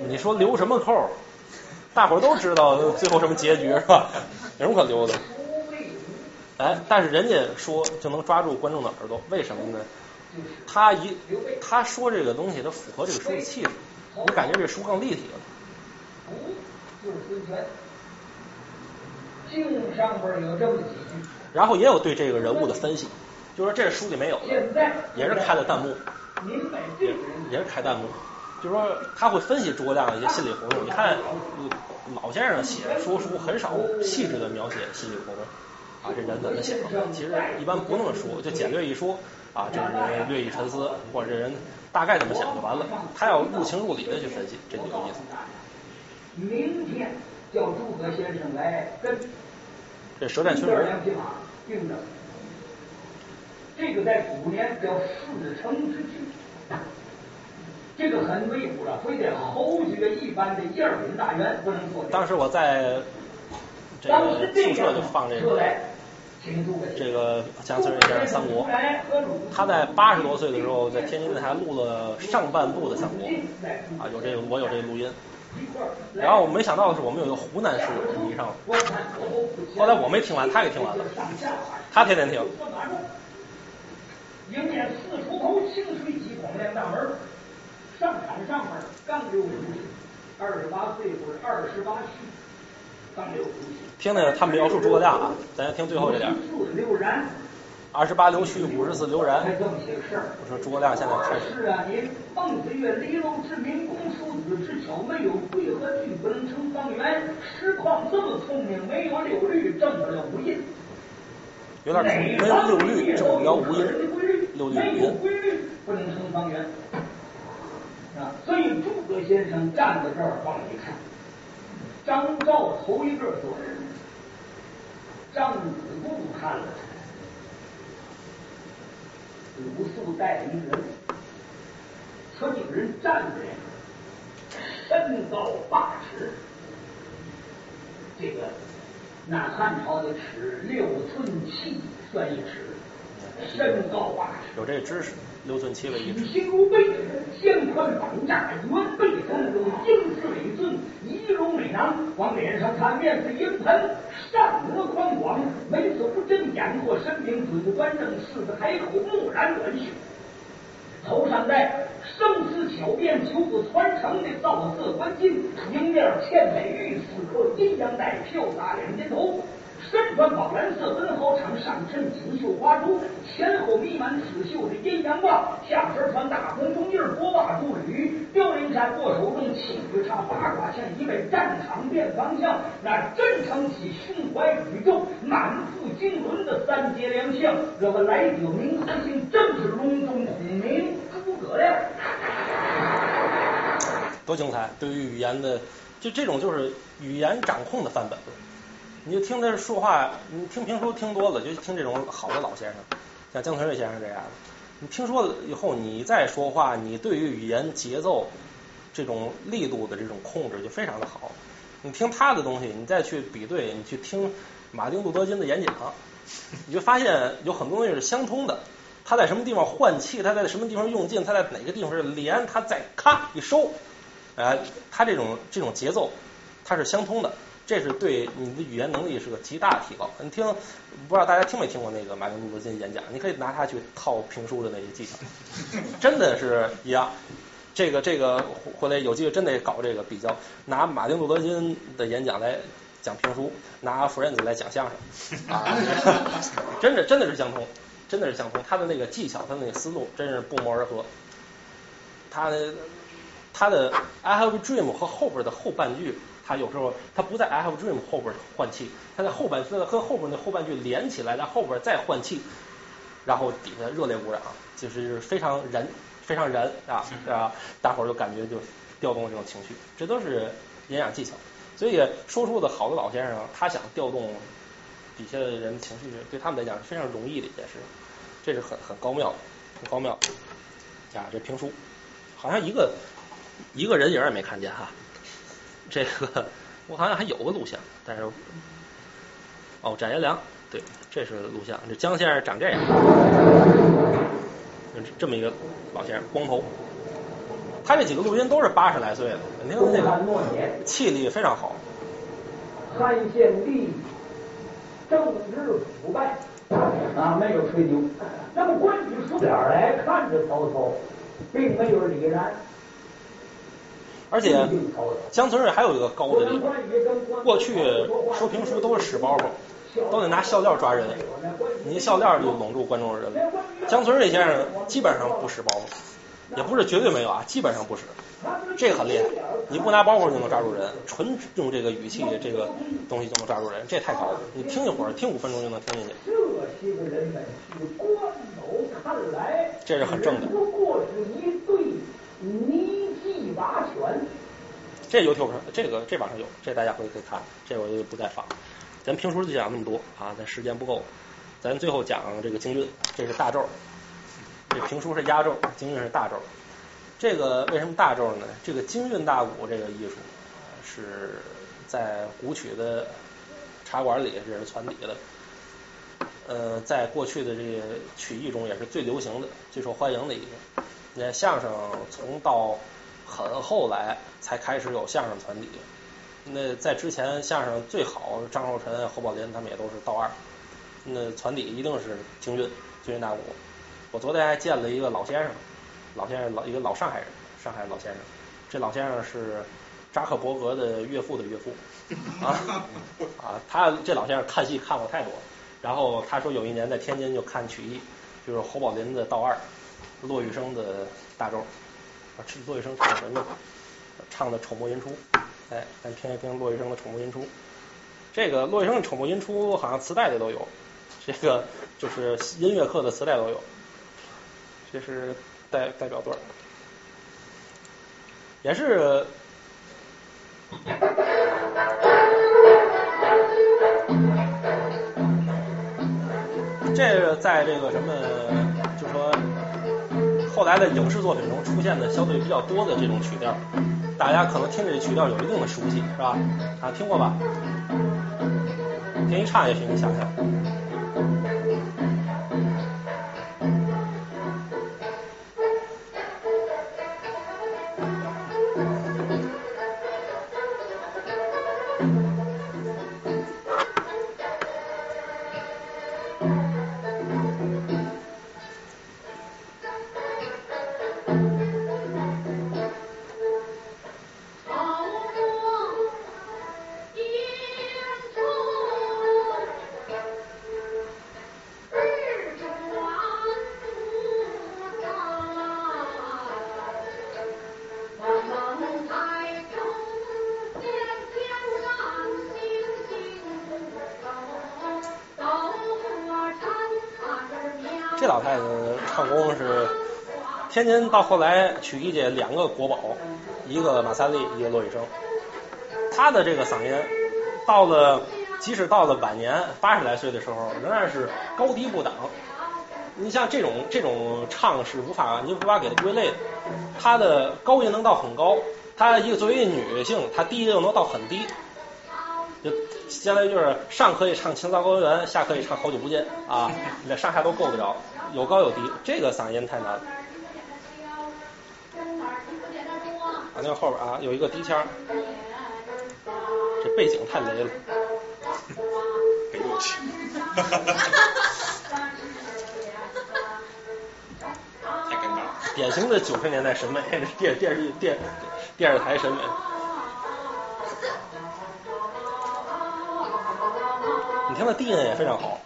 你说留什么扣？大伙儿都知道最后什么结局是吧？有什么可留的？哎，但是人家说就能抓住观众的耳朵，为什么呢？他一他说这个东西，他符合这个书的气质，我感觉这书更立体了。然后也有对这个人物的分析，就说这书里没有的，也是开的弹幕，明白这个人也是开弹幕，就是说他会分析诸葛亮的一些心理活动。你看老先生写说书很少细致的描写心理活动啊，这人怎么想的？其实一般不那么说，就简略一说啊，这是略一沉思，或者这人大概怎么想就完了。他要入情入理的去分析，这就有意思。明天叫诸葛先生来跟这舌战群这儒，两匹马并着，这个在古年叫四城之举，这个很威武了，非得侯爵一般的燕儿领大员不能做。当时我在这当个时宿舍就放这个这个姜思瑞先生《三国》。他在八十多岁的时候，在天津台录了上半部的《三国》啊，有这个我有这个录音。然后我没想到的是，我们有一个湖南师迷上了。后来我没听完，他给听完了，他天天听。迎面四出头，清水激光亮大门，上场上面刚六十岁，二十八岁不是二十八，听听他描述诸葛亮啊，咱先听最后这点儿。四刘然，二十八刘旭，五十四刘然。我说诸葛亮现在开始，是啊，你孟子曰：“离楼之民，公叔子之巧，没有贵和具，不能成方圆。师况这么聪明，没有六律，正不了五印。有点没有六律，正不了五音，六律没。有规律，不能成方圆。啊，所以诸葛先生站在这儿往里看，张昭头一个做人，张子固看了，鲁肃带领人，可这个人站着，身高八尺，这个那汉朝的尺六寸七算一尺，身高八尺。有这知识，六寸七为一尺。体型如背，肩宽膀炸，圆背丰隆，英姿美俊，仪容美囊，往脸上看，面似银盆，善额宽广，眉似不睁，眼或深明，嘴不端正，四个开口，木然短袖。头上戴生丝巧辫九子传承的造色冠巾，迎面嵌美玉此刻，阴阳带飘洒两肩头。身穿宝蓝色文豪场，上衬锦绣花珠，前后弥漫刺绣的阴阳袜，下身穿大红中印波袜珠履，凋零衫过手中，气质差八卦像一位战场变方向，那真撑起胸怀宇宙、满腹经纶的三杰良相。若问来者名和姓？正是隆中孔明诸葛亮。多精彩！对于语言的，就这种就是语言掌控的范本。你就听他说话，你听评书听多了，就听这种好的老先生，像姜存瑞先生这样的。你听说了以后，你再说话，你对于语言节奏这种力度的这种控制就非常的好。你听他的东西，你再去比对，你去听马丁路德金的演讲，你就发现有很多东西是相通的。他在什么地方换气，他在什么地方用劲，他在哪个地方是连，他再咔一收，哎，他这种这种节奏它是相通的，这是对你的语言能力是个极大的提高。你听，不知道大家听没听过那个马丁路德金演讲？你可以拿它去套评书的那些技巧，真的是一样。这个这个回来有机会真得搞这个比较，拿马丁路德金的演讲来讲评书，拿福认子来讲相声啊，真的真的是相通，真的是相通。他的那个技巧，他的那个思路，真是不谋而合。他的他的 I have a dream 和后边的后半句，他有时候他不在 I have dream 后边换气，他在后半和和后边那后半句连起来，在后边再换气，然后底下热烈鼓掌，就是非常燃非常燃啊啊！大伙儿就感觉就调动这种情绪，这都是演讲技巧。所以说书的好的老先生，他想调动底下的人情绪，对他们来讲是非常容易的一件事，这是很很高妙，很高妙。啊，这评书好像一个一个人影也没看见哈。这个我好像还有个录像，但是哦，展颜良，对，这是录像。这江先生长这样，这么一个老先生，光头。他这几个录音都是八十来岁的，肯定那个气力非常好。汉献帝政治腐败啊，没有吹牛。那么关羽书点来看着曹操，并没有李然。而且姜存瑞还有一个高的地方，过去说评书都是使包袱，都得拿笑料抓人，你笑料就笼住观众人了。姜存瑞先生基本上不使包袱，也不是绝对没有啊，基本上不使，这个很厉害。你不拿包袱就能抓住人，纯用这个语气这个东西就能抓住人，这太高了。你听一会儿，听五分钟就能听进去。这些个人们，关某看来，这是很正的。不过是一对泥鸡瓦全。这 YouTube 上，这个这网上有，这大家回去可以看，这我就不再放。咱评书就讲那么多啊，咱时间不够，咱最后讲这个京韵，这是大咒。这评书是压轴，京韵是大咒。这个为什么大咒呢？这个京韵大鼓这个艺术是在古曲的茶馆里这是传底的。呃，在过去的这个曲艺中也是最流行的、最受欢迎的一个。那相声从到很后来才开始有相声团体。那在之前相声最好，张寿臣、侯宝林他们也都是道二。那团体一定是京韵、京韵大鼓。我昨天还见了一个老先生，老先生老一个老上海人，上海老先生。这老先生是扎克伯格的岳父的岳父啊啊！他这老先生看戏看过太多。然后他说有一年在天津就看曲艺，就是侯宝林的道二，骆玉笙的大招。啊，骆玉笙唱什么？唱的《丑墨吟出》。哎，咱听一听骆玉笙的《丑墨吟出》。这个骆玉笙的《丑墨吟出》好像磁带里都有，这个就是音乐课的磁带都有。这是代代表段，也是。这在这个什么，后来的影视作品中出现的相对比较多的这种曲调，大家可能听着这曲调有一定的熟悉，是吧？啊，听过吧？听一唱也许你想想。天津到后来曲艺界两个国宝，一个马三立，一个骆玉笙。她的这个嗓音到了，即使到了晚年八十来岁的时候，仍然是高低不挡。你像这种这种唱是无法你无法给他归类的。她的高音能到很高，她一个作为一女性，她低音又能到很低，就相当于就是上可以唱《青藏高原》，下可以唱《好久不见》啊，这上下都够得着。有高有低，这个嗓音太难那后边啊有一个低腔，这背景太雷了。北过去。太尴尬了。典型的九十年代审美，电电视电电视台审美。你听那低音也非常好。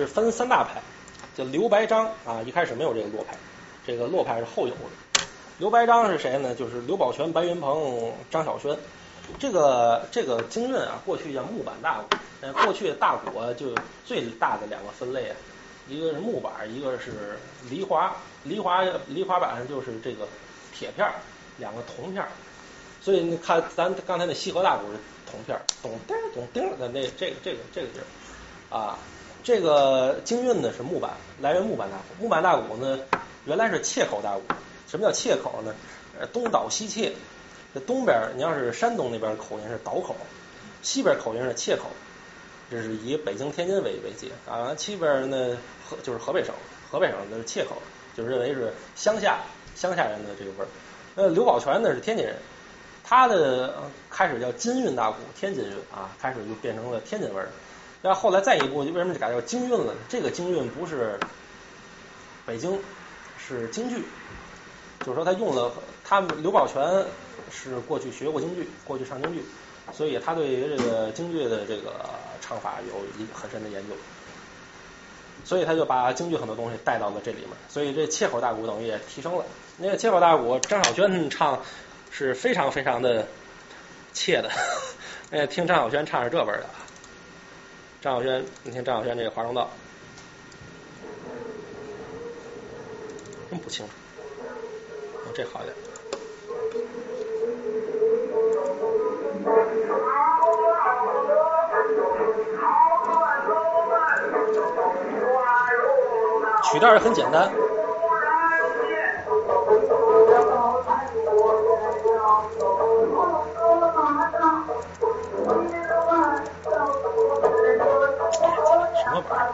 是分三大派，叫刘白章啊，一开始没有这个洛派，这个洛派是后有的。刘白章是谁呢？就是刘宝全、白云鹏、张小轩。这个这个京韵啊，过去叫木板大鼓。呃，过去大鼓啊，就最大的两个分类啊，一个是木板，一个是梨花。梨花梨花板就是这个铁片儿，两个铜片儿。所以你看，咱刚才那西河大鼓是铜片儿，咚叮咚叮的那这个这个这个劲儿啊。这个京韵呢是木板，来源木板大鼓。木板大鼓呢原来是切口大鼓。什么叫切口呢？呃，东倒西切。这东边你要是山东那边口音是倒口，西边口音是切口。这是以北京、天津为为界啊。西边呢河就是河北省，河北省的是切口，就认为是乡下乡下人的这个味儿。呃，刘宝全呢是天津人，他的开始叫京韵大鼓，天津韵啊，开始就变成了天津味儿。然后后来再一步，就为什么改叫京韵了呢？这个京韵不是北京，是京剧。就是说他用了，他刘宝全是过去学过京剧，过去唱京剧，所以他对于这个京剧的这个唱法有一很深的研究。所以他就把京剧很多东西带到了这里面，所以这切口大鼓等于也提升了。那个切口大鼓，张小轩唱是非常非常的切的，那听张小轩唱是这味儿的。张小轩，你听张小轩这个《华容道》，真不清楚。哦，这好点。曲调也很简单。什么板？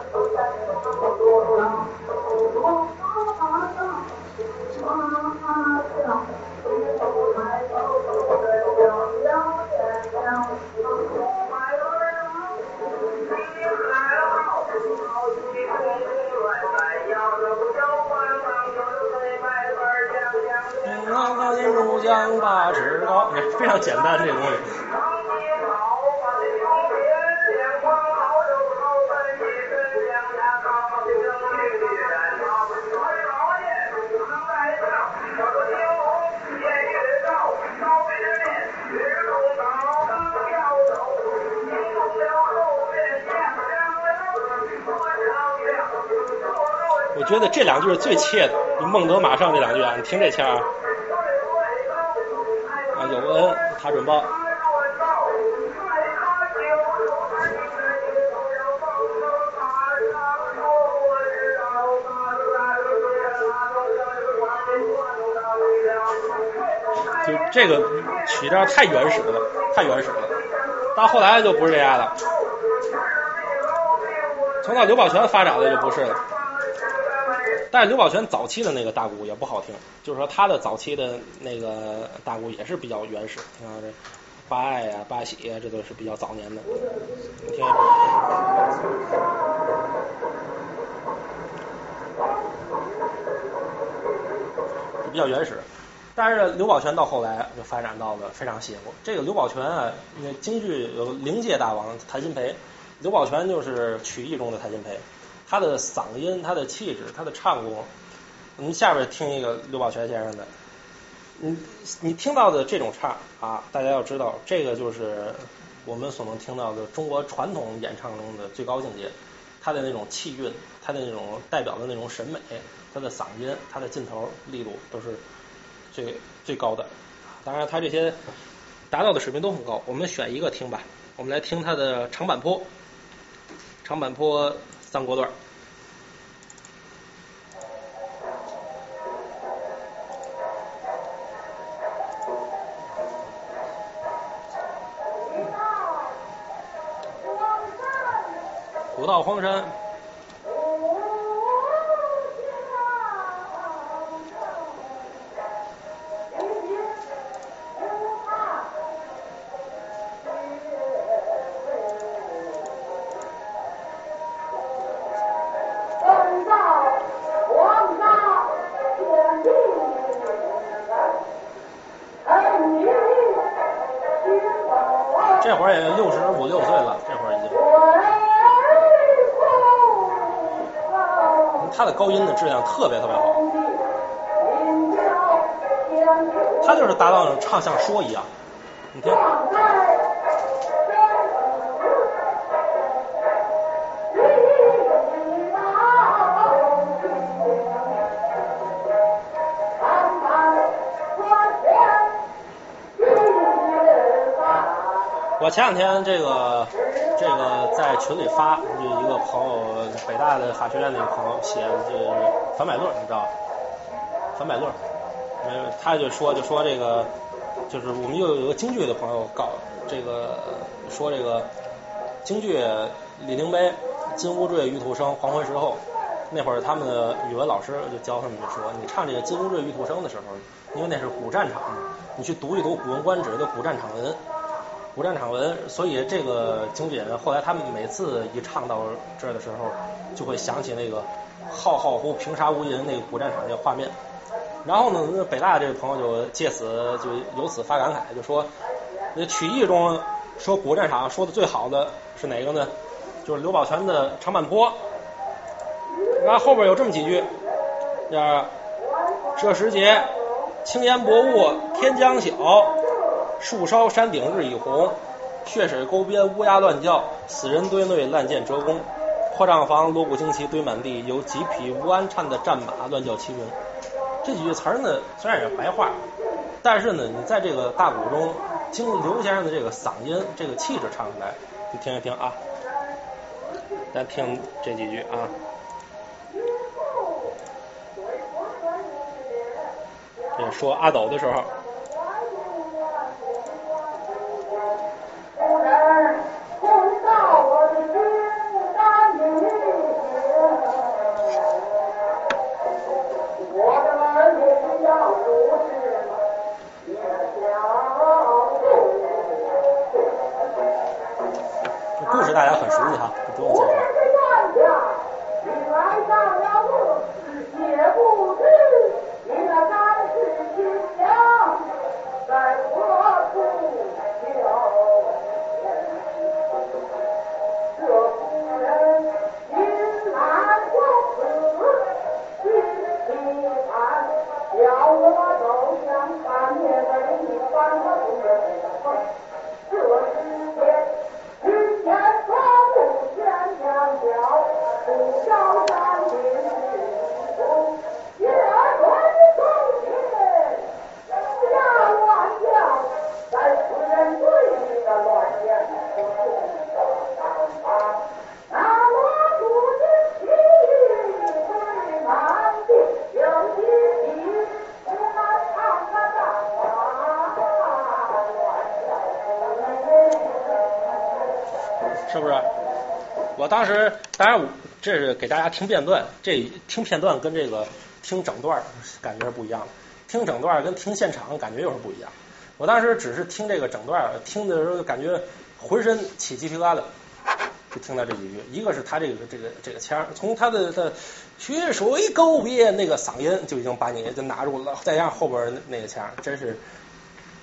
高高的怒江八尺高，非常简单这个东西。觉得这两句是最切的，你孟德马上这两句啊，你听这腔啊，啊有恩，他准报。就这个曲调太原始了，太原始了。到后来就不是这样了，从到刘宝全发展的就不是了。但是刘宝全早期的那个大鼓也不好听，就是说他的早期的那个大鼓也是比较原始，你看这八爱呀、八喜呀，这都是比较早年的。你听，比较原始。但是刘宝全到后来就发展到了非常邪乎。这个刘宝全啊，那京剧有灵界大王谭鑫培，刘宝全就是曲艺中的谭鑫培。他的嗓音、他的气质、他的唱功，我们下边听一个刘宝全先生的，你你听到的这种唱啊，大家要知道，这个就是我们所能听到的中国传统演唱中的最高境界。他的那种气韵，他的那种代表的那种审美，他的嗓音，他的劲头力度都是最最高的。当然，他这些达到的水平都很高。我们选一个听吧，我们来听他的长坂坡，长坂坡三国段。古道荒山，前两天这个这个在群里发，就一个朋友，北大的法学院那个朋友写的这个樊百乐，你知道吧？樊百论，呃，他就说就说这个，就是我们又有一个京剧的朋友告这个说这个京剧李陵碑、金乌坠、玉兔声、黄昏时候，那会儿他们的语文老师就教他们就说，你唱这个金乌坠、玉兔声的时候，因为那是古战场，你去读一读《古文观止》的古战场文。古战场文，所以这个经典后来他们每次一唱到这儿的时候，就会想起那个浩浩乎平沙无垠那个古战场那个画面。然后呢，那北大这位朋友就借此就由此发感慨，就说那曲艺中说古战场说的最好的是哪个呢？就是刘宝全的《长坂坡》。然后后边有这么几句，叫这时节，青烟薄雾，天将晓。树梢山顶日已红，血水沟边乌鸦乱叫，死人堆内烂箭折弓。破帐房锣鼓旌旗堆满地，有几匹无鞍颤的战马乱叫齐鸣。这几句词儿呢，虽然也是白话，但是呢，你在这个大鼓中，听刘先生的这个嗓音、这个气质唱出来，你听一听啊。咱听这几句啊。这说阿斗的时候。故事大家很熟悉哈，不用介绍。当然这是给大家听片段，这听片段跟这个听整段感觉是不一样的。听整段跟听现场感觉又是不一样。我当时只是听这个整段，听的时候感觉浑身起鸡皮疙瘩，就听到这几句。一个是他这个这个这个腔，从他的的血水沟边那个嗓音就已经把你就拿住了，再加上后边那个腔，真是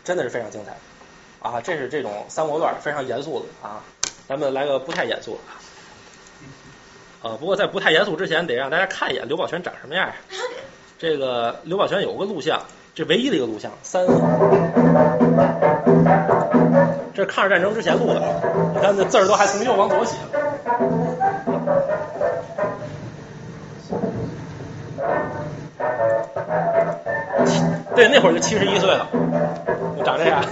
真的是非常精彩啊！这是这种三国段非常严肃的啊。咱们来个不太严肃的。啊，不过在不太严肃之前，得让大家看一眼刘宝全长什么样。这个刘宝全有个录像，这唯一的一个录像，三，这是抗日战争之前录的，你看那字儿都还从右往左写。对，那会儿就七十一岁了，长这样，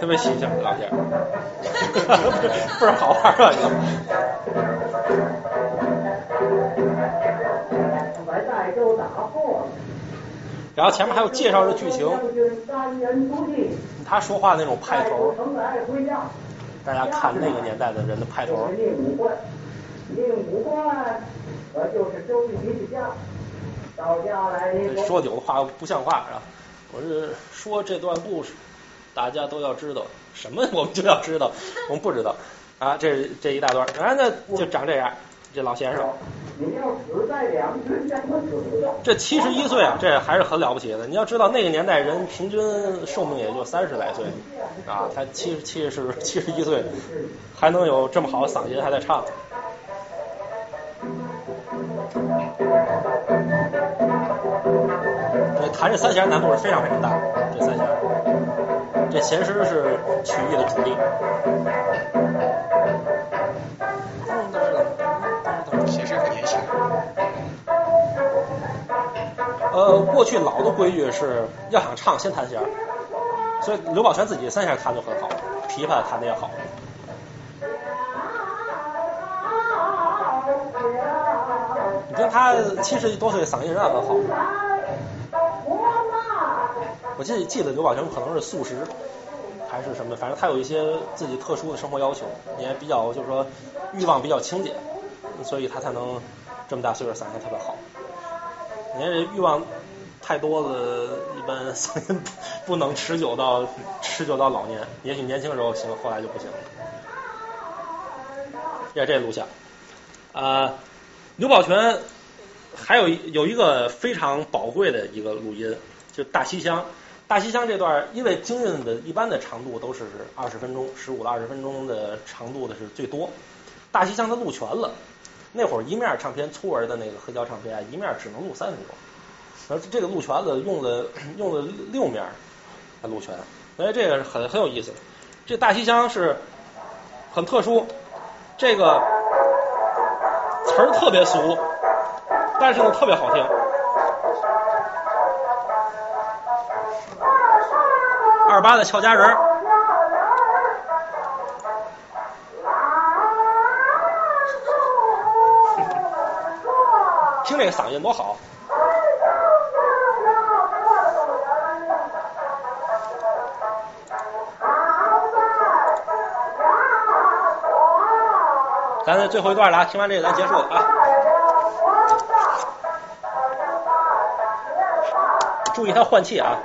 特别形象，老铁，倍儿好玩儿啊！你然后前面还有介绍的剧情，他说话那种派头，大家看那个年代的人的派头就是，令武官，令武官，我就是周玉的家。说酒的话不像话啊！我是说这段故事，大家都要知道什么，我们就要知道，我们不知道啊，这这一大段，然后呢就长这样，这老先生。这七十一岁啊，这还是很了不起的。你要知道那个年代人平均寿命也就三十来岁啊，他七十七十七十一岁还能有这么好的嗓音，还在唱。这弹这三弦难度是非常非常大的，这三弦，这弦师是曲艺的主力。呃，过去老的规矩是要想唱先弹弦儿，所以刘宝全自己三弦弹就很好，琵琶弹的也好。你听他七十多岁嗓音仍然很好。我记得记得刘宝全可能是素食还是什么，反正他有一些自己特殊的生活要求，也比较就是说欲望比较清洁，所以他才能这么大岁数嗓音特别好。你看这欲望太多了，一般 嗓音不能持久到持久到老年。也许年轻时候行，后来就不行了。这这录像啊，刘宝全还有有一个非常宝贵的一个录音，就大西厢。大西厢这段，因为京韵的一般的长度都是二十分钟，十五到二十分钟的长度的是最多。大西厢它录全了，那会儿一面唱片粗儿的那个黑胶唱片，一面只能录三分钟，而这个录全了，用了用了六面才录全，所以这个很很有意思。这大西厢是很特殊，这个词儿特别俗，但是呢特别好听。二八的俏佳人这个嗓音多好。咱这最后一段了啊，听完这个咱结束啊。注意他换气啊。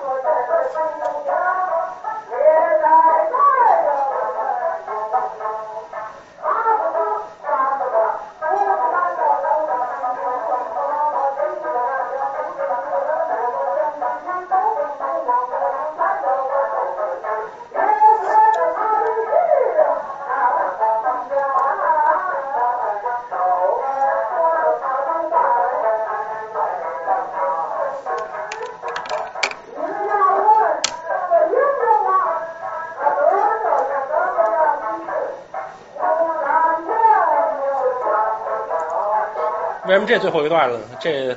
为什么这最后一段了呢？这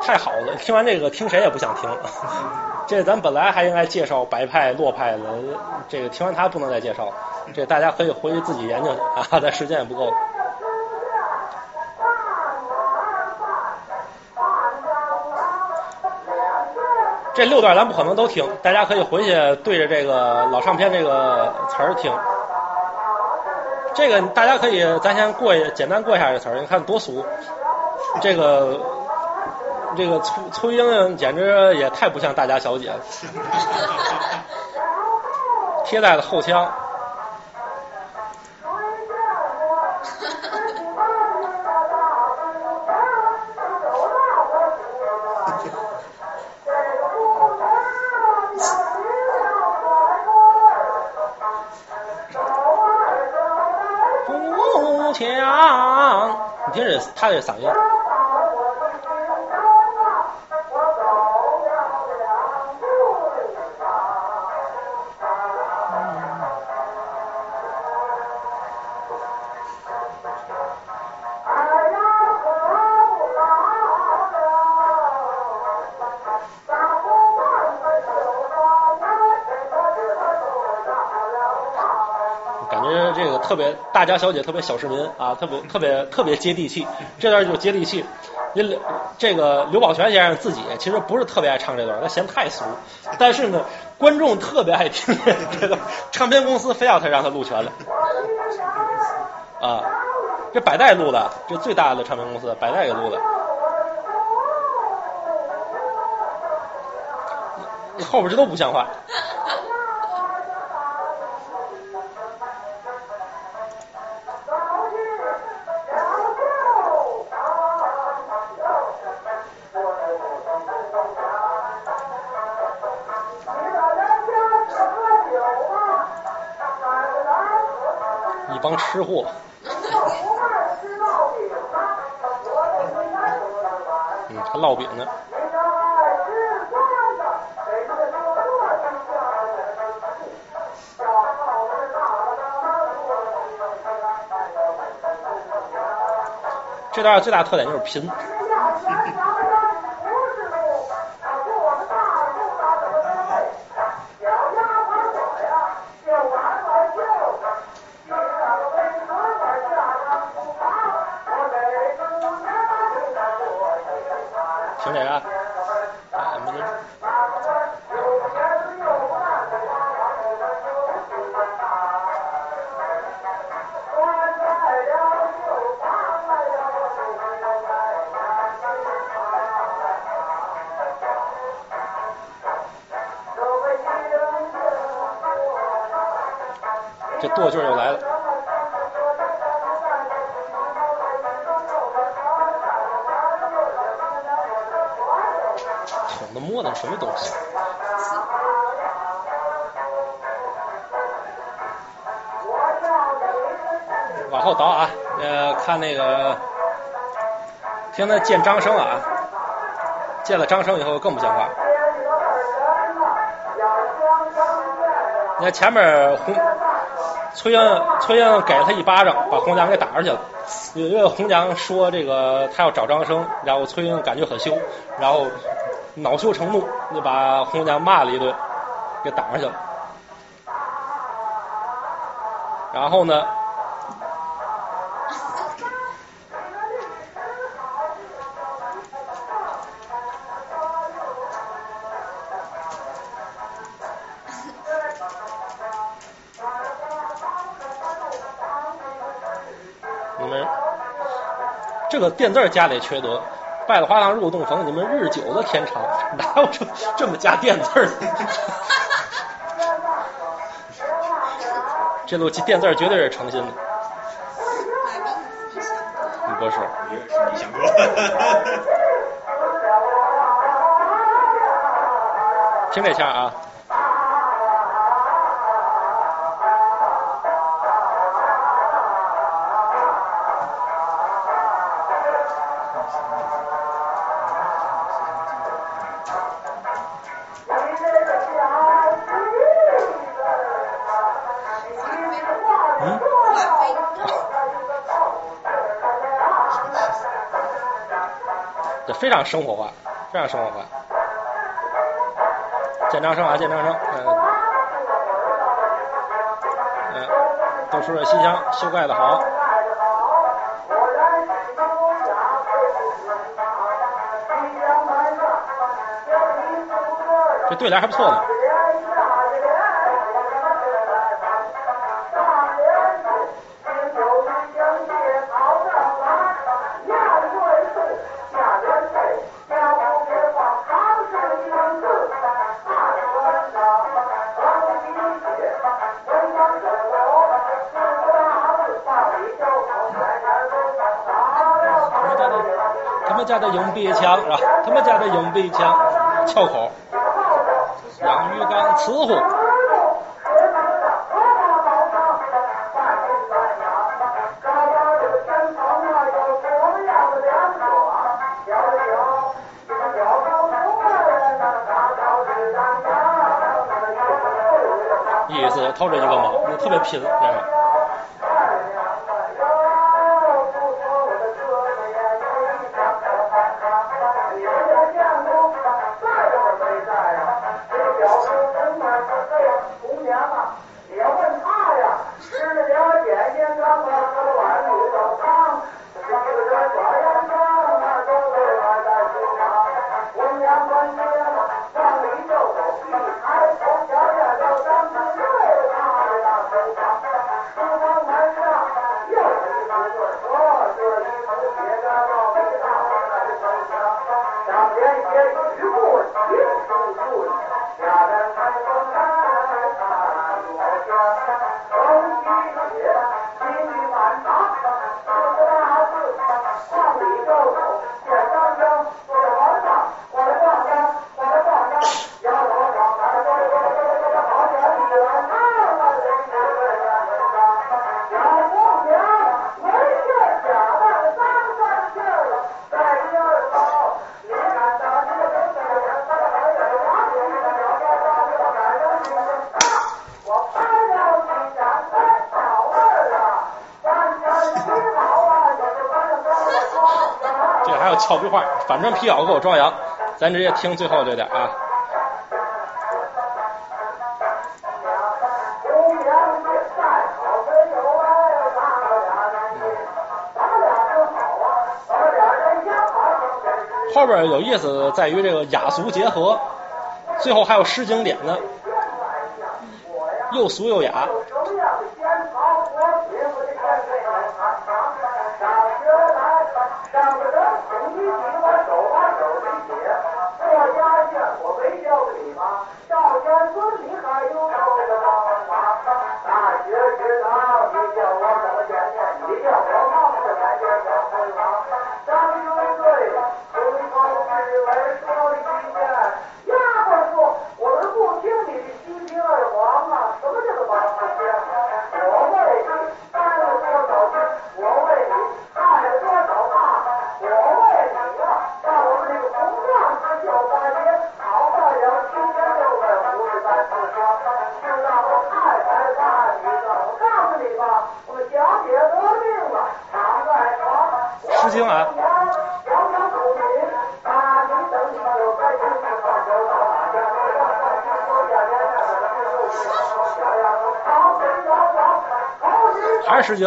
太好了，听完这个听谁也不想听。这咱本来还应该介绍白派、洛派的，这个听完他不能再介绍。这大家可以回去自己研究去啊，咱时间也不够。这六段咱不可能都听，大家可以回去对着这个老唱片这个词儿听。这个大家可以，咱先过一简单过一下这词儿，你看多俗。这个这个崔崔莺莺简直也太不像大家小姐了，贴在了后腔。步枪，你听这他这嗓音。特别大家小姐，特别小市民啊，特别特别特别接地气。这段就接地气。刘这个刘宝全先生自己其实不是特别爱唱这段，他嫌太俗。但是呢，观众特别爱听这个，唱片公司非要他让他录全了。啊，这百代录的，这最大的唱片公司百代给录的。后边这都不像话。货。嗯，还烙饼呢。这段最大特点就是贫。剁劲儿又来了。捅的摸的什么东西？往后倒啊，呃，看那个，听他见张生啊，见了张生以后更不像话。你看前面红崔英，崔英给了他一巴掌，把红娘给打上去了。有一个红娘说这个他要找张生，然后崔英感觉很羞，然后恼羞成怒，就把红娘骂了一顿，给打上去了。然后呢，个垫字儿加的也缺德，拜了花郎入洞房，你们日久的天长，哪有这这么加垫字儿的？这路垫字儿绝对是诚心的，嗯不是你想多。听这腔啊，非常生活化，非常生活化。见张生啊，见张生，嗯、嗯、都说这西厢修盖的好，这对联还不错呢。品反正皮袄给我装洋。咱直接听最后这点啊。后边有意思在于这个雅俗结合，最后还有诗经典呢，又俗又雅。还是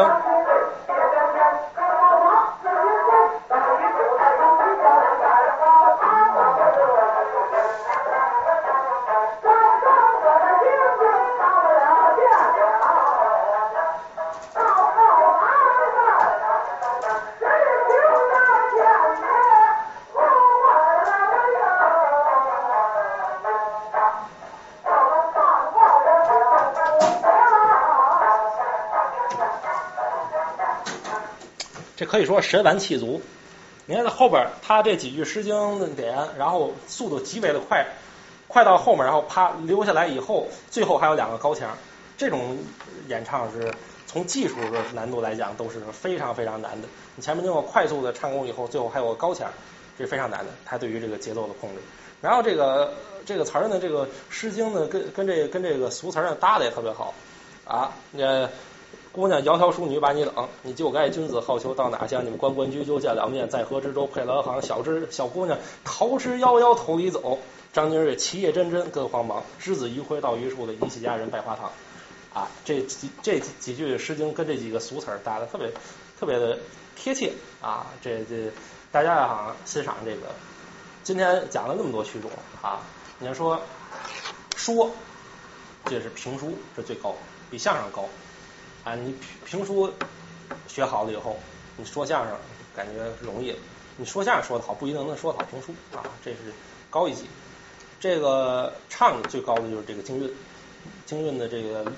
可以说神完气足。你看后边他这几句诗经的点，然后速度极为的快，快到后面，然后啪留下来以后，最后还有两个高腔。这种演唱是从技术的难度来讲都是非常非常难的。你前面经过快速的唱功以后，最后还有个高腔，这非常难的。他对于这个节奏的控制。然后这个这个词儿呢，这个诗经呢，跟跟这跟这个俗词呢搭的也特别好啊。呃，姑娘窈窕淑女把你等，你就该君子好逑到哪乡？你们关关雎鸠见两面，在河之洲配兰行。小只小姑娘桃之夭夭头里走，张君瑞其叶蓁蓁更慌忙。之子于辉到榆树的一起佳人拜花堂。啊，这几这几句诗经跟这几个俗词儿搭的特别特别的贴切啊。这这大家啊欣赏这个。今天讲了那么多曲种啊，你要说说，这是评书是最高，比相声高啊。你评书学好了以后，你说相声感觉容易。你说相声说的好，不一定能说好评书啊，这是高一级。这个唱的最高的就是这个京韵，京韵的这个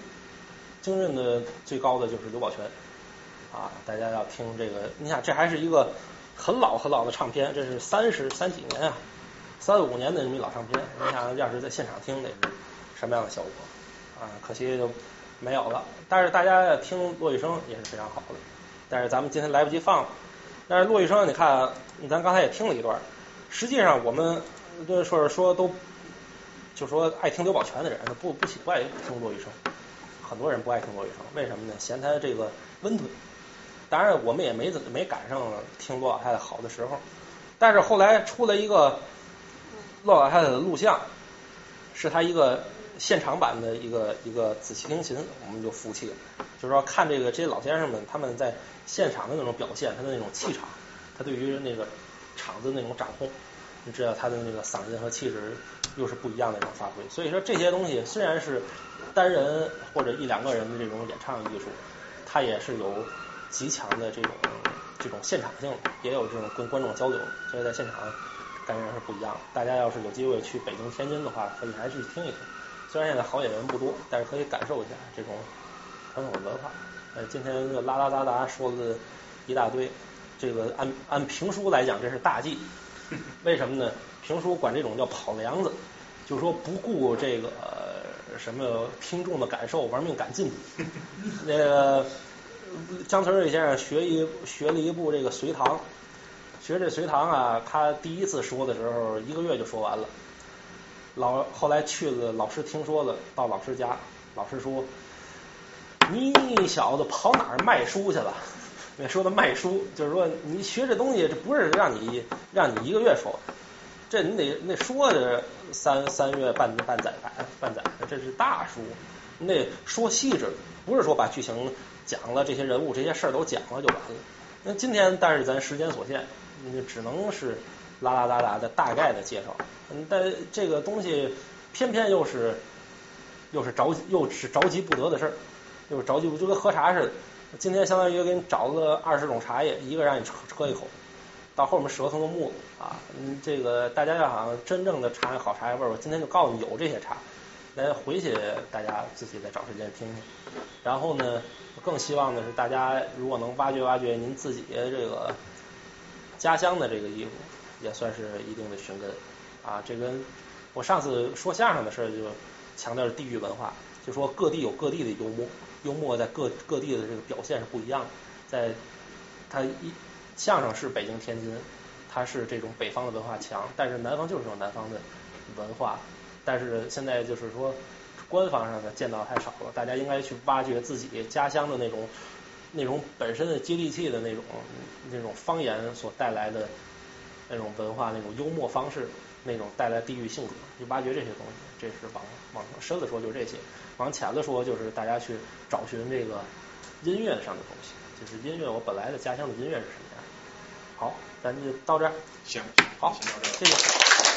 京韵的最高的就是刘宝全啊。大家要听这个，你想这还是一个。很老很老的唱片，这是三十三几年啊，三五年的这么老唱片。你想要是在现场听，得是什么样的效果啊？可惜就没有了。但是大家要听骆玉笙也是非常好的。但是咱们今天来不及放了。但是骆玉笙，你看，咱刚才也听了一段。实际上，我们说是说都就说爱听刘宝全的人，不不喜不爱听骆玉笙。很多人不爱听骆玉笙，为什么呢？嫌他这个温吞。当然，我们也没怎么没赶上听骆老太太好的时候，但是后来出了一个骆老太太的录像，是她一个现场版的一个一个紫西听琴，我们就服气了。就是说，看这个这些老先生们他们在现场的那种表现，他的那种气场，他对于那个场子那种掌控，你知道他的那个嗓音和气质又是不一样的一种发挥。所以说，这些东西虽然是单人或者一两个人的这种演唱艺术，它也是有。极强的这种这种现场性，也有这种跟观众交流，所以在现场感觉是不一样的。大家要是有机会去北京、天津的话，可以还是去听一听。虽然现在好演员不多，但是可以感受一下这种传统文化。呃，今天就拉拉杂杂说了一大堆，这个按按评书来讲，这是大忌。为什么呢？评书管这种叫跑梁子，就是说不顾这个什么听众的感受，玩命赶进度。那个。姜存瑞先生学一学了一部这个隋唐，学这隋唐啊，他第一次说的时候一个月就说完了。老后来去了，老师听说了，到老师家，老师说：“你小子跑哪儿卖书去了？那说的卖书，就是说你学这东西，这不是让你让你一个月说，这你得那说的三三月半半载半半载，这是大书，你得说细致，不是说把剧情讲了，这些人物这些事儿都讲了就完了。那今天但是咱时间所限，你就只能是啦啦啦啦的大概的介绍，嗯，但这个东西偏偏又是又是着急又是着急不得的事儿，又是着急不就跟喝茶似的。今天相当于给你找个二十种茶叶，一个让你喝一口，到后面舌头都木了啊！嗯，这个大家要想真正的尝好茶叶味儿，我今天就告诉你有这些茶，那回去大家自己再找时间听听。然后呢，更希望的是大家如果能挖掘挖掘您自己这个家乡的这个衣服，也算是一定的寻根啊。这跟我上次说相声的事儿就强调地域文化，就说各地有各地的幽默。幽默在各各地的这个表现是不一样的，在它一相声是北京天津，它是这种北方的文化强，但是南方就是有南方的文化，但是现在就是说官方上的见到太少了，大家应该去挖掘自己家乡的那种那种本身的接地气的那种那种方言所带来的那种文化那种幽默方式，那种带来地域性格，去挖掘这些东西，这是往往深了说就是这些。往浅了说，就是大家去找寻这个音乐上的东西，就是音乐，我本来的家乡的音乐是什么样。好，咱就到这儿。行，好，先到这儿。谢谢。